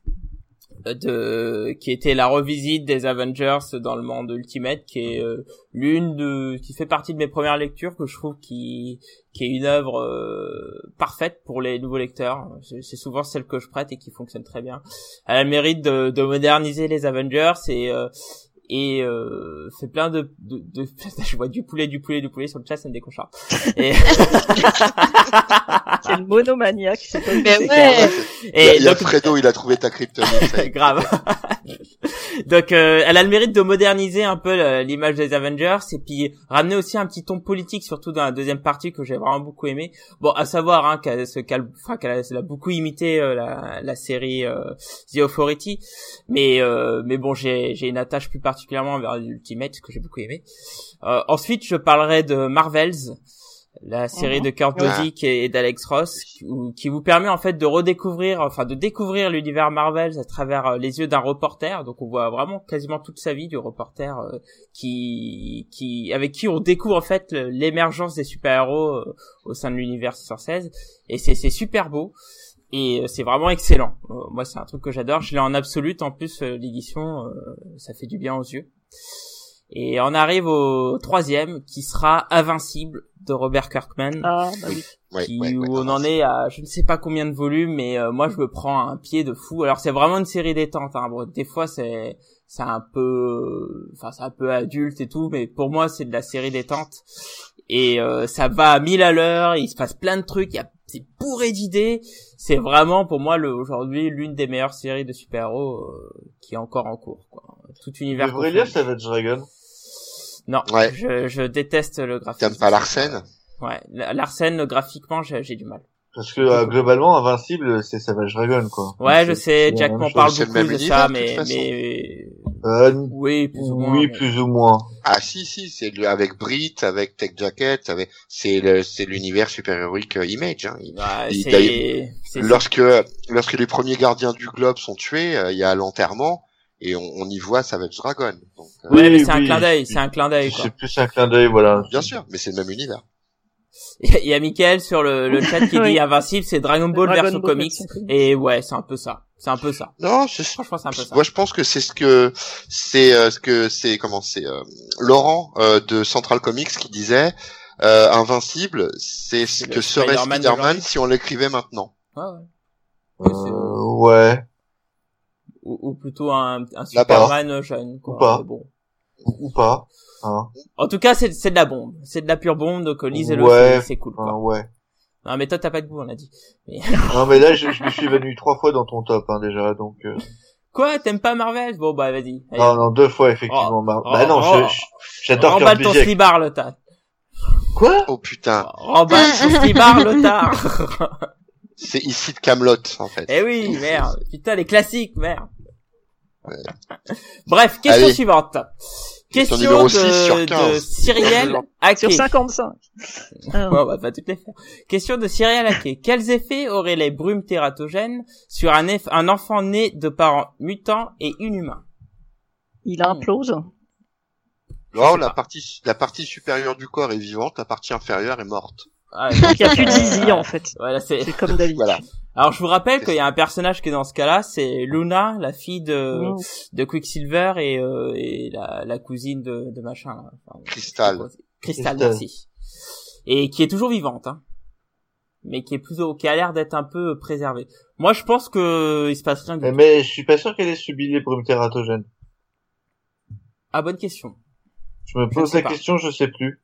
de qui était la revisite des Avengers dans le monde Ultimate qui est euh, l'une de qui fait partie de mes premières lectures que je trouve qui qui est une œuvre euh, parfaite pour les nouveaux lecteurs. C'est souvent celle que je prête et qui fonctionne très bien. Elle a le mérite de, de moderniser les Avengers et euh, et euh, fait plein de, de, de [laughs] je vois du poulet du poulet du poulet sur le chat ça me déconchard et, [laughs] Quel monomaniaque, c'est c'est ouais. Il y a, et il y a donc Fredo, il a trouvé ta kryptonite. [laughs] grave donc euh, elle a le mérite de moderniser un peu le- l'image des Avengers et puis ramener aussi un petit ton politique surtout dans la deuxième partie que j'ai vraiment beaucoup aimé. Bon à savoir hein, qu'elle a, beaucoup imité euh, la, série euh, The mais euh, mais bon j'ai une attache plus particulièrement vers Ultimate que j'ai beaucoup aimé. Euh, ensuite je parlerai de Marvels la série Mhm. de Kurt Ouais. Busiek et d'Alex Ross qui, ou- qui vous permet en fait de redécouvrir enfin de découvrir l'univers Marvel à travers euh, les yeux d'un reporter donc on voit vraiment quasiment toute sa vie du reporter euh, qui qui avec qui on découvre en fait l'émergence des super-héros euh, au sein de l'univers 616 et c'est c'est super beau et euh, c'est vraiment excellent. Moi, c'est un truc que j'adore. Je l'ai en absolute. En plus, l'édition, euh, ça fait du bien aux yeux. Et on arrive au troisième, qui sera Invincible de Robert Kirkman. Ah, bah oui. Ouais, qui, ouais, ouais, où on en est à je ne sais pas combien de volumes, mais euh, moi je me prends un pied de fou. Alors c'est vraiment une série détente. Hein. Bon, des fois c'est c'est un peu, enfin c'est un peu adulte et tout, mais pour moi c'est de la série détente. Et euh, ça va à mille à l'heure. Il se passe plein de trucs. Il y a c'est bourré d'idées. C'est vraiment pour moi le aujourd'hui l'une des meilleures séries de super-héros euh, qui est encore en cours. Quoi. Tout univers. devrais confondu. lire Savage Dragon. Non, Ouais. je, je déteste le graphisme. T'aimes pas Larsen Ouais, Larsen graphiquement j'ai j'ai du mal. Parce que euh, globalement, Invincible, c'est Savage Dragon, quoi. Ouais, Donc, je sais, Jack m'en parle c'est le beaucoup même de univers, ça, de mais, Euh, oui, plus ou moins. oui, mais- plus ou moins. Ah si si, c'est le- avec Brit, avec Tech Jacket, avec c'est le c'est l'univers super-héroïque euh, Image. Hein. Il- il- Lorsque lorsque les premiers gardiens du globe sont tués, euh, il y a l'enterrement et on, on y voit Savage Dragon. Donc, euh, ouais, mais Oui, c'est un oui. clin d'œil, c'est un clin d'œil, quoi. C'est plus un clin d'œil, voilà. bien sûr, mais c'est le même univers. [laughs] Il y a Michael sur le, le chat qui [laughs] Oui. dit Invincible, c'est Dragon Ball Dragon version Ball comics. Et ouais, c'est un peu ça. C'est un peu ça. Non, c'est Franchement, c'est un peu ça. Moi, je pense que c'est ce que c'est euh, ce que c'est comment c'est euh, Laurent euh, de Central Comics qui disait euh, Invincible, c'est ce que serait Spider-Man si on l'écrivait maintenant. Ouais, ouais. Oui, c'est- Euh, ouais. Ou, ou plutôt un, un. Superman jeune, quoi. Ou pas. Mais bon. Ou pas. Hein. En tout cas, c'est, c'est de la bombe. C'est de la pure bombe, donc euh, lisez-le, Ouais. c'est, c'est cool, Hein, quoi. ouais. Non, mais toi, t'as pas de goût, on a dit. [laughs] Non, mais là, je, je me suis évanoui trois fois dans ton top, hein, déjà, donc... Euh... Quoi, t'aimes pas Marvel? Bon, bah, vas-y. Allez. Non, non, deux fois, effectivement. Mar- oh, bah non, oh, je- je- j'adore Remballe Kurt ton slibard, le tas. Quoi? Oh putain, Remballe ton slibard, le tard. [laughs] c'est ici de Camelot en fait. eh oui, merde. Putain, les classiques, merde. Bref, question Allez. suivante. Question Question de, 6 sur de 15. Cyrielle Hacké. Sur 55. Ah, Ouais, on va pas toutes les faire. Question de Cyrielle Hacké. Quels effets auraient les brumes tératogènes sur un, eff- un enfant né de parents mutants et inhumains? Il implose. Là, la partie la partie supérieure du corps est vivante, la partie inférieure est morte. Ah, Donc il y a plus de zizi en fait. Voilà, c'est. C'est comme d'habitude. Voilà. Alors je vous rappelle qu'il y a un personnage qui est dans ce cas-là, c'est Luna, la fille de Mmh. de Quicksilver et, euh, et la, la cousine de, de machin. Là. Enfin, Cristal. Crystal, Crystal. merci. Et qui est toujours vivante, hein. Mais qui est plutôt, qui a l'air d'être un peu préservée. Moi, je pense que il se passe rien du Mais, tout. mais je suis pas sûr qu'elle ait subi les brumes tératogènes. Ah, bonne question. Je me pose la pas. question, je sais plus.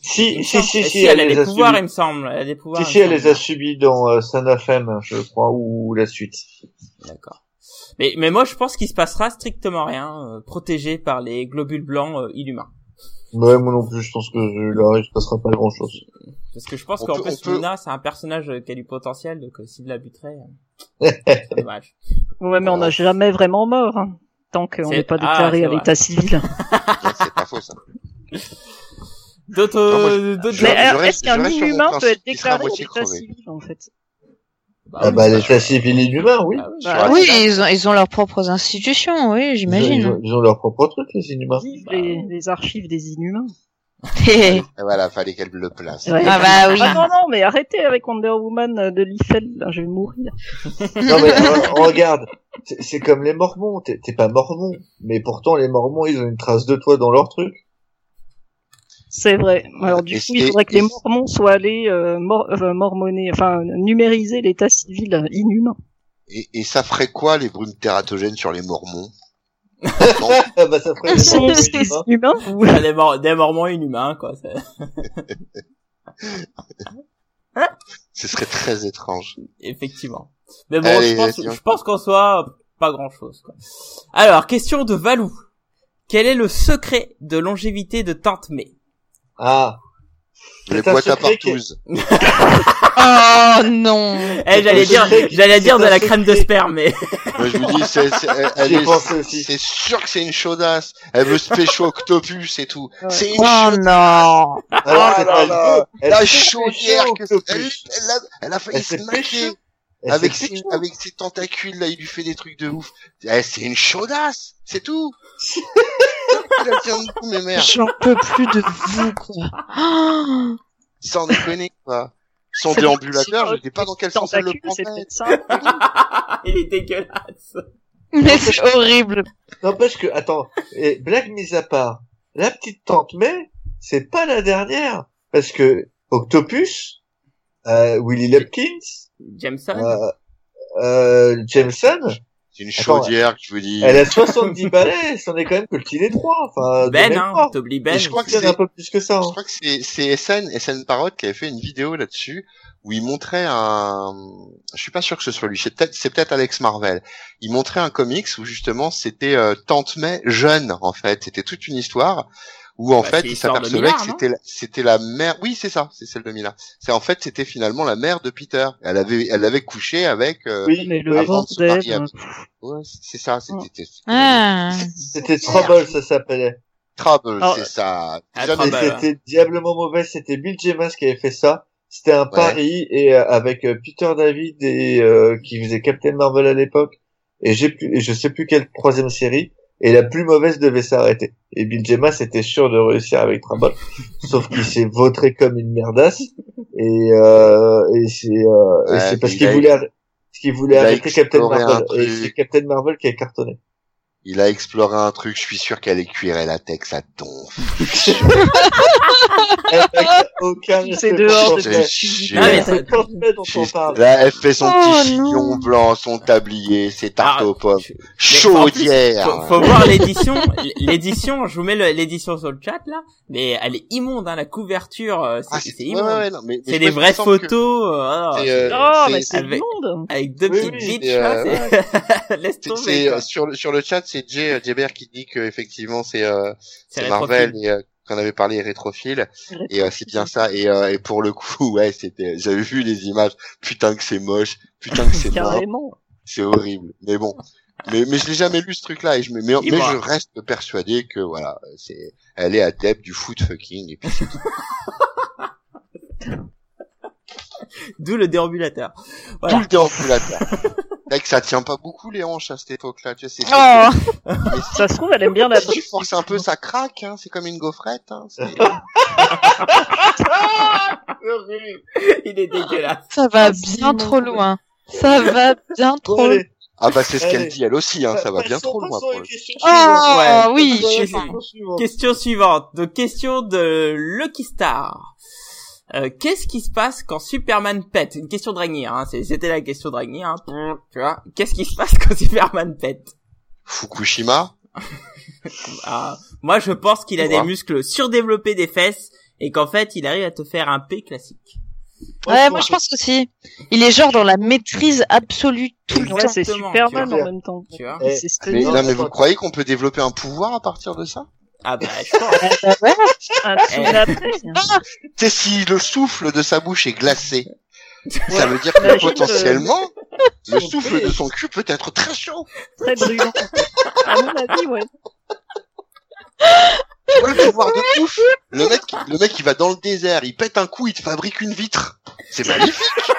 Si, si, si, si, elle a les des a pouvoirs, subis. il me semble. Elle a des pouvoirs. Si, si, elle les a subis dans euh, Son of M, je crois, ou la suite. D'accord. Mais, mais moi, je pense qu'il se passera strictement rien, euh, protégé par les globules blancs euh, inhumains. Ouais, moi non plus, je pense que là, il se passera pas grand chose. Parce que je pense qu'en plus Luna c'est un personnage qui a du potentiel, donc euh, s'il la buterait, euh, [laughs] c'est dommage. Ouais, mais on n'a jamais vraiment mort, hein, tant qu'on n'est pas Ah, déclaré à l'état civil. [laughs] C'est pas faux ça. [laughs] D'autres, euh, d'autres. je- Mais alors, est-ce qu'un inhumain peut être déclaré crevé. civil, en fait? Ah bah, l'état civil inhumain, oui. Ah oui. Bah, Oui, ils ont, ils ont leurs propres institutions, oui, Ils ont, j'imagine. ils ont leur propre truc, les inhumains. Bah, les, les archives des inhumains. Et voilà, fallait qu'elle le place. Ouais. Ah bah oui. Ah non, non, mais arrêtez avec Wonder Woman de Liefeld, là, je vais mourir. [laughs] Non mais regarde, c'est comme les Mormons. T'es t'es pas Mormon, mais pourtant les Mormons, ils ont une trace de toi dans leur truc. C'est vrai. Alors du Et coup, il faudrait que les mormons soient allés euh, mor- euh, mormonner, enfin numériser l'état civil inhumain. Et, et ça ferait quoi les brumes tératogènes sur les Mormons? Non, Ah [laughs] bah ça ferait des Mormons inhumains. Ah, des, mor- des mormons inhumains, quoi. c'est- [laughs] ce serait très étrange. Effectivement. Mais bon, Allez, je pense, je pense qu'en soit pas grand chose, quoi. Alors, question de Valou. Quel est le secret de longévité de Tante May? Ah, Les boîtes à partouze. [laughs] Oh non. Eh, j'allais dire, j'allais dire de la crème de sperme, mais [laughs] Moi, je vous dis, c'est, c'est, sûr que c'est une chaudasse. Elle veut se pécho octopus et tout. Ouais. C'est une Oh non. alors, elle, là elle là. veut- elle La chaudière elle, a, elle a failli se maquer. Avec ses, avec ses tentacules, là, il lui fait des trucs de ouf. Eh, c'est une chaudasse. C'est tout. [laughs] Il a tient de vous, mes mères. J'en peux plus de vous, quoi. Oh. [laughs] Sans déconner, quoi. Son déambulateur, je sais pas dans quel sens elle le ça. [laughs] il est dégueulasse. Mais c'est horrible. N'empêche que, attends, et blague mise à part, la petite tante May, c'est pas la dernière, parce que Octopus, euh, Willie Lepkins, Jameson. euh, euh, Jameson, C'est une Attends, chaudière, je vous dis. elle a 70 balais, c'en est quand même que le petit trois, enfin, de ben, hein, t'oublies Ben. Et je crois que c'est- un peu plus que ça, Je hein. crois que c'est, c'est SN, SN Parrot qui avait fait une vidéo là-dessus où il montrait un, je suis pas sûr que ce soit lui, c'est peut-être, c'est peut-être Alex Marvel. Il montrait un comics où justement c'était euh, Tante May jeune en fait. C'était toute une histoire où en Bah, fait il s'apercevait que c'était, la- c'était la mère. Oui, c'est ça, c'est celle de Mila. C'est en fait c'était finalement la mère de Peter. Elle avait, elle avait couché avec. euh, Oui, Mais le avant de marier euh, Ouais, c'est ça. C'était, c'était Ah. C'était Trouble, ça s'appelait. Trouble, Alors, c'est ça. Ah, c'était diablement mauvais, c'était Bill James qui avait fait ça. C'était un pari et euh, avec euh, Peter David et euh, qui faisait Captain Marvel à l'époque et j'ai plus et je sais plus quelle troisième série et la plus mauvaise devait s'arrêter. Et Bill James était sûr de réussir avec Trouble, sauf qu'il s'est vautré comme une merdasse et euh, et c'est euh, Ouais, c'est parce il qu'il a- voulait parce qu'il voulait arrêter Captain Marvel et c'est Captain Marvel qui a cartonné. Il a exploré un truc, je suis sûr qu'elle est cuir et latex à ton. Aucun C'est dehors de. Là, elle fait son Oh, petit chignon non. blanc, son tablier, ses tartes Ah, aux pommes. Chaudière. Faut, voir l'édition. [laughs] L'édition, je vous mets l'édition sur le chat là, mais elle est immonde, hein, la couverture, euh, c'est Ah, c'est immonde. c'est des vraies photos, euh, euh, Oh, mais c'est avec- immonde. avec deux petites bitches [laughs] laisse tomber. sur le chat, c'est Jay qui dit que effectivement c'est Marvel et qu'on avait parlé rétrophile. Et euh, c'est bien ça. Et euh, et pour le coup [laughs] ouais c'était j'avais vu les images. Putain que c'est moche. Putain que c'est c'est horrible. Mais bon. Mais mais je l'ai jamais lu ce truc là et je me mais, mais je reste persuadé que voilà c'est elle est adepte du foot fucking. Et puis c'est tout. [laughs] [laughs] D'où le déambulateur. tout Voilà. le déambulateur [laughs] Mec, ça tient pas beaucoup les hanches à cette époque-là, tu Oh. [laughs] Ça se trouve, elle aime bien la si tu forces un peu, ça craque, hein, c'est comme une gaufrette, hein, c'est- Il est dégueulasse. Ça va Ah, bien trop loin. Ça va bien trop loin. Ah bah c'est ce qu'elle dit elle aussi, hein, ça va bien Passons- trop loin pour le questions Oh. Ouais. oui. Questions suivantes. Question suivante. Donc, question de Lucky Star. Euh, Qu'est-ce qui se passe quand Superman pète? Une question de Ragnier, hein. c'est- C'était la question de Ragnier, hein. Tu vois Qu'est-ce qui se passe quand Superman pète? Fukushima [laughs] Ah, Moi, je pense qu'il a des muscles surdéveloppés des fesses et qu'en fait, il arrive à te faire un P classique. Ouais, moi je pense aussi. Il est genre dans la maîtrise absolue tout le temps. c'est Superman en même temps. Tu vois Eh, mais, non mais vous croyez qu'on peut développer un pouvoir à partir de ça? Ah bah, je pense. [laughs] Ah ouais, Un tsunami. C'est si le souffle de sa bouche est glacé. Ça veut dire que Imagine, potentiellement, le souffle de son cul peut être très chaud. Très brûlant. À mon avis, ouais. Tu vois le pouvoir de ouf. Le mec, le mec, il va dans le désert, il pète un coup, il te fabrique une vitre. C'est magnifique.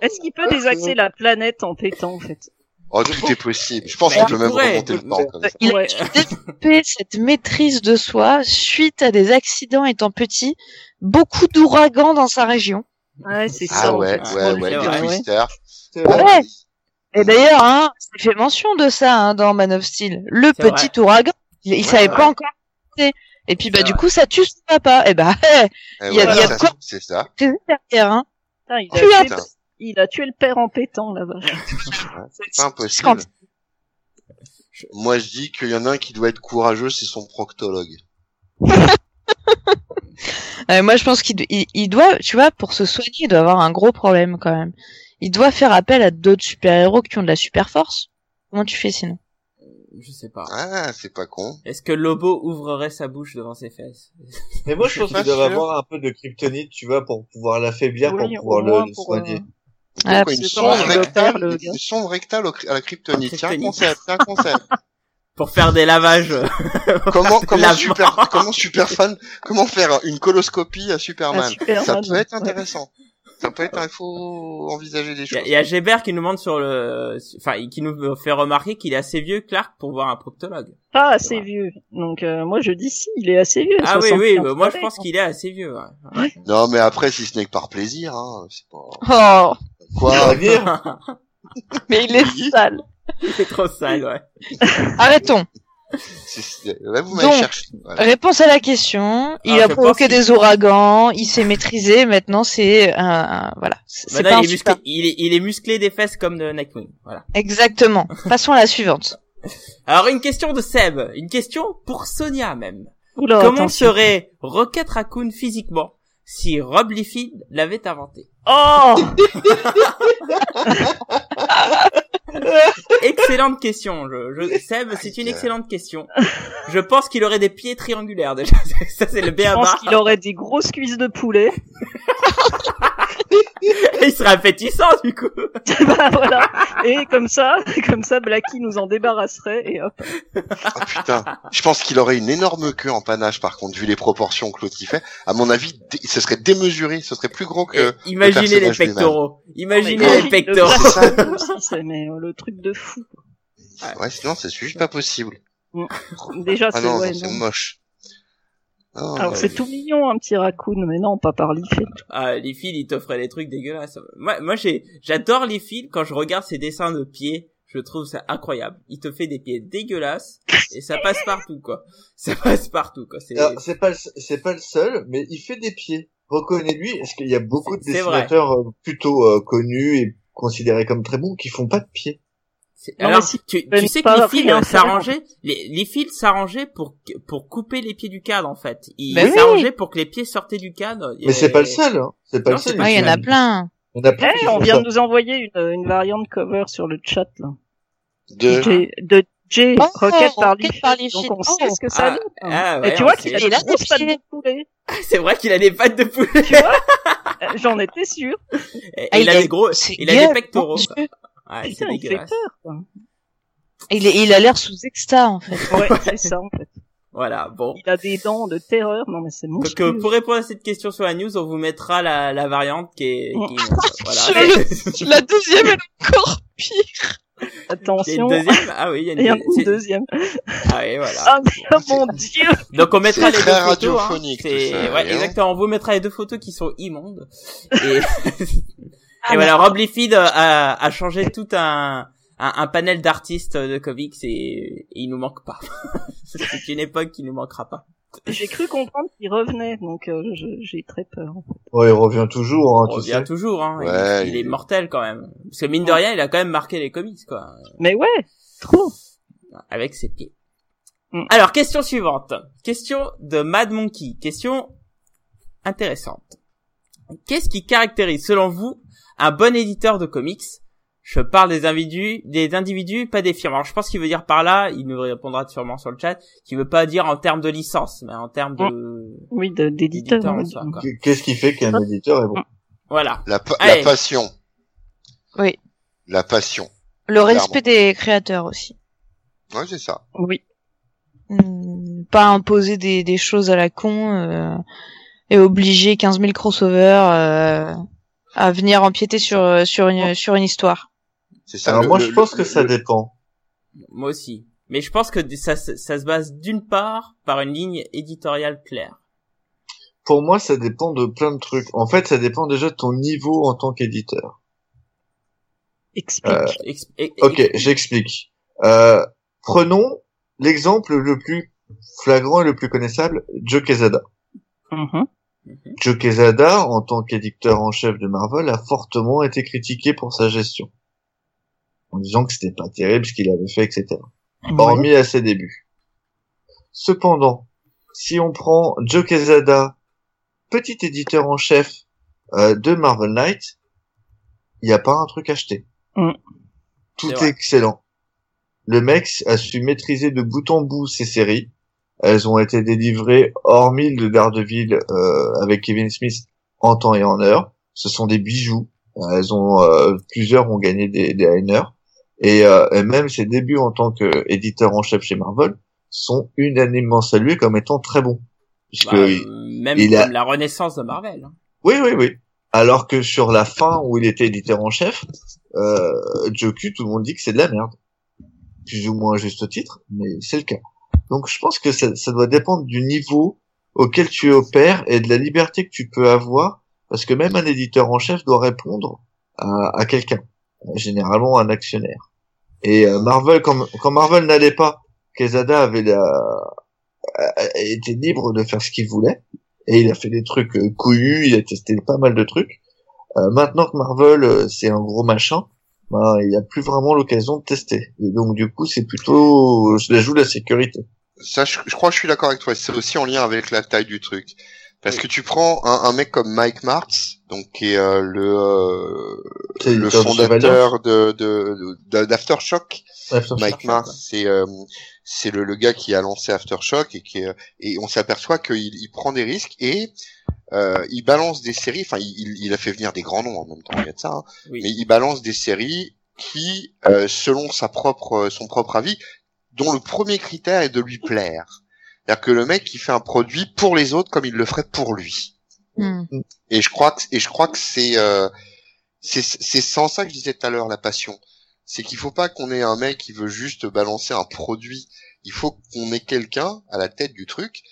Est-ce qu'il peut désaxer la planète en pétant, en fait? Oh, tout est possible. Je pense qu'on peut même pourrait. remonter le temps comme ça. Il a développé cette maîtrise de soi suite à des accidents étant petit, beaucoup d'ouragans dans sa région. Ouais, c'est ça. Ah en ouais, ouais, ouais, des faire, ouais. twisters. Et d'ailleurs, hein, c'est fait mention de ça hein, dans Man of Steel. Le petit ouragan, il, il savait ouais. pas encore. Et puis bah du coup ça tue son papa. Et bah Eh [laughs] Il y a- y a de ça, quoi- C'est ça. c'est derrière. Hein. Putain, il, Oh, a. il a tué le père en pétant, là-bas. C'est impossible. Quand- Moi, je dis qu'il y en a un qui doit être courageux, c'est son proctologue. [laughs] Euh, moi je pense qu'il do- il, il doit, tu vois, pour se soigner, il doit avoir un gros problème quand même. Il doit faire appel à d'autres super-héros qui ont de la super force. Comment tu fais sinon? Je sais pas. Ah, c'est pas con. Est-ce que Lobo ouvrerait sa bouche devant ses fesses? Mais moi, je [laughs] pense Pas qu'il doit avoir un peu de kryptonite, tu vois, pour pouvoir l'affaiblir, Oui, pour pouvoir le, le pour, soigner. Ah, une sonde rectale, une sonde à la kryptonite. Tiens, concept, tiens, concept. Pour faire des lavages. [laughs] comment, [laughs] comment super, comment super fan, comment faire une coloscopie à Superman? Superman, Ça peut être ouais. intéressant. Ça peut être, il faut [laughs] envisager des choses. il y a Gébert qui nous demande sur le, enfin, qui nous fait remarquer qu'il est assez vieux, Clark, pour voir un proctologue. Pas assez vieux. Donc, euh, moi, je dis si, il est assez vieux. Ah oui, 75 oui, bah, moi je pense qu'il est assez vieux. ouais. Non, mais après, si ce n'est que par plaisir, hein, c'est pas, Oh, quoi. [laughs] Mais il est sale. Il est trop sale, ouais. [laughs] Arrêtons. Là, vous m'avez Donc, cherché. Voilà. Réponse à la question. Il Ah, a je provoqué des ouragans. Il s'est maîtrisé. Maintenant, c'est un, un- voilà. C'est pas un il est, super. musclé, il, est, il est musclé des fesses comme de Nightwing. Voilà. Exactement. [laughs] Passons à la suivante. Alors, une question de Seb. Une question pour Sonia, même. Oula, Comment attention. serait Rocket Raccoon physiquement? Si Rob Liefeld l'avait inventé Oh [laughs] Excellente question. Je, je, Seb, c'est une excellente question. Je pense qu'il aurait des pieds triangulaires déjà. [laughs] Ça, c'est le Je BABA. pense qu'il aurait des grosses cuisses de poulet. [laughs] Il serait appétissant, du coup. [laughs] bah voilà. Et comme ça, comme ça, Blacky nous en débarrasserait et hop. Ah putain, je pense qu'il aurait une énorme queue en panache par contre, vu les proportions que l'autre y fait. À mon avis, ce serait démesuré, ce serait plus gros que... Et imaginez les pectoraux. Imaginez Mais les pectoraux. le ça. [laughs] Aussi, mais euh, le truc de fou. Ouais, sinon c'est juste pas possible. Déjà, Ah c'est ouais, moche. Non, Alors non, c'est tout mignon un petit raccoon, mais non, pas par Liefeld. Ah, les fils, ils t'offraient des trucs dégueulasses. Moi, moi, j'ai, j'adore les fils. Quand je regarde ses dessins de pieds, je trouve ça incroyable. Il te fait des pieds dégueulasses et ça passe partout, quoi. [laughs] Ça passe partout, quoi. C'est, alors, c'est pas, le- c'est pas le seul, mais il fait des pieds. Reconnais-lui, parce qu'il y a beaucoup de vrai. dessinateurs euh, plutôt euh, connus et considérés comme très bons qui font pas de pieds? Non, alors, si tu, tu sais que les fils s'arrangeaient, les, les fils s'arrangeaient pour, pour couper les pieds du cadre, en fait. Ils Ben oui. s'arrangeaient pour que les pieds sortaient du cadre. Mais c'est pas le seul, hein. C'est pas Non, le seul. Ouais, il y en a Il plein. y en a plein qui on vient ça. de nous envoyer une, une variante cover sur le chat là. De... J- de J Oh, Rocket par par Donc on sait Oh. ce que ça Ah, donne. hein. ah, ouais, Et tu vois on qu'il a des grosses pattes de poulet. C'est vrai qu'il a des pattes de poulet. Tu vois Euh, J'en étais sûr. Et Ah, il a des gros, il a des pectoraux. Ouais, c'est Putain, il fait peur. Quoi. Il, est- il a l'air sous exta en fait. Ouais, c'est ça en fait. Voilà, bon. Il a des dents de terreur. Non mais c'est Donc monstrueux. euh, pour répondre à cette question sur la news, on vous mettra la, la variante qui est, qui est voilà. Je La deuxième est encore pire. Il y a une Attention. deuxième? Ah oui, il y a une, Il y en a une c'est- deuxième. Ah oui, voilà. Ah mais, oh mon dieu. Donc on mettra C'est les deux photos. Hein. radiophonique, C'est- tout ça, ouais, exactement. On vous mettra les deux photos qui sont immondes. Et, [laughs] Ah, et voilà, Rob Liefeld a, a changé tout un, un, un panel d'artistes de comics et, et il nous manque pas. [laughs] C'est une époque qui nous manquera pas. J'ai cru comprendre qu'il revenait, donc euh, j'ai très peur. Ouais, il revient toujours, hein, tu revient sais. toujours, hein. Il- il, est il- mortel quand même. Parce que mine de rien, il a quand même marqué les comics, quoi. Mais ouais, trop. avec ses pieds. Mm. Alors, question suivante. Question de Mad Monkey. Question intéressante. Qu'est-ce qui caractérise, selon vous, un bon éditeur de comics Je parle des individus, des individus, pas des firmes. Alors je pense qu'il veut dire par là, il nous répondra sûrement sur le chat, qu'il veut pas dire en termes de licence, mais en termes de Oui, de- d'éditeur. Qu'est-ce qui fait qu'un éditeur est bon? Voilà. La, pa- Allez. la passion. Oui. La passion. Le respect des créateurs aussi. Ouais, c'est ça. Oui. Hmm, Pas imposer des, des choses à la con euh, et obliger 15 000 crossovers euh, à venir empiéter sur sur une sur une histoire. C'est ça. Alors Le- moi, le- je pense le- que ça le- dépend. Moi aussi. Mais je pense que ça, ça, ça se base d'une part par une ligne éditoriale claire. Pour moi, ça dépend de plein de trucs. En fait, ça dépend déjà de ton niveau en tant qu'éditeur. Explique. Euh, Ok, ex- j'explique. Euh, prenons l'exemple le plus flagrant et le plus connaissable, Joe Quesada. Mhm. Mhm. Joe Quesada, en tant qu'éditeur en chef de Marvel, a fortement été critiqué pour sa gestion. En disant que c'était pas terrible ce qu'il avait fait, etc. Hormis à ses débuts. Cependant, si on prend Joe Quesada, petit éditeur en chef euh, de Marvel Knight, il n'y a pas un truc acheté. Mm. Tout est, excellent. Le mec a su maîtriser de bout en bout ses séries. Elles ont été délivrées, hormis le Daredevil euh, avec Kevin Smith, en temps et en heure. Ce sont des bijoux. Elles ont euh, plusieurs ont gagné des, des. Et, euh, et même ses débuts en tant qu'éditeur en chef chez Marvel sont unanimement salués comme étant très bons. Puisque bah, même il comme a- la renaissance de Marvel. hein. oui, oui, oui. Alors que sur la fin où il était éditeur en chef, euh, Joku, tout le monde dit que c'est de la merde. Plus ou moins juste titre, mais c'est le cas. Donc je pense que ça, doit dépendre du niveau auquel tu opères et de la liberté que tu peux avoir, parce que même un éditeur en chef doit répondre à, à quelqu'un, généralement un actionnaire. Et euh, Marvel, quand, quand Marvel n'allait pas, Quesada avait la, était libre de faire ce qu'il voulait et il a fait des trucs euh, couillus, il a testé pas mal de trucs. Euh, maintenant que Marvel c'est un gros machin, ben, il a plus vraiment l'occasion de tester. Et donc du coup c'est plutôt, je la joue la sécurité. Ça, je, je crois que je suis d'accord avec toi. C'est aussi en lien avec la taille du truc. Parce que tu prends un, un mec comme Mike Martz, donc qui est euh, le euh, C'est le fondateur de de de- d'Aftershock. Aftershock. Mike Martz, c'est euh, c'est le, le gars qui a lancé Aftershock et qui est- et on s'aperçoit qu'il il prend des risques et euh, il balance des séries. Enfin, il, il- il a fait venir des grands noms en même temps. Il y a de ça. hein. Oui. mais il balance des séries qui, euh, selon sa propre, son propre avis, dont le premier critère est de lui plaire. C'est-à-dire que le mec, il fait un produit pour les autres comme il le ferait pour lui. Hmm. Et je crois que, et je crois que c'est, euh, c'est, c'est sans ça que je disais tout à l'heure la passion. C'est qu'il faut pas qu'on ait un mec qui veut juste balancer un produit. Il faut qu'on ait quelqu'un à la tête du truc,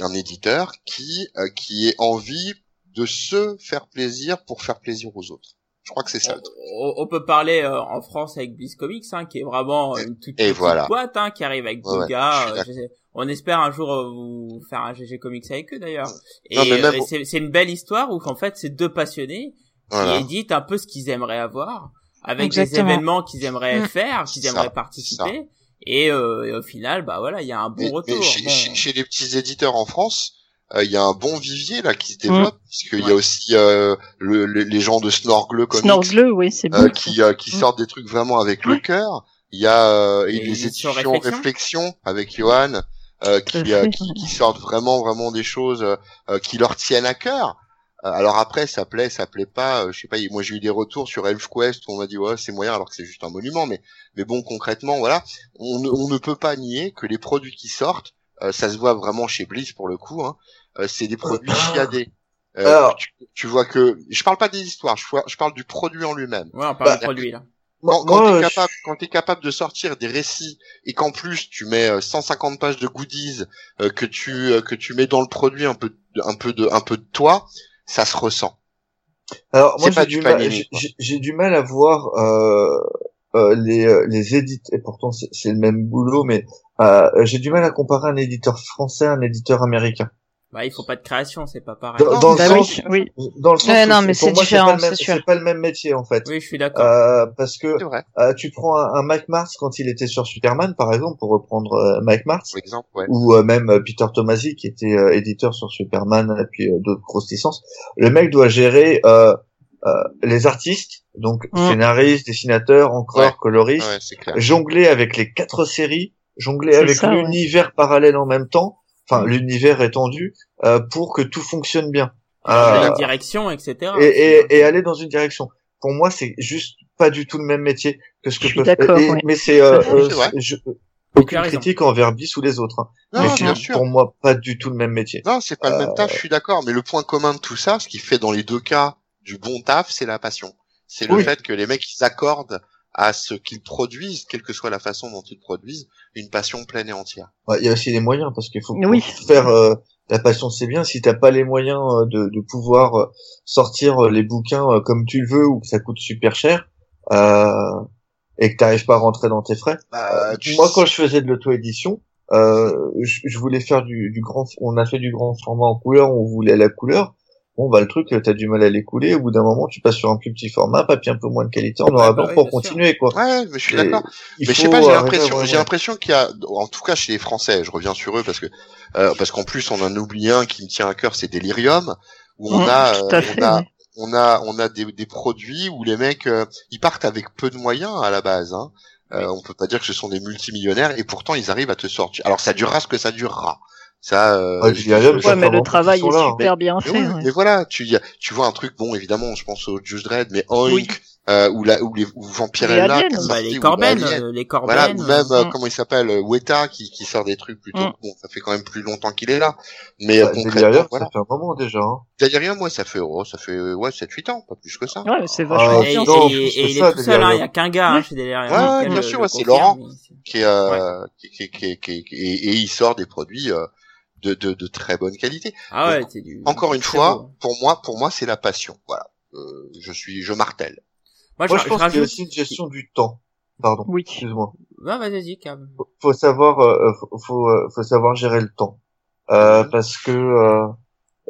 un éditeur qui, euh, qui ait envie de se faire plaisir pour faire plaisir aux autres. Je crois que c'est ça. le truc. On, on peut parler euh, en France avec Bliss Comics, hein, qui est vraiment une toute et petite voilà. boîte, hein, qui arrive avec Ouais, deux ouais, euh, on espère un jour euh, vous faire un GG Comics avec eux d'ailleurs. Et, Non, mais même- euh, et c'est c'est une belle histoire où qu'en fait c'est deux passionnés Voilà. qui éditent un peu ce qu'ils aimeraient avoir, avec des événements qu'ils aimeraient Mm. faire, qu'ils Ça, aimeraient participer. Et, euh, et au final, bah voilà, il y a un bon Mais, retour. mais chez, Bon. chez- chez les petits éditeurs en France, euh, il y a un bon vivier là qui se développe, puisqu'il y a aussi euh, le, le- les gens de Snorgle Comics Snorgle, oui, c'est euh, bon. qui, euh, qui Mm. sortent des trucs vraiment avec le cœur. Il y a euh, et Et les éditions Réflexion. Réflexion, avec Johan, euh, qui, euh, qui, qui sortent vraiment vraiment des choses euh, euh, qui leur tiennent à cœur. Euh, alors après, ça plaît, ça plaît pas. euh, je sais pas. Moi, j'ai eu des retours sur ElfQuest où on m'a dit ouais, c'est moyen, alors que c'est juste un monument. Mais mais bon, concrètement, voilà, on, ne- on ne peut pas nier que les produits qui sortent, euh, ça se voit vraiment chez Bliss pour le coup. Hein, euh, c'est des produits chiadés. Euh, Alors- tu, tu vois que je parle pas des histoires, je, parle du produit en lui-même. Ouais, on parle Bah, de produit là. Quand, Moi, quand t'es euh, capable, quand t'es capable de sortir des récits et qu'en plus tu mets euh, 150 pages de goodies euh, que tu euh, que tu mets dans le produit un peu de- un peu de un peu de toi, ça se ressent. Alors moi j'ai du du mal, j'ai- du à voir euh, euh, les euh, les éditeurs et pourtant c'est c'est le même boulot, mais euh, j'ai du mal à comparer un éditeur français à un éditeur américain. Bah, il faut pas de création, c'est pas pareil. Dans, dans le Bah sens, oui, oui. dans le sens non, c'est- mais c'est différent, pas le même- c'est sûr. C'est pas le même métier en fait. Oui, je suis d'accord. Euh, parce que euh, tu prends un, un Mike Martz quand il était sur Superman par exemple pour reprendre euh, Mike Martz Par exemple, ouais. ou euh, même euh, Peter Tomasi qui était euh, éditeur sur Superman et puis euh, d'autres grosses licences. Le mec doit gérer euh, euh, les artistes, donc Mm. scénaristes, dessinateurs, encreurs, Ouais. coloristes, Ouais, jongler avec les quatre séries, jongler avec l'univers parallèle en même temps, enfin l'univers étendu, euh, pour que tout fonctionne bien. Euh, une direction, etc. et, et, et aller dans une direction. Pour moi, c'est juste pas du tout le même métier que ce que Je suis peuvent- d'accord, et- ouais. Mais c'est euh, euh, je- Tu aucune critique envers Bis ou les autres. hein. Non, mais bien c'est sûr. pour moi pas du tout le même métier. Non, c'est pas le même Euh, taf, je suis d'accord. Mais le point commun de tout ça, ce qui fait dans les deux cas du bon taf, c'est la passion. C'est le Oui. fait que les mecs ils s'accordent à ce qu'ils produisent, quelle que soit la façon dont ils produisent, une passion pleine et entière. Ouais, Il y a aussi les moyens parce qu'il faut Oui. faire euh, la passion c'est bien. Si t'as pas les moyens euh, de, de pouvoir euh, sortir euh, les bouquins euh, comme tu le veux ou que ça coûte super cher euh, et que t'arrives pas à rentrer dans tes frais. Bah, tu- Moi, quand je faisais de l'auto-édition, euh, je, je voulais faire du, du grand. On a fait du grand format en couleur. On voulait la couleur. Bon, bah le truc, t'as du mal à l'écouler. Au bout d'un moment, tu passes sur un plus petit format, papier un peu moins de qualité, en noir et blanc oui, pour sûr. continuer, quoi. Ouais, mais je suis d'accord. Mais je sais pas, j'ai à l'impression, j'ai l'impression qu'il y a, en tout cas chez les Français, je reviens sur eux parce que, euh, parce qu'en plus on en oublie un qui me tient à cœur, c'est Delirium, où on Mmh, a, euh, fait, on a, on a, on a des, des produits où les mecs, euh, ils partent avec peu de moyens à la base. Hein. Euh, on peut pas dire que ce sont des multimillionnaires et pourtant ils arrivent à te sortir. Alors ça durera ce que ça durera. Ça, euh, Ouais, mais le travail est hein. super bien mais, fait. ouais. mais voilà, tu, y a- tu vois un truc, bon évidemment, je pense au Judge Dredd, mais Oink, Oui. euh, ou la, ou les ou Vampirella, Les. Bah, les Corben, euh, les Voilà, Corben. ou même euh, Mm. comment il s'appelle euh, Weta qui, qui sort des trucs plutôt Mm. bon ça fait quand même plus longtemps qu'il est là mais euh, Ouais, concrètement Delirium, voilà ça fait un moment déjà. Hein. Moi ça fait oh, ça fait euh, ouais 7 8 ans pas plus que ça Ouais, c'est Ah, vachement Et, bien. et- non, et- plus et que il ça, est tout seul, hein, il y a qu'un gars hein, chez Delirium. Ouais, bien sûr, c'est Laurent. qui est, euh, qui, qui, qui, et, et il sort des produits euh, de, de, de très bonne qualité Ah ouais, c'est du. encore une fois beau. pour moi pour moi c'est la passion voilà euh, je suis je martèle Moi, Moi, je, je pense je qu'il y a aussi une gestion du temps. Pardon. Oui. Excuse-moi. Ouais, vas-y, vas-y, Cam. Faut- savoir, euh, faut, faut, euh, faut savoir gérer le temps. Euh, Mhm. parce que, euh,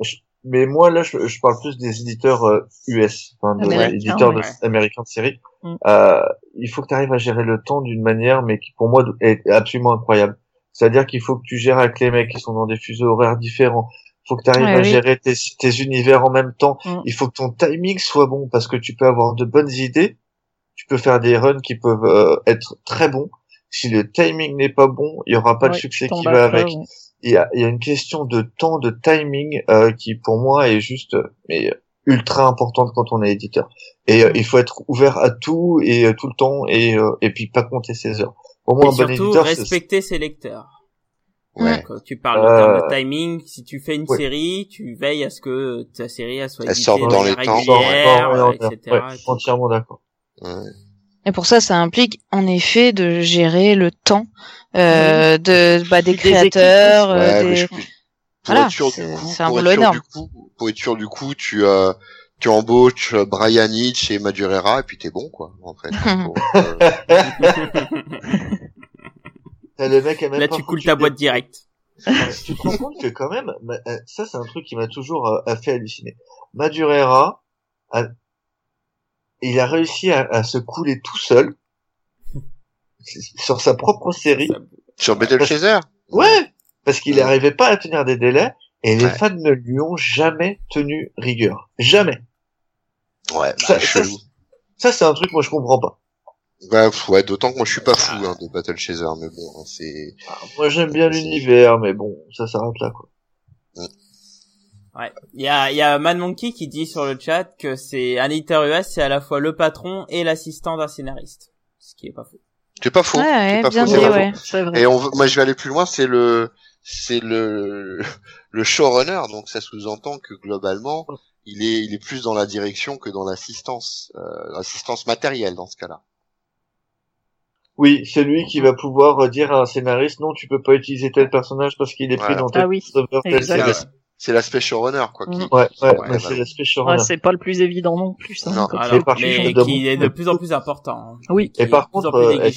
je- mais moi là, je, je parle plus des éditeurs euh, US, enfin, de, Américains, éditeurs de- américains de série. Mm. Euh, il faut que tu arrives à gérer le temps d'une manière, mais qui pour moi est absolument incroyable. C'est-à-dire qu'il faut que tu gères avec les mecs qui sont dans des fuseaux horaires différents. Il faut que tu arrives Ouais, à oui. gérer tes, tes univers en même temps. Mm. Il faut que ton timing soit bon parce que tu peux avoir de bonnes idées. Tu peux faire des runs qui peuvent euh, être très bons. Si le timing n'est pas bon, il y aura pas de succès qui va avec. ouais. Il y a, il y a une question de temps, de timing euh, qui pour moi est juste mais ultra importante quand on est éditeur. Et euh, il faut être ouvert à tout et tout le temps et et puis pas compter ses heures. Pour moi, Et un bon surtout, éditeur, respecter ses lecteurs. ouais Quand tu parles en Euh, termes de timing, si tu fais une ouais. série, tu veilles à ce que ta série elle soit Elle de dans les temps. Ouais, euh, ouais, etc. ouais, entièrement d'accord. ouais. Et pour ça, ça implique en effet de gérer le temps euh, de bah, des Des créateurs, euh, Ouais, mais des... je- pour Voilà, être sûr du c'est- un pour boulot être sûr énorme. du coup, pour être sûr du coup, tu euh, tu embauches euh, Brian Hitch et Madureira et puis t'es bon quoi en fait. [laughs] Pour, [laughs] euh, le mec a même Là, pas tu coules ta boîte directe. [laughs] tu te rends compte que quand même, euh, ça c'est un truc qui m'a toujours euh, a fait halluciner. Madureira, a- il a réussi à, à se couler tout seul sur sa propre série. Sur Battle Chaser. Ouais, parce qu'il n'arrivait pas à tenir des délais et les Ouais. fans ne lui ont jamais tenu rigueur. Jamais. Ouais, Ça- c'est ça, chelou. Ça c'est un truc moi je comprends pas. Ouais, pff, ouais, d'autant que moi je suis pas fou hein, de Battle Chaser, mais bon, hein, c'est Ah, Moi j'aime bien l'univers, mais bon, ça s'arrête là quoi. Ouais. Il y a, il y a Mad Monkey qui dit sur le chat que c'est un éditeur US, c'est à la fois le patron et l'assistant d'un scénariste. Ce qui est pas faux. c'est pas faux. Ouais, c'est ouais, pas bien faux, dit, ouais. Vrai. Et on, veut- moi je vais aller plus loin, c'est le c'est le [laughs] le showrunner, donc ça sous-entend que globalement il est il est plus dans la direction que dans l'assistance, euh, l'assistance matérielle dans ce cas-là. Oui, c'est lui qui va pouvoir dire à un scénariste non, tu peux pas utiliser tel personnage parce qu'il est pris Voilà. dans tel Ah oui. C'est l'aspect showrunner quoi. Qui, Mm. Ouais, ouais, Ouais, mais c'est l'aspect Ouais, showrunner. c'est pas le plus évident non plus. hein, Non. Alors, par mais contre, qui est de plus en plus important. hein. Oui. Qui Et par contre, euh,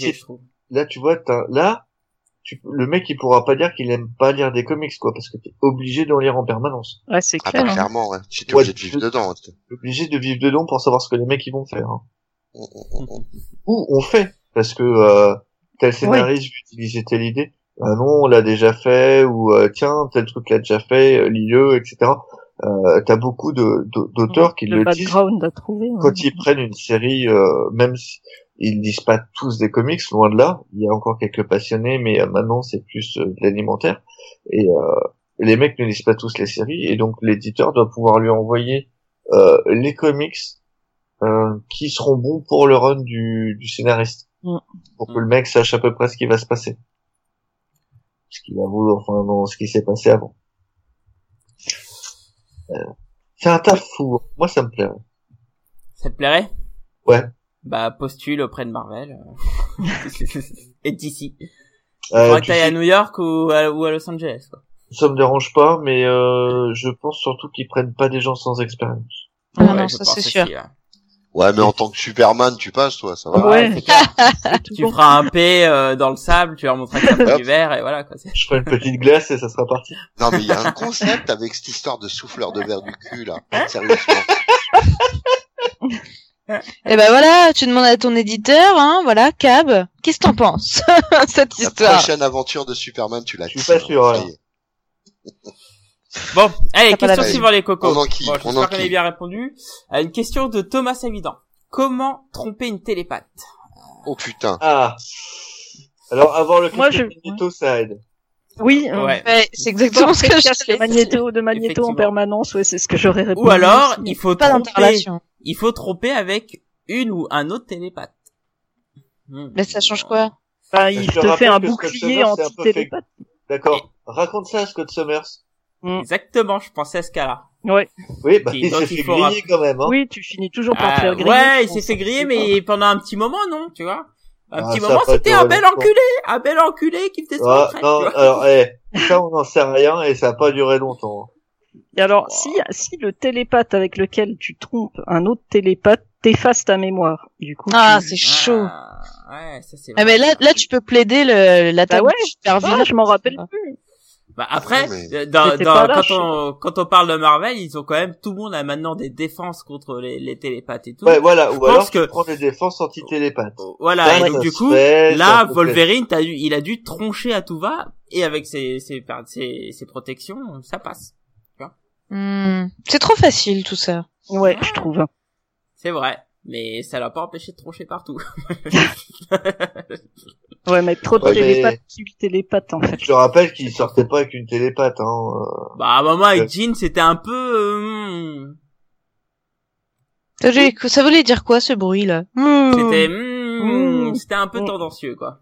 là tu vois t'as- là tu, le mec il pourra pas dire qu'il aime pas lire des comics quoi parce que t'es obligé d'en lire en permanence Ouais, c'est ah clair. bah hein. clairement, ouais. Si t'es Ouais, obligé de vivre dedans. t'es- T'es obligé de vivre dedans pour savoir ce que les mecs ils vont faire hein. Ou on fait parce que euh, tel scénariste utiliser telle idée ah non on l'a déjà fait ou euh, tiens tel truc l'a déjà fait euh, lis-le etc euh, t'as beaucoup de de- d'auteurs qui le le disent background à trouver. hein. quand ils prennent une série, euh, même si ils disent pas tous des comics, loin de là. Il y a encore quelques passionnés, mais euh, maintenant c'est plus euh, de l'alimentaire. Et euh, les mecs ne lisent pas tous les séries, et donc l'éditeur doit pouvoir lui envoyer euh, les comics euh, qui seront bons pour le run du, du scénariste, Mm. pour que le mec sache à peu près ce qui va se passer, ce qu'il a voulu, enfin dans ce qui s'est passé avant. C'est un taf fou. Moi, ça me plaît. Ça te plairait? Ouais. Bah, postule auprès de Marvel. euh. [laughs] Et d'ici. Euh, Faudrait que t'ailles à New York ou à, ou à Los Angeles, quoi. Ça me dérange pas, mais euh, je pense surtout qu'ils prennent pas des gens sans expérience. Ah Ouais, non, je ça c'est aussi, sûr. ouais. Ouais, mais en tant que Superman, tu passes, toi, ça va. Ouais. clair. [laughs] Tu feras un P euh, dans le sable, tu leur montreras que t'as Hop. du verre et voilà, quoi. Je ferai une petite glace et ça sera parti. Non, mais il y a un concept avec cette histoire de souffleur de verre du cul, là. Sérieusement. [laughs] Et ben voilà, tu demandes à ton éditeur, hein, voilà, Cab, qu'est-ce que t'en penses [laughs] cette La histoire prochaine aventure de Superman, tu la Je suis pas sûr, est. [laughs] Bon, allez, la question suivante les cocos. On enquille, bon, on qu'on ait bien répondu. À une question de Thomas Évident. Comment tromper une télépathe? Oh putain. Ah Alors, avoir le Moi, je- de Magneto, ça aide. Oui, euh, Ouais. C'est exactement ce que je casque de magnéto, de magnéto en permanence, ouais, c'est ce que j'aurais répondu. Ou alors, aussi. il faut Pas tromper, il faut tromper avec une ou un autre télépathe. Hmm. Mais ça change quoi Enfin, Je il te fait un bouclier anti-télépathe. D'accord. Raconte ça à Scott Summers. Exactement, je pensais à ce cas-là. Ouais. Oui, bah, il s'est fait faut griller quand même. Hein. Oui, tu finis toujours par te Ah, faire griller. ouais, il s'est fait griller, mais pendant un petit moment, non, tu vois. Un Ah, petit moment, c'était un bel enculé, un bel enculé qui faisait son Ah, retraite, non, alors, eh, ça, on n'en sait rien et ça a pas duré longtemps. Et alors, si, si le télépathe avec lequel tu trompes un autre télépathe t'efface ta mémoire, du coup. Ah, tu... c'est chaud. Ah, ouais, ça c'est Ah, mais là, là, tu peux plaider le, la table ouais. Ah, je m'en rappelle plus. Bah après, Ouais, euh, dans, dans- quand je on quand on parle de Marvel, ils ont quand même tout le monde a maintenant des défenses contre les, les télépathes et tout. Ouais, voilà. Ou pense alors, que- tu prends des défenses anti-télépathes. Voilà, Ça, et donc du coup, fait, là. Wolverine, t'as dû, il a dû troncher à tout va, et avec ses ses ses, ses protections, ça passe. Hmm. C'est trop facile tout ça. Ouais, je trouve. C'est vrai, mais ça l'a pas empêché de troncher partout. [laughs] Ouais, mais trop de Ouais, télépathes, tu télépathes, en fait. Je te rappelle qu'il sortait pas avec une télépathe. Hein. euh. bah à un moment avec. Jean, c'était un peu. euh, Ça voulait, ça voulait dire quoi ce bruit là Hmm. c'était hmm, Mmh. c'était un peu Mmh. tendancieux quoi.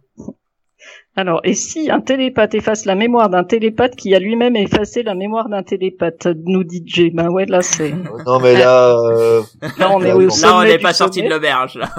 Alors, et si un télépathe efface la mémoire d'un télépathe qui a lui-même effacé la mémoire d'un télépathe, nous dit Jay, ben ouais, là, c'est, Non, mais là, euh, là, on est Là, au on sommet Là, on n'est pas sorti de l'auberge là.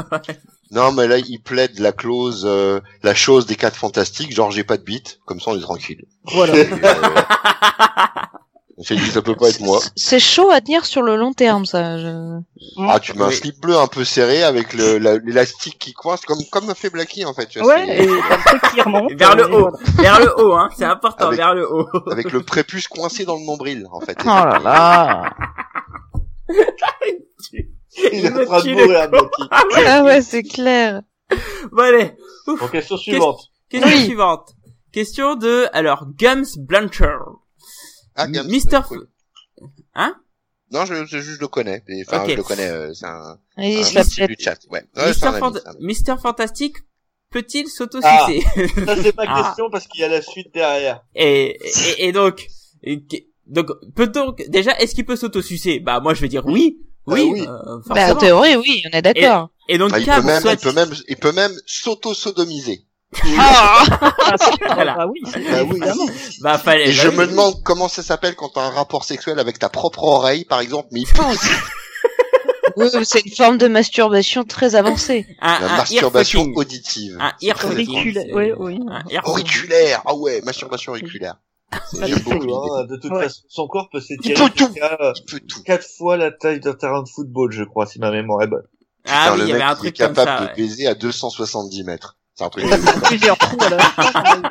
Non, mais là, il plaide la clause, euh, la chose des quatre fantastiques, genre j'ai pas de bite, comme ça on est tranquille. Voilà. [laughs] Euh, s'est dit ça peut pas être moi. C'est chaud à tenir sur le long terme ça. Je... Ah, tu mets un Oui. slip bleu un peu serré avec l'élastique qui coince, comme comme fait Blacky en fait. tu vois, Ouais, et t'as le truc qui remonte. Vers le haut. voilà. vers le haut, hein, c'est important, Avec- vers le haut. avec le prépuce coincé dans le nombril en fait. Oh là là. [laughs] il est en train de mourir, Blacky. Ah ouais, c'est clair. Bon allez, Bon, question suivante. question Oui. suivante. Question de alors Gums Blancher. Ah, Mister cool. Hein? Non, je, je, je le connais. Enfin, Ok. je le connais. euh, c'est un, Il un pète. du chat. Ouais. Ouais, Mister, Fant-. Mister Fantastique peut-il Ah. s'autosucer [laughs] Ça, c'est ma Ah. question parce qu'il y a la suite derrière. et, et, et donc, et- donc peut-on déjà est-ce qu'il peut s'autosucer Bah moi je vais dire oui, oui, Ah oui. euh, Bah, en théorie, oui, on est d'accord. et donc Ah, il Cab peut même, souhaite- il peut même, il peut même s'auto-sodomiser. Ah Ah, Voilà. bah oui, Ah oui. évidemment. bah fallait. Et je me oui. demande comment ça s'appelle quand t'as un rapport sexuel avec ta propre oreille, par exemple, mais il peut aussi. [laughs] Oui, c'est une forme de masturbation très avancée. un, La un masturbation auditive. Un Auriculaire, oui. fucking. Auriculaire. Ah ouais, masturbation auriculaire. C'est- beaucoup hein. De toute Ouais. façon, son corps peut Il s'étirer peut tout. jusqu'à euh, Il peut tout. quatre fois la taille d'un terrain de football, je crois, si ma mémoire est bonne. Ah Putain, oui, le il y avait un qui est truc comme capable ça. de ouais. baiser à 270 mètres. C'est un truc. Plusieurs trous fois.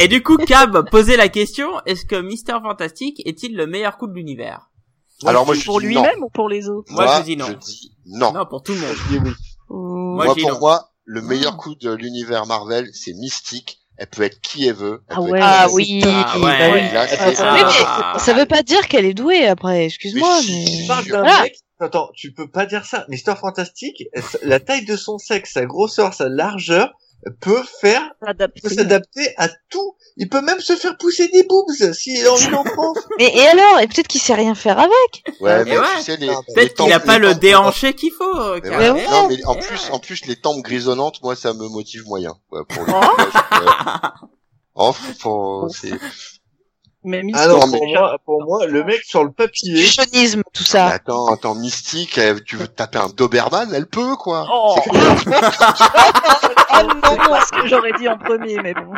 Et du coup, Cab posait la question est-ce que Mister Fantastique est-il le meilleur coup de l'univers Alors moi, je Pour dis non. lui-même ou pour les autres? Moi, je dis non. Je dis non. Non, pour tout le monde. Je dis oui. Moi, pour non. moi, le meilleur coup de l'univers Marvel, c'est Mystique Elle peut être qui elle veut. Elle Ah peut ouais. Ah c'est oui, Ah, bah ouais. oui. Là, c'est- Ah, ça veut pas dire qu'elle est douée après, excuse-moi, Mais mais... Voilà. mec, attends, tu peux pas dire ça. Mister Fantastique, la taille de son sexe, sa grosseur, sa largeur, peut faire, s'adapter à tout. Il peut même se faire pousser des boobs s'il a envie d'en prendre. [laughs] Mais et alors? Et peut-être qu'il sait rien faire avec Ouais, mais ouais. tu sais, les, Peut-être les Peut-être qu'il a pas le déhanché qu'il faut. Mais carrément. ouais. ouais. Non, mais en plus, en plus, les tempes grisonnantes, moi, ça me motive moyen. Ouais, pour le Oh. coup, ouais, je- [laughs] Oh, faut- faut- c'est, Mais Mister, Ah non, mais- pour moi, pour moi, le mec sur le Du papier, jeunisme, tout Mais ça. attends, attends, Mystique, elle- tu veux taper un Doberman, elle peut, quoi. Oh, C'est- [laughs] oh non, moi, ce que j'aurais dit en premier, mais bon.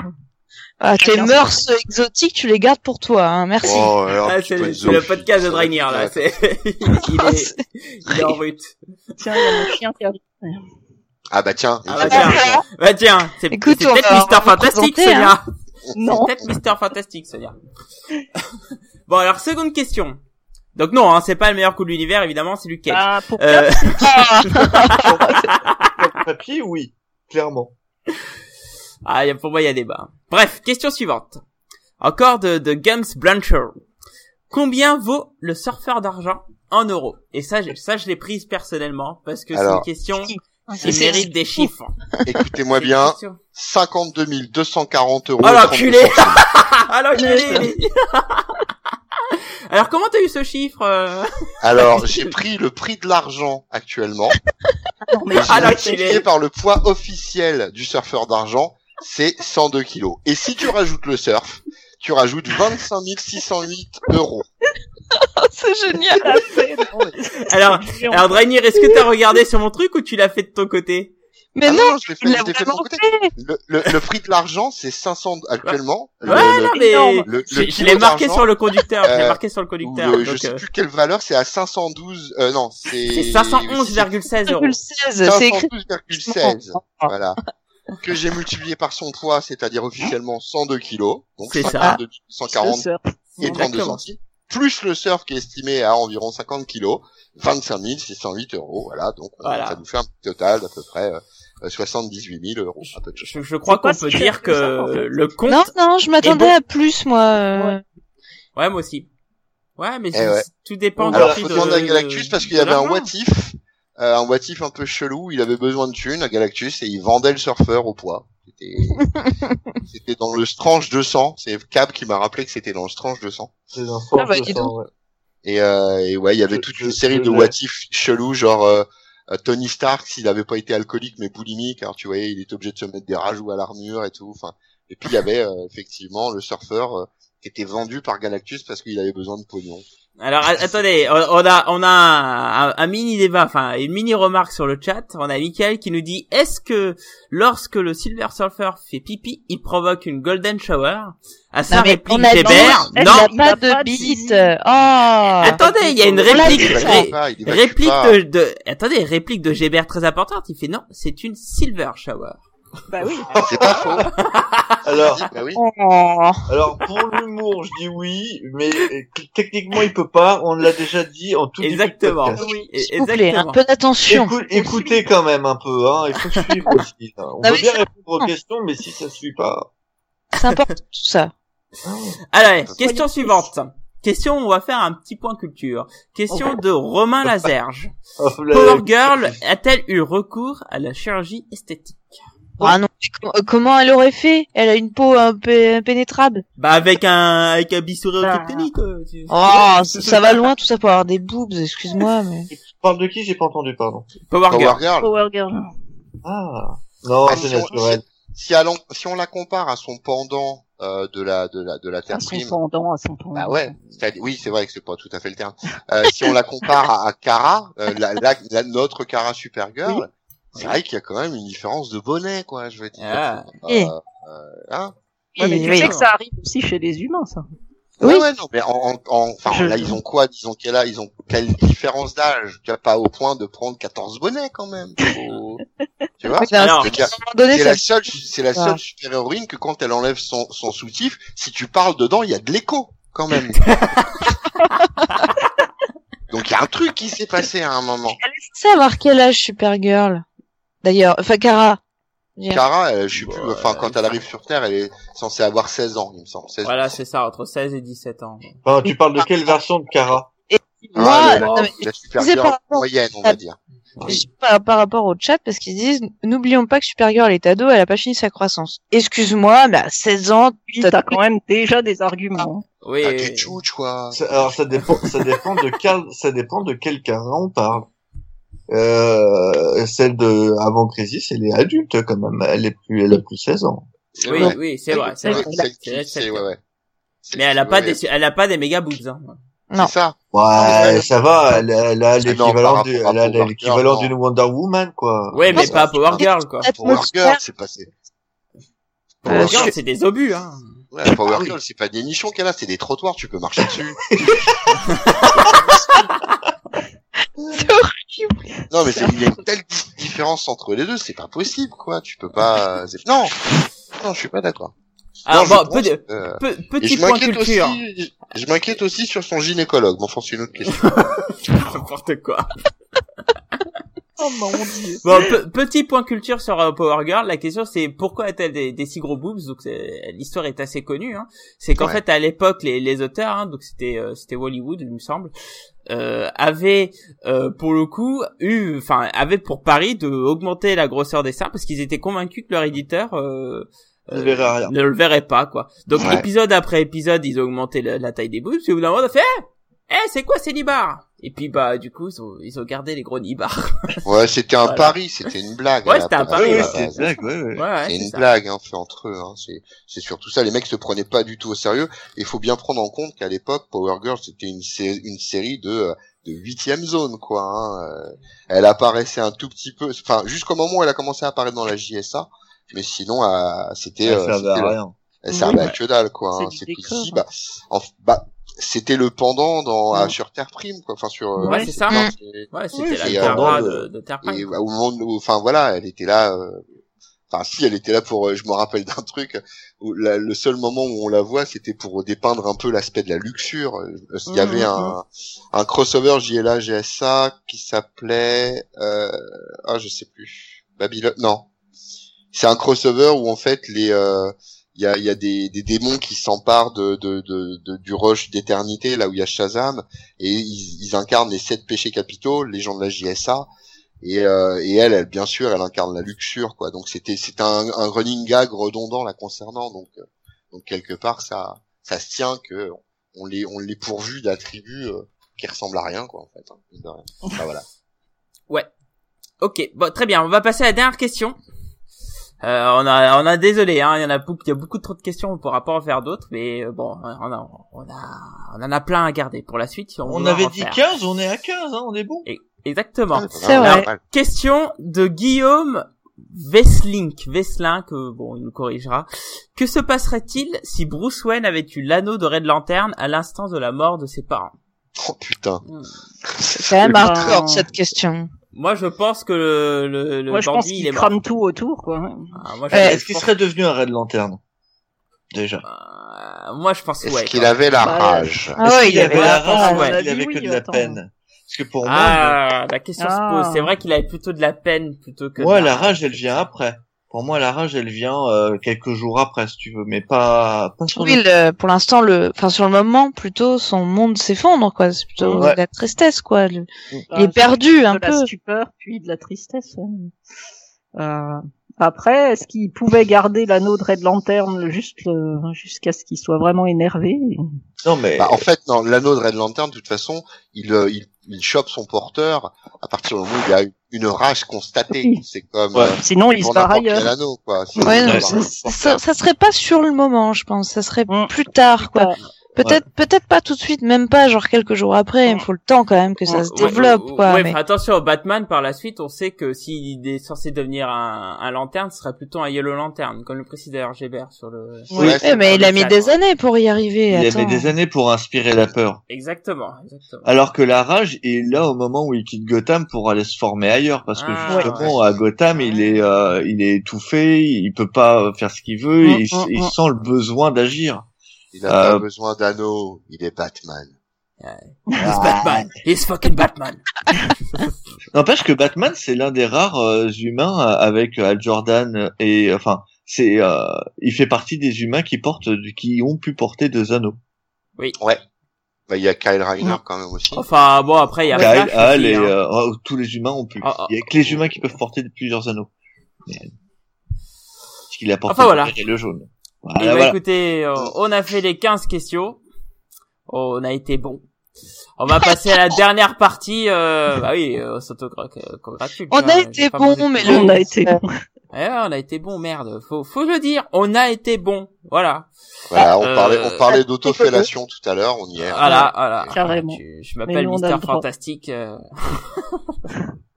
Ah, tes mœurs exotiques, tu les gardes pour toi, hein, merci. Oh, ouais, un Ah, c'est le, le podcast de ça Drainier, là. C'est, [laughs] il est, [laughs] il est en route. Tiens, il y a mon chien qui arrive. Ah bah tiens, Ah bah tiens, bah tiens, c'est, Écoute, c'est on peut-être Mister on va Fantastique, présenter, Sonia. Non. C'est peut-être Mister Fantastique, Sonia. [laughs] bon, alors, seconde question. Donc non, hein, c'est pas le meilleur coup de l'univers, évidemment, c'est Luke Cage. Ah, pour Euh, Ah. [laughs] papier, oui, clairement. ah, y a- pour moi, il y a débat. Bref, question suivante. Encore de, de Gums Blanchard. Combien vaut le surfeur d'argent en euros? Et ça, je- ça, je l'ai prise personnellement, parce que c'est une question C'est- qui mérite des chiffres. Écoutez-moi C'est bien, question. 52 240 euros. Et l'enculé 32 centimes. [laughs] Ah l'enculé Alors comment t'as eu ce chiffre euh [laughs] Alors, j'ai pris le prix de l'argent actuellement. Non, mais Ah, multiplié par le poids officiel du surfeur d'argent, c'est 102 kilos. Et si tu rajoutes le surf, tu rajoutes 25 608 euros. [laughs] C'est génial. non, mais- [laughs] Alors, alors Drainier, est-ce que t'as regardé sur mon truc ou tu l'as fait de ton côté Mais Ah non, je l'ai fait, l'a je l'ai fait de mon côté. fait. Le, le, le prix de l'argent, c'est 500 actuellement. Le- Ouais, le- non mais le- je, l'ai marqué sur le conducteur, je l'ai euh, marqué sur le conducteur. le- je sais euh, plus quelle valeur, c'est à 512, euh, non, c'est... c'est 511,16 euros. 16, c'est écrit. 512,16. Voilà. Que j'ai multiplié par son poids, c'est-à-dire officiellement 102 kilos. Donc C'est ça. 142, 140 Le surf. et 32 Exactement. centimes. Plus le surf qui est estimé à environ 50 kilos. 25 608 euros. Voilà. Donc, on- Voilà. ça nous fait un total d'à peu près euh, 78 000 euros. Un peu de choses. Je, je crois qu'on peut dire que en fait. le compte... Non, non, je m'attendais bon. à plus, moi. euh. Ouais. Ouais, moi aussi. Ouais, mais Eh ouais. tout dépend Alors, du faut demander de- à Galactus parce qu'il y de avait un what if, euh, un what if un peu chelou. Il avait besoin de thunes à Galactus et il vendait le surfeur au poids. C'était, c'était dans le Strange 200. C'est Cab qui m'a rappelé que c'était dans le Strange 200. C'est un Ah bah, ouais. Et, euh, et ouais, il y avait Je- toute je- une série je de what if chelous, genre euh, euh, Tony Stark s'il avait pas été alcoolique mais boulimique, alors tu voyais, il était obligé de se mettre des rajouts à l'armure et tout. Enfin, et puis il y avait euh, effectivement le surfeur euh, était vendu par Galactus parce qu'il avait besoin de pognon. Alors attendez, on a on a un, un- un mini débat, enfin une mini remarque sur le chat. On a Michael qui nous dit est-ce que lorsque le Silver Surfer fait pipi, il provoque une golden shower? À sa Non, réplique non. Il n'a a pas pas de bite. Oh. Attendez, il y a une réplique, ré- pas, réplique de, de, attendez, réplique de Gébert très importante. Il fait non, c'est une Silver Shower. Bah oui. [laughs] C'est pas faux. Alors, Bah oui. Oh. alors pour l'humour, je dis oui, mais euh, techniquement il peut pas. On l'a déjà dit en tout début de Exactement. podcast. Oui, S'il vous plaît, exactement. un peu d'attention. Écoute- écoutez quand même un peu, hein. Il faut suivre aussi. hein. On Non, peut mais bien répondre aux questions, mais si ça suit pas. C'est important tout ça. Allez, question suivante. Question, on va faire un petit point culture. Question de Romain Lazerge. Power Girl a-t-elle eu recours à la chirurgie esthétique? Ah non, euh, comment elle aurait fait? Elle a une peau un peu impénétrable. Bah avec un avec un bistouri kryptonique. quoi, tu- Oh, ça, ça va loin tout ça pour avoir des boobs, excuse-moi, [laughs] mais... Tu parles de qui? J'ai pas entendu, pardon. Power Power Girl. Girl. Power Girl. Ah. Non, Ah, c'est si, on, naturel. si, allons- si on la compare à son pendant euh, de la de la de la Terre À son prime, pendant, à son pendant. bah ouais. Oui, c'est vrai que c'est pas tout à fait le terme. Euh, si on la compare à, à Kara, euh, la, la, la- notre Kara Supergirl, c'est vrai qu'il y a quand même une différence de bonnet, quoi. Je veux dire. Ah. Euh, Eh. euh, hein Ouais, mais tu Oui. sais que ça arrive aussi chez les humains, ça. Oui. Ouais, ouais, non, mais en, en, en- enfin, Je- là, ils ont quoi? Disons quel âge Ils ont quelle différence d'âge? Tu vois, pas au point de prendre 14 bonnets, quand même. Faut- [laughs] tu vois? C'est la seule, c'est la seule super héroïne que quand elle enlève son, son soutif, si tu parles dedans, il y a de l'écho, quand même. [laughs] Donc il y a un truc qui s'est passé à un moment. Elle est censée avoir quel âge Supergirl? D'ailleurs, enfin Kara. Kara, elle, je sais plus, Ouais. enfin, quand elle arrive sur Terre, elle est censée avoir 16 ans, il me semble. 16 Voilà, c'est ça, entre 16 et 17 ans. Enfin, tu parles de quelle version de Kara Moi, Ah, non, La Supergirl rapport- moyenne, on va dire. par, par rapport au chat, parce qu'ils disent, n'oublions pas que Supergirl est ado, elle a pas fini sa croissance. Excuse-moi, mais à 16 ans, t'as t'as quand même déjà des arguments. Oui, Ah, oui, t'es oui. tchouch, quoi. Ça- Alors ça dépend, ça dépend de quel, ça dépend de quel Kara on parle. Euh, celle de avant Crisis, elle est adulte quand même. Elle est plus, elle a plus 16 ans. Oui, vrai. oui, c'est vrai, c'est vrai. C'est ouais, vrai. ouais. Mais elle a pas ouais, des, elle a pas des méga boobs, hein. Non. C'est ça. Ouais, ça va. Elle, a- elle a Non, l'équivalent du, elle a Power l'équivalent Girl, d'une Wonder Woman, quoi. Ouais, mais pas c'est- Power Girl, quoi. Power. Girl, c'est passé. Power Euh, Girl, c'est des obus, hein. Ouais, Power Girl, c'est pas des nichons qu'elle a, c'est des trottoirs, tu peux marcher dessus. [laughs] [laughs] [laughs] Non, mais c'est- il y a une telle di- différence entre les deux, c'est pas possible, quoi. Tu peux pas. c'est- Non, non, je suis pas d'accord. Alors Non, je bon, pense pe- que- euh, pe- Et petit je point m'inquiète culture. aussi, je m'inquiète aussi sur son gynécologue. Mais enfin, c'est une autre question. [laughs] N'importe quoi. Oh mon dieu. Bon, pe- petit point culture sur euh, Power Girl. La question c'est pourquoi a-t-elle des, des si gros boobs? Donc c'est- l'histoire est assez connue. Hein. C'est qu'en Ouais. fait à l'époque les, les auteurs, hein, donc c'était euh, c'était Hollywood il me semble, euh, avaient euh, pour le coup eu, enfin avaient pour pari de augmenter la grosseur des seins parce qu'ils étaient convaincus que leur éditeur euh, Ne rien. ne le verrait pas quoi. Donc Ouais. épisode après épisode ils ont augmenté la, la taille des boobs. Et au bout d'un moment on a fait, eh, eh, c'est quoi ces nibards Et puis bah du coup ils ont, ils ont gardé les gros nibards. [laughs] Ouais, c'était un Voilà. pari, c'était une blague. Ouais, c'était un pari, c'est base. une blague, ouais, ouais. Ouais, ouais, C'est une ça. blague, hein, fait entre eux. Hein. C'est, c'est surtout ça. Les mecs se prenaient pas du tout au sérieux. Et il faut bien prendre en compte qu'à l'époque, Power Girl, c'était une, sé- une série de de huitième zone, quoi. Hein. Euh, Elle apparaissait un tout petit peu, enfin, jusqu'au moment où elle a commencé à apparaître dans la JSA. Mais sinon, euh, c'était, Ça euh, servait c'était à rien. elle servait Ouais. à que dalle, quoi. C'est Hein. ici, bah, en- bah, c'était le pendant dans à- Ouais. sur Terre Prime, quoi. Enfin, sur. euh, Ouais, c'est ça. non, Mm. Ouais, c'était Oui, la pendant de, de Terre et Prime. au moment où, enfin voilà, elle était là. euh, Enfin, si, elle était là pour. euh, je me rappelle d'un truc. Où la- le seul moment où on la voit, c'était pour dépeindre un peu l'aspect de la luxure. Il y avait Mhm. un, un crossover JLA GSA qui s'appelait. Euh, ah, je sais plus. Babylone. Non. C'est un crossover où en fait les euh, il y a, y a des, des démons qui s'emparent de, de, de, de- du rush d'éternité, là où il y a Shazam, et ils, ils incarnent les sept péchés capitaux, les gens de la JSA, et, euh, et elle, elle, bien sûr, elle incarne la luxure, quoi. Donc c'était c'était un, un running gag redondant la concernant, donc euh, donc quelque part ça ça se tient que on les on les pourvu d'attributs euh, qui ressemblent à rien, quoi, en fait. hein. Enfin, voilà. [laughs] Ok, bon, très bien. On va passer à la dernière question. Euh, on a, on a désolé, hein, il y en a beaucoup, il y a beaucoup trop de questions, on pourra pas en faire d'autres, mais euh, bon, on a, on a, on en a plein à garder pour la suite. Si on, avait dit faire. 15, on est à 15, hein, on est bon. Exactement. C'est vrai. Question de Guillaume Veslink, Veslin, que bon, il nous corrigera. Que se passerait-il si Bruce Wayne avait eu l'anneau de Red Lantern à l'instant de la mort de ses parents? Oh putain. Hmm. [laughs] C'est quand même hardcore cette question. Moi, je pense que le, le, le Moi, je pense il qu'il est mort. crame tout autour, quoi. Ah, je, Ouais. Est-ce qu'il serait devenu un Red Lantern Déjà? euh, moi, je pense Est-ce ouais. qu'il avait la Bah, rage? Ah Est-ce ouais, il avait avait la la rage rage, ou ouais. a avait que oui, de la attends. peine? Parce que pour moi, Ah, la question se Ah. pose. C'est vrai qu'il avait plutôt de la peine plutôt que. moi, de la rage, elle vient après. Pour moi, la rage, elle vient euh, quelques jours après, si tu veux, mais pas, pas sur Oui, le... le- pour l'instant, le, enfin sur le moment, plutôt son monde s'effondre, quoi. C'est plutôt Ouais. de la tristesse, quoi. Le- il Ah, est perdu un de la peu. stupeur, puis de la tristesse. ouais. Euh, après, est-ce qu'il pouvait garder l'anneau de Red Lantern juste euh, jusqu'à ce qu'il soit vraiment énervé? Non, mais Bah, en fait, non, l'anneau de Red Lantern, de toute façon, il, euh, il, il chope son porteur à partir du moment où il y a une rage constatée. Oui. C'est comme Ouais. euh, Sinon, il se quel ailleurs. anneau, quoi. Ouais, non, ça serait pas sur le moment, je pense. Ça serait Mm. plus tard, quoi. Peut-être, peut-être pas tout de suite, même pas genre quelques jours après. Il faut le temps quand même que ça se développe, ouais, quoi. ouais, mais... attention, Batman, par la suite, on sait que s'il est censé devenir un, un lanterne, ce serait plutôt un Yellow Lantern, comme le précise d'ailleurs Gébert sur le... Ouais, c'est mais il a mis des années pour y arriver. il attends. avait des années pour inspirer la peur. Exactement, exactement. Alors que la rage est là au moment où il quitte Gotham pour aller se former ailleurs, parce que Ah, justement à Gotham il est euh, il est étouffé, il peut pas faire ce qu'il veut, Mm, il, mm, il mm. sent le besoin d'agir. Il a pas Euh, besoin d'anneau, il est Batman. He's Batman. He's fucking Batman. [laughs] N'empêche que Batman, c'est l'un des rares euh, humains euh, avec euh, Al Jordan et enfin, c'est, euh, il fait partie des humains qui portent, qui ont pu porter deux anneaux. Bah, il y a Kyle Reiner quand même aussi. Enfin, bon, après, il y a Kyle, Flash Al et hein. euh, oh, tous les humains ont pu. Ah, ah. Il y a que les humains qui peuvent porter plusieurs anneaux. Parce qu'il a porté Enfin, voilà. le jaune. Et Voilà, bah, voilà. écoutez, euh, on a fait les 15 questions. Oh, on a été bon. On va passer à la dernière partie. Euh, bah oui, euh, on s'autocongratule. On a été bon, mais On a été bon. Eh ouais, on a été bon, merde. Faut, faut le dire. On a été bon. Voilà. Voilà, on Euh, parlait, on parlait d'autofellation tout à l'heure, on y est. Voilà, voilà. Carrément. Tu- je m'appelle Mister. Fantastique. [laughs]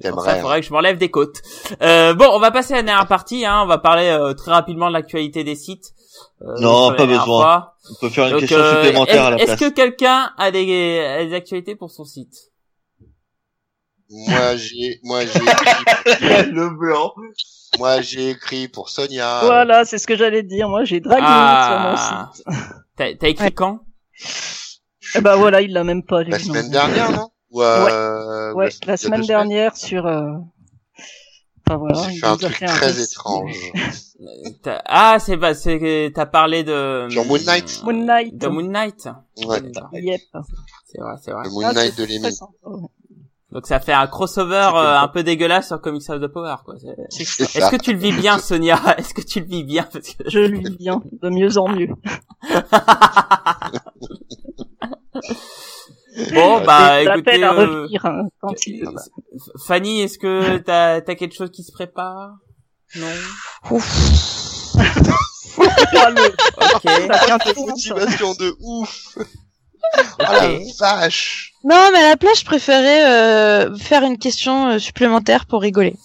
T'aimerais, il faudrait que je m'enlève des côtes. Euh, bon, on va passer à la dernière partie. Hein. On va parler euh, très rapidement de l'actualité des sites. Euh, Non, pas besoin. fois. On peut faire une Donc, question euh, supplémentaire à la est-ce- place. Est-ce que quelqu'un a des, a des actualités pour son site? Moi, j'ai, moi, j'ai [laughs] écrit, le blanc. moi, j'ai écrit pour Sonia. Voilà, c'est ce que j'allais te dire. Moi, j'ai dragué Ah. sur mon site. T'as t'as écrit Ouais. quand? Eh ben voilà, il l'a même pas. La semaine dernière, non? Ou, euh, ou Ouais, y la semaine dernière sur. Euh... Enfin voilà, J'ai il fait un truc fait très étrange. [laughs] Ah, c'est pas, c'est t'as parlé de Sur Moon Knight. Moon Knight. De Moon Knight. Ouais. Yep. C'est vrai, c'est vrai. Le Moon Ah, Knight de l'émission. ouais. Donc ça fait un crossover euh, le un peu dégueulasse sur Comics of the Power, quoi. C'est- C'est Est-ce que tu le vis bien, [laughs] Sonia? Est-ce que tu le vis bien? Parce que... Je lui dis bien, de mieux en mieux. [laughs] Bon, [laughs] bah, écoutez, à euh, revenir hein, quand il. euh, Fanny, est-ce que t'as as quelque chose qui se prépare? Non? Ouf. [laughs] Le- Ok. [laughs] Motivation de ouf. Ah la Ok. vache. Non, mais à la place, je préférais euh, faire une question euh, supplémentaire pour rigoler.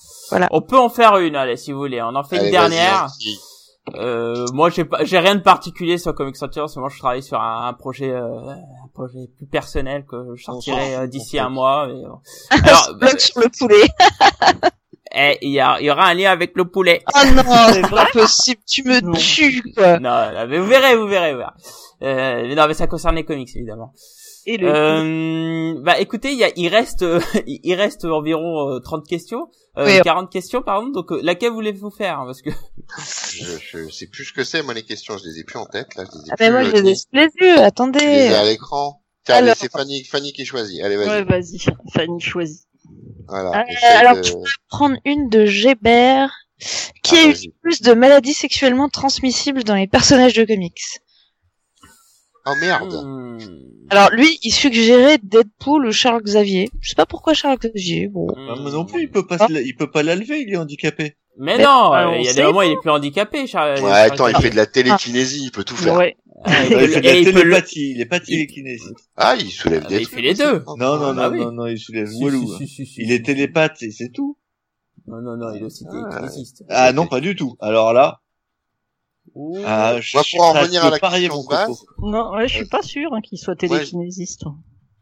On peut en faire une, allez, si vous voulez. On en fait Allez, une dernière. Euh, moi, j'ai pas, j'ai rien de particulier sur Comics Center. parce que Moi, je travaille sur un, un projet, euh, un projet plus personnel que je sortirai euh, d'ici en un mois. mais bon. [laughs] Alors, bah, sur le poulet. [laughs] eh, il y, a- il y aura un lien avec le poulet. Oh non, [laughs] c'est pas possible. Tu me Non. tues, quoi. Non, non, mais vous verrez, vous verrez. vous verrez. Euh, mais non, mais ça concerne les comics, évidemment. Et le. Euh, bah, écoutez, il y a, il reste, euh, [laughs] il reste environ euh, 30 questions, euh, Oui. 40 questions, pardon. Donc, euh, laquelle voulez-vous faire? Parce que Je, je sais plus ce que c'est, moi, les questions, je les ai plus en tête, là, je les ai Ah plus, ben moi, euh, je les ai tenues. sous les yeux. Je les ai Attendez. à l'écran. Alors. allez, c'est Fanny, Fanny qui choisit. Allez, vas-y. Ouais, vas-y. Fanny choisit. Voilà. Euh, alors, de- tu peux prendre une de Gébert, qui Ah, a eu plus de maladies sexuellement transmissibles dans les personnages de comics. Oh merde. Hmm. Alors lui, il suggérait Deadpool ou Charles Xavier. Je sais pas pourquoi Charles Xavier. Bon. Ah, mais non plus, il peut pas, la- il peut pas la lever, il est handicapé. Mais Mais- non, Ah, euh, on il y a des moments il est plus handicapé, Charles. Ouais, attends, il fait de la télékinésie, il peut tout faire. Ouais. [laughs] Ah, il fait de la télépathie, il est pas télékinésiste. Ah, il soulève Ah, des il fait les deux. Non, non, Ah non, oui. non, non, il soulève Si, Walou. si, si, si, si. Il est télépathe et c'est tout. Non, non, non, il est aussi télékinésiste. Ah non, pas du tout. Alors là, Ouh. ah, je Moi, suis pour en revenir à la question base. Non, ouais, je suis pas sûr hein, qu'il soit télékinésiste.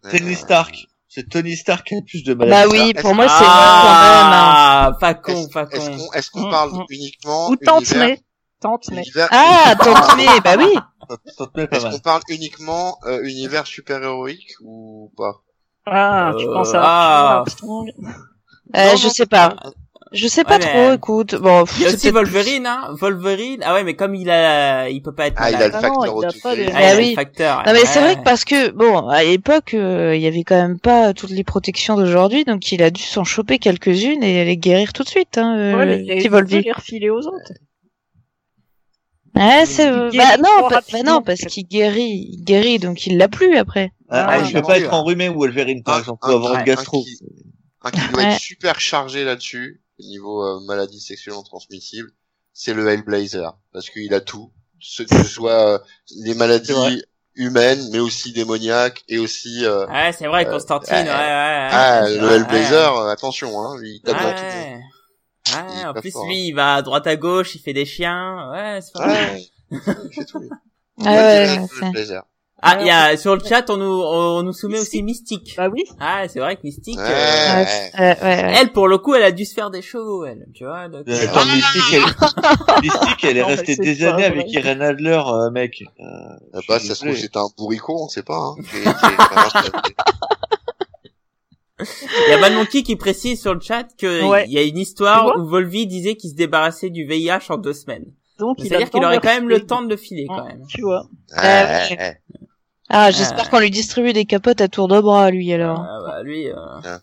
Tony Stark. C'est Tony Stark qui a le plus de Bah maladies. oui, pour moi c'est moi quand même. hein. Ah, pas con, Est-ce pas est-ce con. qu'on est-ce qu'on Mm, parle mm. uniquement Ou Tante univers, May. Tante May. univers- Ah, Tante May, bah oui. Est-ce mal. qu'on parle uniquement euh, univers super-héroïque ou pas? Euh, Ah, tu penses à ah. Armstrong Euh, Non, je non, sais pas. Je sais pas Ouais, mais- trop, écoute. Bon, pff, Il y a c'est aussi Wolverine, hein. Wolverine. Ah ouais, mais comme il a, il peut pas être Ah, il a le Ah non, facteur il a pas de- Ah, il a Ah le oui. facteur. Non mais c'est vrai que parce que bon à l'époque euh, il y avait quand même pas toutes les protections d'aujourd'hui donc il a dû s'en choper quelques-unes et les guérir tout de suite hein, euh, Ouais, mais il a il les refiler aux autres. Ouais, c'est Il guérit bah non pa- bah non parce qu'il guérit il guérit donc il l'a plus après. Ah, Ah, il j'ai peut pas être enrhumé ou Wolverine, par exemple, ou avoir une gastro. un qui- doit être super chargé là-dessus, niveau euh, maladie sexuellement transmissible, c'est le Hellblazer. Parce qu'il a tout. Ce, que ce soit euh, les maladies humaines, mais aussi démoniaques, et aussi... euh, Ouais, c'est vrai, Euh, Constantine, euh, ouais, ouais, ouais. ah, Ouais, le. Hellblazer, attention, hein, lui, il tape dans tout. Ouais. En plus, fort, hein. lui, il va à droite à gauche, il fait des chiens. Ouais, c'est pas mal. Ouais, il fait tout, lui. Ah ouais, le Hellblazer. Ah, il y a sur le chat, on nous on nous soumet aussi Mystique. Bah oui. Ah, c'est vrai que Mystique. Ouais, euh, ouais. Ouais, ouais, ouais. Elle, pour le coup, elle a dû se faire des chevaux, elle. Tu vois. donc, Euh, Attends, Mystique, elle, [laughs] Mystique, elle est Non, restée des années vrai. avec Irene Adler, euh, mec. Euh, Ah bah, ça se trouve, c'était un bourricot, on sait pas. Hein. [laughs] Il y a Mad Monkey qui précise sur le chat que Ouais. il y a une histoire où Volvi disait qu'il se débarrassait du VIH en deux semaines. Donc il a C'est-à-dire qu'il aurait quand même le temps de le filer, quand même. Tu vois. Ouais. Ah, j'espère Ah. qu'on lui distribue des capotes à tour de bras, lui, alors. Ah, bah, lui, euh... Ah.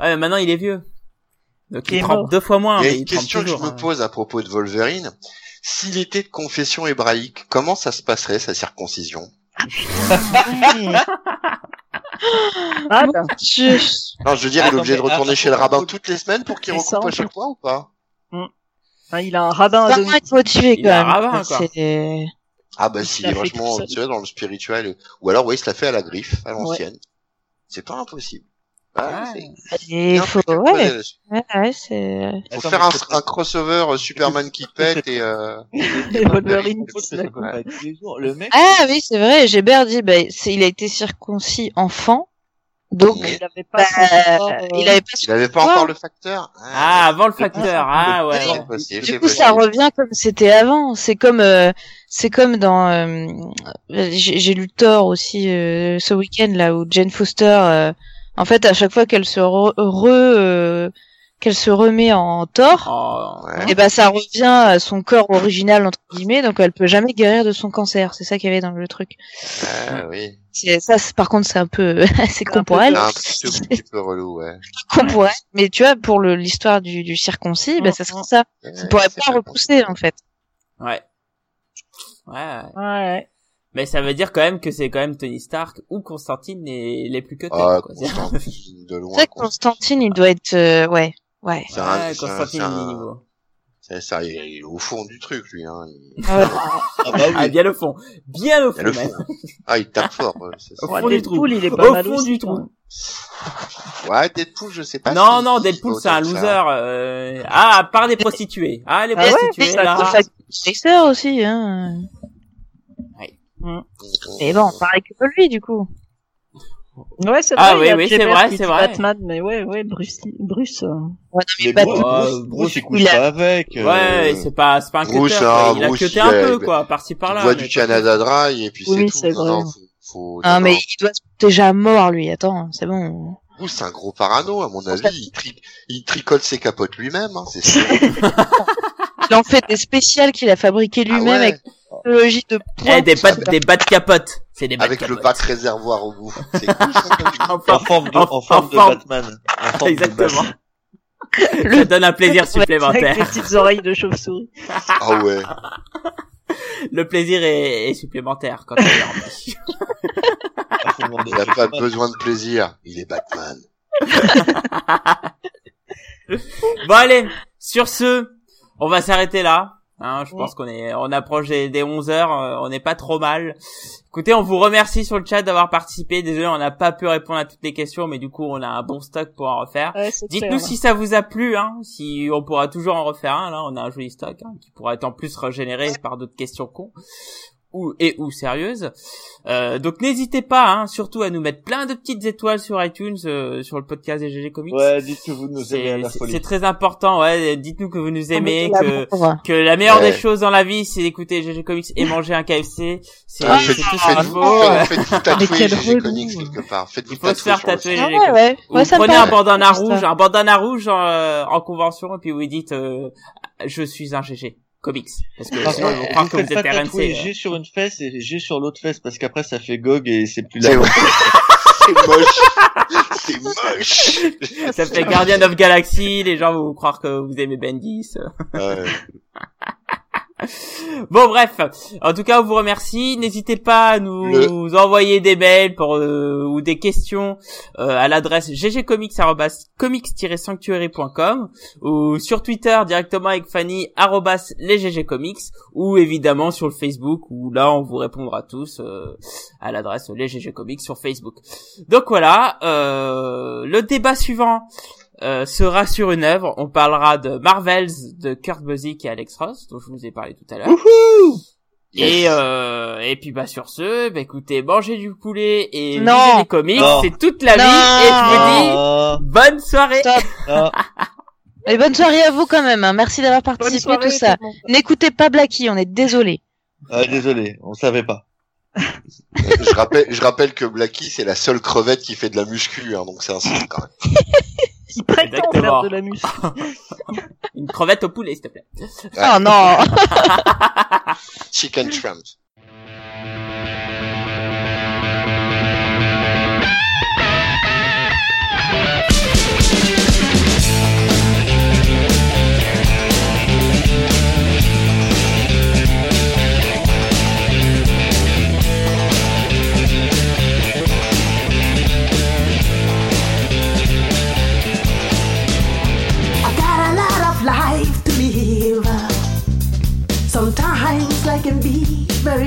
ouais, mais maintenant il est vieux. Donc Il il trempe deux fois moins. Il y a une il question que je me hein. pose à propos de Wolverine. S'il était de confession hébraïque, comment ça se passerait sa circoncision? [laughs] Ah, bah, Je- Non, je veux dire, il est obligé de retourner ah, chez le rabbin attends. toutes les semaines pour qu'il recoupe à chaque fois ou pas? Hein, il a un rabbin à domicile. motivé, Il quand a un même. rabbin, quoi. Ah bah Il s'il est vachement seul. tiré dans le spirituel. Ou alors, oui, il se l'a fait à la griffe, à l'ancienne. C'est pas impossible. Ah, c'est- il faut, ouais, ouais, ouais, c'est... Faut Attends, faire un, crossover euh, Superman qui [laughs] pète et euh... Et Wolverine pas. Le mec, Ah oui, c'est vrai, Gébert dit, bah, il a été circoncis enfant, donc, Il avait pas bah, rapport, euh, il avait pas il avait pas Ouais. encore le facteur. Ah, avant le facteur. Ah, ouais. possible, Du coup, ça revient comme c'était avant. C'est comme, euh, c'est comme dans. euh, j'ai j'ai lu Thor aussi euh, ce week-end là où Jane Foster, euh, en fait, à chaque fois qu'elle se re, re- euh, qu'elle se remet en Thor, Oh, Ouais. et ben ça revient à son corps original entre guillemets, donc elle peut jamais guérir de son cancer. C'est ça qu'il y avait dans le truc. Ah, oui. Ça, par contre, c'est un peu, [laughs] c'est con Un pour elle, C'est un petit, peu- petit [laughs] peu relou, ouais. con pour elle. Mais tu vois, pour le- l'histoire du, du circoncis, ben ça serait ça. Ouais, Ça pourrait pas repousser en fait. ouais. Ouais, ouais. Ouais. Mais ça veut dire quand même que c'est quand même Tony Stark ou Constantine les, les plus que Ah, quoi. Constantine, de C'est loin. vrai que Constantine, il doit être, euh, ouais, ouais. Ouais, un- Constantine un- niveau. C'est ça, il est il au fond du truc, lui. Hein. Il... Ah ouais. [laughs] ah bah Ah, oui. bien au fond. Bien au Il a fond, fond. Ah, il tape fort. ouais, c'est ça. Au Ouais, fond du trou. Il est pas Au mal fond aussi, du trou. Ouais, Deadpool, je sais pas. Non, si- non, Deadpool, il c'est un loser. ça. Euh... Ah, à part des prostituées. Ah, les Ah ouais, prostituées, Ça là. faire Chaser aussi, hein. Mais bon, pareil que lui, du coup. Ouais, c'est Ah vrai. oui, il y a oui, c'est vrai, c'est vrai. Batman, mais ouais, ouais, Bruce, Bruce. euh, Mais Bah, Bruce, Bruce, Bruce, Bruce, il couche il a- pas avec. euh, Ouais, c'est pas, c'est pas un Bruce, cutter, hein. Il a cuté un peu, quoi, par-ci par-là. Mais du pas Canada Dry et puis Oui, c'est c'est tout. vrai. Non, non, faut. Ah, mais il doit se déjà mort, lui. Attends, c'est bon. Bruce, c'est un gros parano, à mon avis. Il, tri... il tricote ses capotes lui-même, hein, c'est sûr. [laughs] Il en fait des spéciales qu'il a fabriquées Ah lui-même ouais, avec technologie de Eh, des battes, des battes capotes. C'est des battes avec le capotes. bac réservoir au bout. C'est [laughs] cool, ça, En En forme- forme de, en- en forme de Batman. En forme de Exactement. Batman. [laughs] Ça donne un plaisir Avec les supplémentaire. petites oreilles de chauve-souris. Ah ouais. [laughs] Le plaisir est, est supplémentaire quand on est. Il a pas besoin de plaisir. Il est Batman. Bon allez, sur ce, on va s'arrêter là. Hein, je pense qu'on est, on approche des, des 11 heures, euh, on n'est pas trop mal. Écoutez, on vous remercie sur le chat d'avoir participé. Désolé, on n'a pas pu répondre à toutes les questions, mais du coup, on a un bon stock pour en refaire. Ouais, Dites-nous si ça vous a plu, hein, si on pourra toujours en refaire un. Là, on a un joli stock hein, qui pourra être en plus régénéré par d'autres questions cons ou et ou sérieuses. Euh, donc n'hésitez pas, hein, surtout à nous mettre plein de petites étoiles sur iTunes, euh, sur le podcast des GG Comics. Ouais, dites que vous nous aimez à C'est la c'est- folie. c'est très important, ouais. Dites-nous que vous nous aimez, Ah, mais que la que la meilleure Ouais. des choses dans la vie, c'est d'écouter GG Comics et manger un KFC. C'est Ah, faites- tout ce qu'il faites-vous faut. faites- faites-vous tatouer GG. Comics quelque part. Faites-vous Il faut se faire tatouer Ah GG ouais, ouais. Vous Ouais, ça me prenez un bandana rouge, un bandana rouge euh, en convention, et puis vous dites euh, je suis un GG Comics, parce que Par sinon ils vont croire vous que vous faites êtes pas tatouer RNC. G sur une fesse et G sur l'autre fesse parce qu'après ça fait GOG et c'est plus C'est là. [laughs] c'est moche. C'est moche. Ça fait Guardian of Galaxy, les gens vont croire que vous aimez Bendis. Ouais. [laughs] Bon bref, en tout cas on vous remercie. N'hésitez pas à nous envoyer des mails pour euh, ou des questions euh, à l'adresse ggcomics@comics-sanctuary.com ou sur Twitter directement avec Fanny arrobas les ggcomics ou évidemment sur le Facebook où là on vous répondra tous euh, à l'adresse les ggcomics sur Facebook. Donc voilà, euh, le débat suivant euh, sera sur une œuvre. On parlera de Marvels de Kurt Busiek et Alex Ross, dont je vous ai parlé tout à l'heure. Et euh, et puis bah sur ce, bah écoutez, mangez du poulet et Non. lisez des comics, c'est toute la vie. Et je vous dis bonne soirée. Stop. ah. [laughs] Et bonne soirée à vous quand même. hein. Merci d'avoir participé soirée, tout ça. N'écoutez pas Blacky, on est désolé. Ah, désolé, on savait pas. je rappelle, je rappelle que Blacky c'est la seule crevette qui fait de la muscu, hein, donc c'est un signe quand même. [laughs] Qui prétend Exactement. faire de la musique. [laughs] Une crevette au poulet, s'il te plaît. Oh non. [laughs] Chicken shrimp.